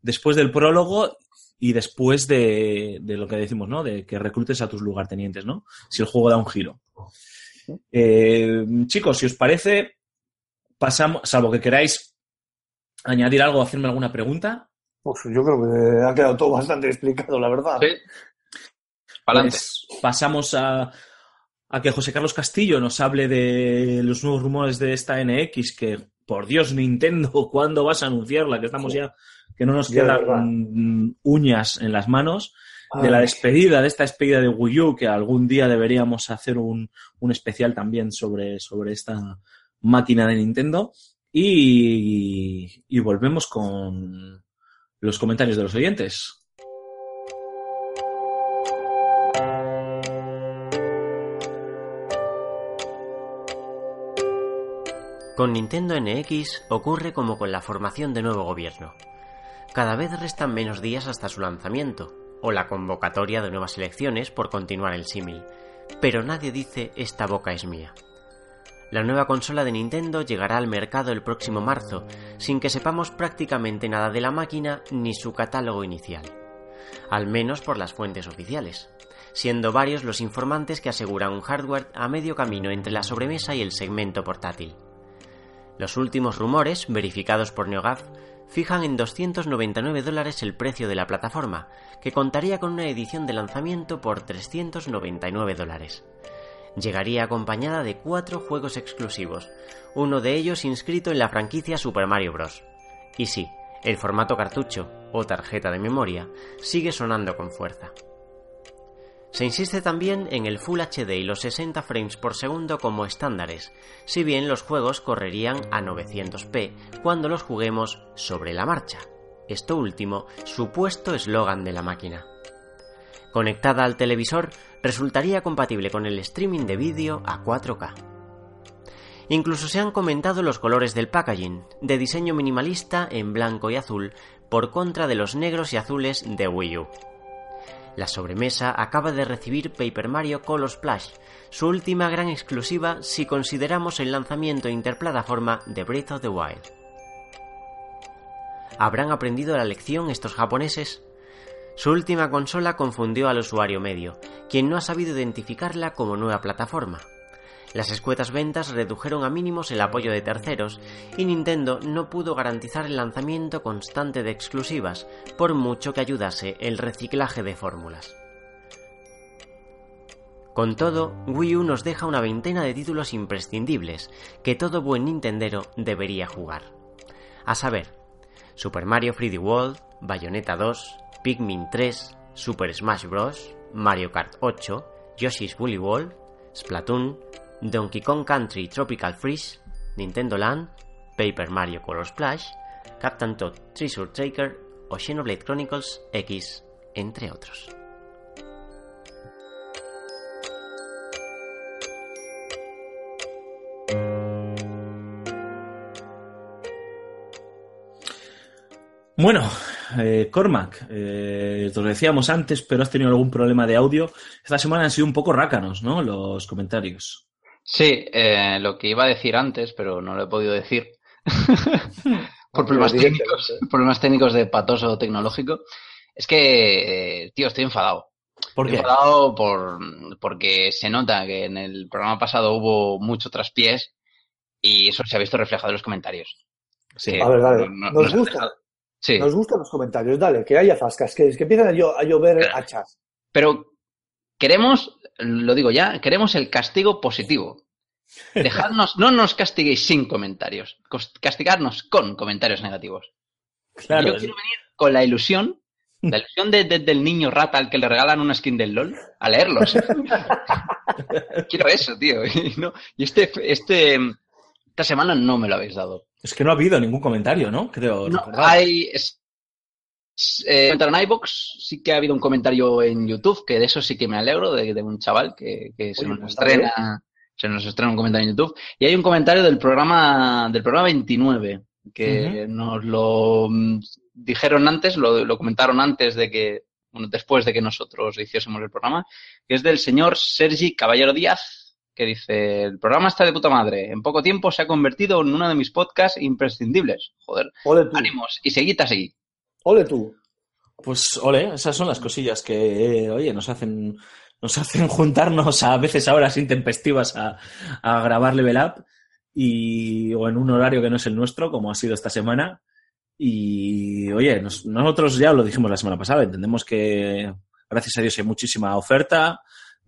después del prólogo y después de, de lo que decimos, ¿no? De que reclutes a tus lugartenientes, ¿no? Si el juego da un giro. Eh, chicos, si os parece, pasamos, salvo que queráis añadir algo hacerme alguna pregunta, Pues yo creo que ha quedado todo bastante explicado, la verdad. Sí. Pa'lante. pues pasamos a, a que José Carlos Castillo nos hable de los nuevos rumores de esta NX, que por Dios, Nintendo, ¿cuándo vas a anunciarla? Que estamos ya, que no nos Ya, quedan mm, uñas en las manos. de la despedida, de esta despedida de Wii U, que algún día deberíamos hacer un, un especial también sobre, sobre esta máquina de Nintendo. Y, y volvemos con los comentarios de los oyentes. Con Nintendo NX ocurre como con la formación de nuevo gobierno. Cada vez restan menos días hasta su lanzamiento, o la convocatoria de nuevas elecciones por continuar el símil, pero nadie dice esta boca es mía. La nueva consola de Nintendo llegará al mercado el próximo marzo, sin que sepamos prácticamente nada de la máquina ni su catálogo inicial. Al menos por las fuentes oficiales, siendo varios los informantes que aseguran un hardware a medio camino entre la sobremesa y el segmento portátil. Los últimos rumores, verificados por NeoGAF, fijan en 299 dólares el precio de la plataforma, que contaría con una edición de lanzamiento por 399 dólares. Llegaría acompañada de cuatro juegos exclusivos, uno de ellos inscrito en la franquicia Super Mario Bros. Y sí, el formato cartucho o tarjeta de memoria sigue sonando con fuerza. Se insiste también en el Full HD y los 60 frames por segundo como estándares, si bien los juegos correrían a 900p cuando los juguemos sobre la marcha. Esto último, supuesto eslogan de la máquina. Conectada al televisor, resultaría compatible con el streaming de vídeo a 4K. Incluso se han comentado los colores del packaging, de diseño minimalista en blanco y azul, por contra de los negros y azules de Wii U. La sobremesa acaba de recibir Paper Mario Color Splash, su última gran exclusiva si consideramos el lanzamiento interplataforma de Breath of the Wild. ¿Habrán aprendido la lección estos japoneses? Su última consola confundió al usuario medio, quien no ha sabido identificarla como nueva plataforma. Las escuetas ventas redujeron a mínimos el apoyo de terceros y Nintendo no pudo garantizar el lanzamiento constante de exclusivas, por mucho que ayudase el reciclaje de fórmulas. Con todo, Wii U nos deja una veintena de títulos imprescindibles que todo buen Nintendero debería jugar. A saber, Super Mario 3D World, Bayonetta 2, Pikmin 3, Super Smash Bros., Mario Kart 8, Yoshi's Woolly World, Splatoon, Donkey Kong Country Tropical Freeze, Nintendo Land, Paper Mario Color Splash, Captain Toad Treasure Tracker o Xenoblade Chronicles X, entre otros. Bueno, eh, Cormac, eh, te lo decíamos antes, pero has tenido algún problema de audio. Esta semana han sido un poco rácanos, ¿no? Los comentarios. Sí, eh, lo que iba a decir antes, pero no lo he podido decir. por problemas técnicos, problemas técnicos de patoso tecnológico. Es que, eh, tío, estoy enfadado. ¿Por Estoy qué? enfadado por, porque se nota que en el programa pasado hubo mucho traspiés y eso se ha visto reflejado en los comentarios. Sí. A ver, dale. no- no Nos gusta. dejado. Sí, Nos gustan los comentarios, dale, que haya zascas, que, que empiezan a, llo- a llover hachas. pero queremos, lo digo ya, queremos el castigo positivo. Dejadnos, no nos castiguéis sin comentarios, castigarnos con comentarios negativos. Claro. Yo quiero venir con la ilusión, la ilusión de- de- del niño rata al que le regalan una skin del LOL, a leerlos. quiero eso, tío. Y, no- y este, este Esta semana no me lo habéis dado. Es que no ha habido ningún comentario, ¿no? Creo No, recordar. hay. es- eh, en iVoox, sí que ha habido un comentario en YouTube, que de eso sí que me alegro, de, de un chaval que, que se nos pues estrena, se nos estrena un comentario en YouTube. Y hay un comentario del programa, del programa 29, que nos lo mm, dijeron antes, lo, lo comentaron antes de que, bueno, después de que nosotros hiciésemos el programa, que es del señor Sergi Caballero Díaz, que dice, el programa está de puta madre, en poco tiempo se ha convertido en uno de mis podcasts imprescindibles. Joder, Ole tú. ánimos, y seguid así. Ole tú. Pues, ole, esas son las cosillas que, eh, oye, nos hacen, nos hacen juntarnos a veces a horas intempestivas a, a grabar Level Up y, o en un horario que no es el nuestro, como ha sido esta semana. Y, oye, nos- nosotros ya lo dijimos la semana pasada, entendemos que, gracias a Dios, hay muchísima oferta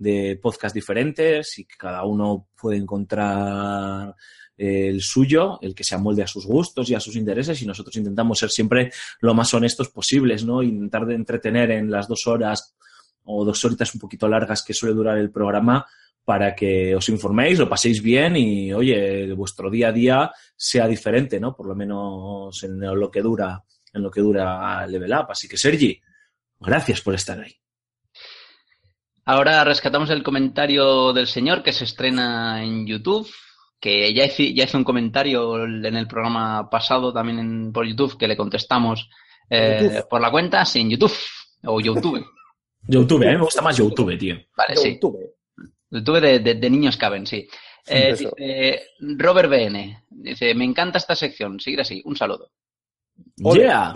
de podcasts diferentes y que cada uno puede encontrar el suyo, el que se amolde a sus gustos y a sus intereses y nosotros intentamos ser siempre lo más honestos posibles, ¿no? Intentar de entretener en las dos horas o dos horitas un poquito largas que suele durar el programa para que os informéis, lo paséis bien y, oye, vuestro día a día sea diferente, ¿no? Por lo menos en lo que dura, en lo que dura Level Up. Así que, Sergi, gracias por estar ahí. Ahora rescatamos el comentario del señor que se estrena en YouTube, que ya hice, ya hizo un comentario en el programa pasado también en- por YouTube, que le contestamos eh, YouTube. por la cuenta, sí, en YouTube o YouTube. YouTube, a mí me gusta más YouTube, tío. Vale, sí. YouTube. YouTube de, de- de niños caben, sí. Eh, dice Robert BN, dice, me encanta esta sección, seguir así, un saludo. Yeah.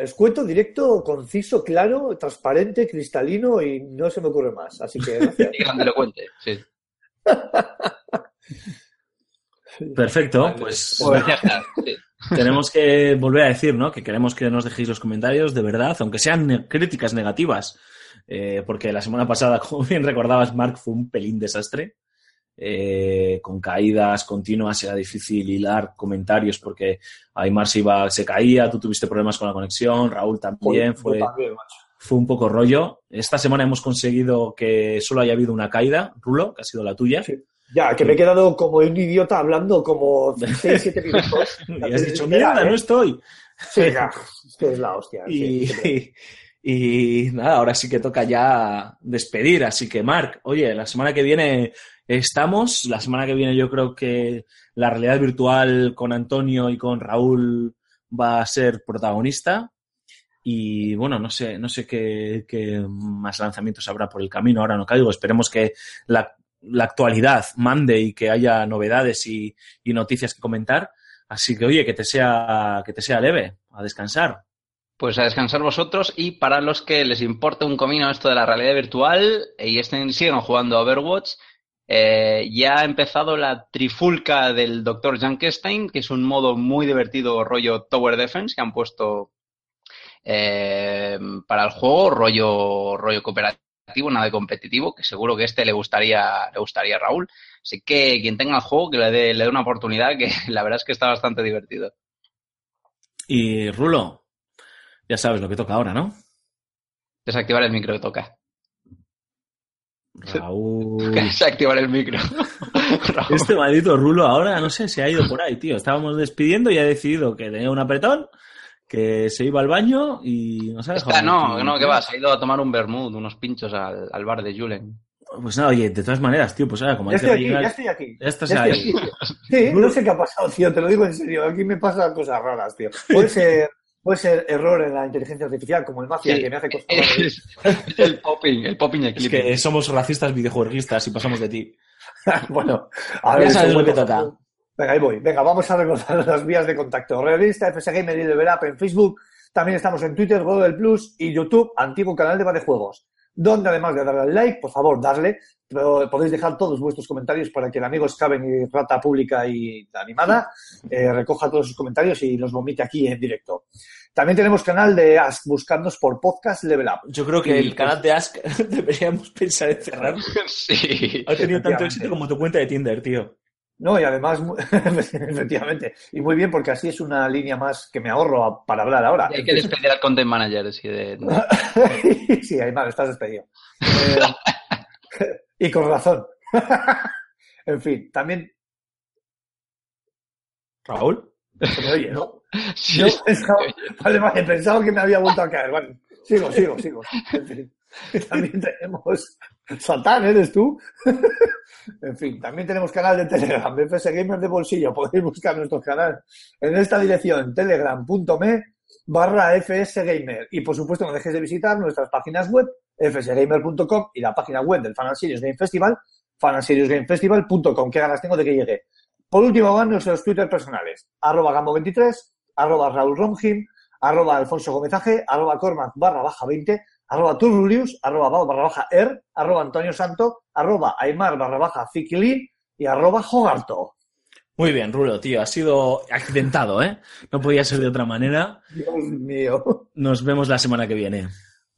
Escueto, directo, conciso, claro, transparente, cristalino y no se me ocurre más. Así que gracias. Y grandilocuente, sí. Perfecto, pues Pues ya está, sí. tenemos que volver a decir, ¿no? Que queremos que nos dejéis los comentarios de verdad, aunque sean ne- críticas negativas, eh, porque la semana pasada, como bien recordabas, Mark fue un pelín desastre. Eh, con caídas continuas era difícil hilar comentarios porque Aymar se iba, se caía, tú tuviste problemas con la conexión, Raúl también, fue, también, fue un poco rollo. Esta semana hemos conseguido que solo haya habido una caída, Rulo, que ha sido la tuya. Sí. Ya, que me he quedado como un idiota hablando como 6, 7 minutos. Y has dicho, mierda, no estoy. Sí, ya, es que es la hostia. Y, sí, y nada, ahora sí que toca ya despedir. Así que, Marc, oye, la semana que viene estamos. La semana que viene yo creo que la realidad virtual con Antonio y con Raúl va a ser protagonista. Y bueno, no sé, no sé qué, más lanzamientos habrá por el camino. Ahora no caigo. Esperemos que la, actualidad mande y que haya novedades y, y noticias que comentar. Así que, oye, que te sea, que te sea leve, a descansar. Pues a descansar vosotros y para los que les importa un comino esto de la realidad virtual y estén, sigan jugando a Overwatch, eh, ya ha empezado la trifulca del Dr. Junkenstein, que es un modo muy divertido rollo Tower Defense que han puesto eh, para el juego, rollo, rollo cooperativo, nada de competitivo, que seguro que este le gustaría, le gustaría a Raúl. Así que quien tenga el juego, que le dé, le dé una oportunidad, que la verdad es que está bastante divertido. Y Rulo, ya sabes lo que toca ahora, ¿no? Desactivar el micro que toca. Raúl. Desactivar el micro. Raúl. Este maldito Rulo ahora, no sé, se ha ido por ahí, tío. Estábamos despidiendo y ha decidido que tenía un apretón, que se iba al baño y no sabes. Está, no, no, que va, se ha ido a tomar un vermut, unos pinchos al, al bar de Julen. Pues nada, oye, de todas maneras, tío, pues ahora, como Ya estoy aquí, ya estoy aquí. Ya estás Ya ahí. estoy aquí. Sí, no sé qué ha pasado, tío, te lo digo en serio. Aquí me pasan cosas raras, tío. Puede ser, puede ser error en la inteligencia artificial, como el mafia, Sí. que me hace. Es el popping, el popping Es que somos racistas videojueguistas y pasamos de ti. bueno, a Ya ver, sabes eso lo que bueno. toca. Venga, ahí voy. Venga, vamos a recordar las vías de contacto. Realista, FS Gamer y Level Up en Facebook. También estamos en Twitter, Google del Plus y YouTube, antiguo canal de Vale Juegos. Donde además de darle al like, por favor, darle. Pero podéis dejar todos vuestros comentarios para que el amigo Scaven y Rata Pública y Animada eh, recoja todos sus comentarios y los vomite aquí en directo. También tenemos canal de Ask, buscadnos por podcast Level Up. Yo creo que Y, el canal de Ask deberíamos pensar en cerrar. Sí. Ha tenido tanto éxito como tu cuenta de Tinder, tío. No, y además, efectivamente, y muy bien porque así es una línea más que me ahorro a- para hablar ahora. Hay que despedir al content manager, sí, de, sí, Aymar, estás despedido. Eh, y con razón. en fin, también Raúl. Se me oye, ¿no? Sí, Yo pensaba, vale, vale, pensaba que me había vuelto a caer. Vale, sigo, sigo, sigo. En fin, también tenemos. Satán, ¿eres tú? En fin, también tenemos canal de Telegram, FS Gamers de bolsillo. Podéis buscar nuestro canal en esta dirección, telegram.me barra fsgamer. Y por supuesto, no dejes de visitar nuestras páginas web, fsgamer.com y la página web del Fan and Serious Game Festival, fanandseriousgamefestival.com. Qué ganas tengo de que llegue. Por último, van nuestros Twitter personales, arroba gambo23, arroba Raúl Romjim, arroba Alfonso Gomezaje, arroba Cormac barra baja 20, arroba Turrulius, arroba Bao barra baja Er, arroba Antonio Santo, arroba Aymar barra baja Fikilin y arroba Jogarto. Muy bien, Rulo, tío. Ha sido accidentado, ¿eh? No podía ser de otra manera. Dios mío. Nos vemos la semana que viene.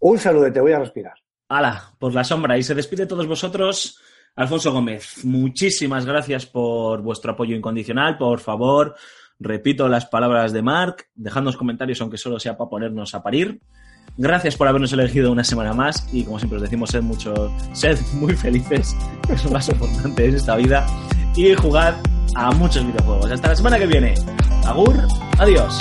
Un saludo, te voy a respirar. Hala, por la sombra. Y se despide todos vosotros, Alfonso Gómez. Muchísimas gracias por vuestro apoyo incondicional. Por favor, repito las palabras de Mark. Dejadnos comentarios, aunque solo sea para ponernos a parir. Gracias por habernos elegido una semana más. Y como siempre os decimos, sed, mucho, sed muy felices, que es lo más importante en esta vida. Y jugad a muchos videojuegos. Hasta la semana que viene. Agur, adiós.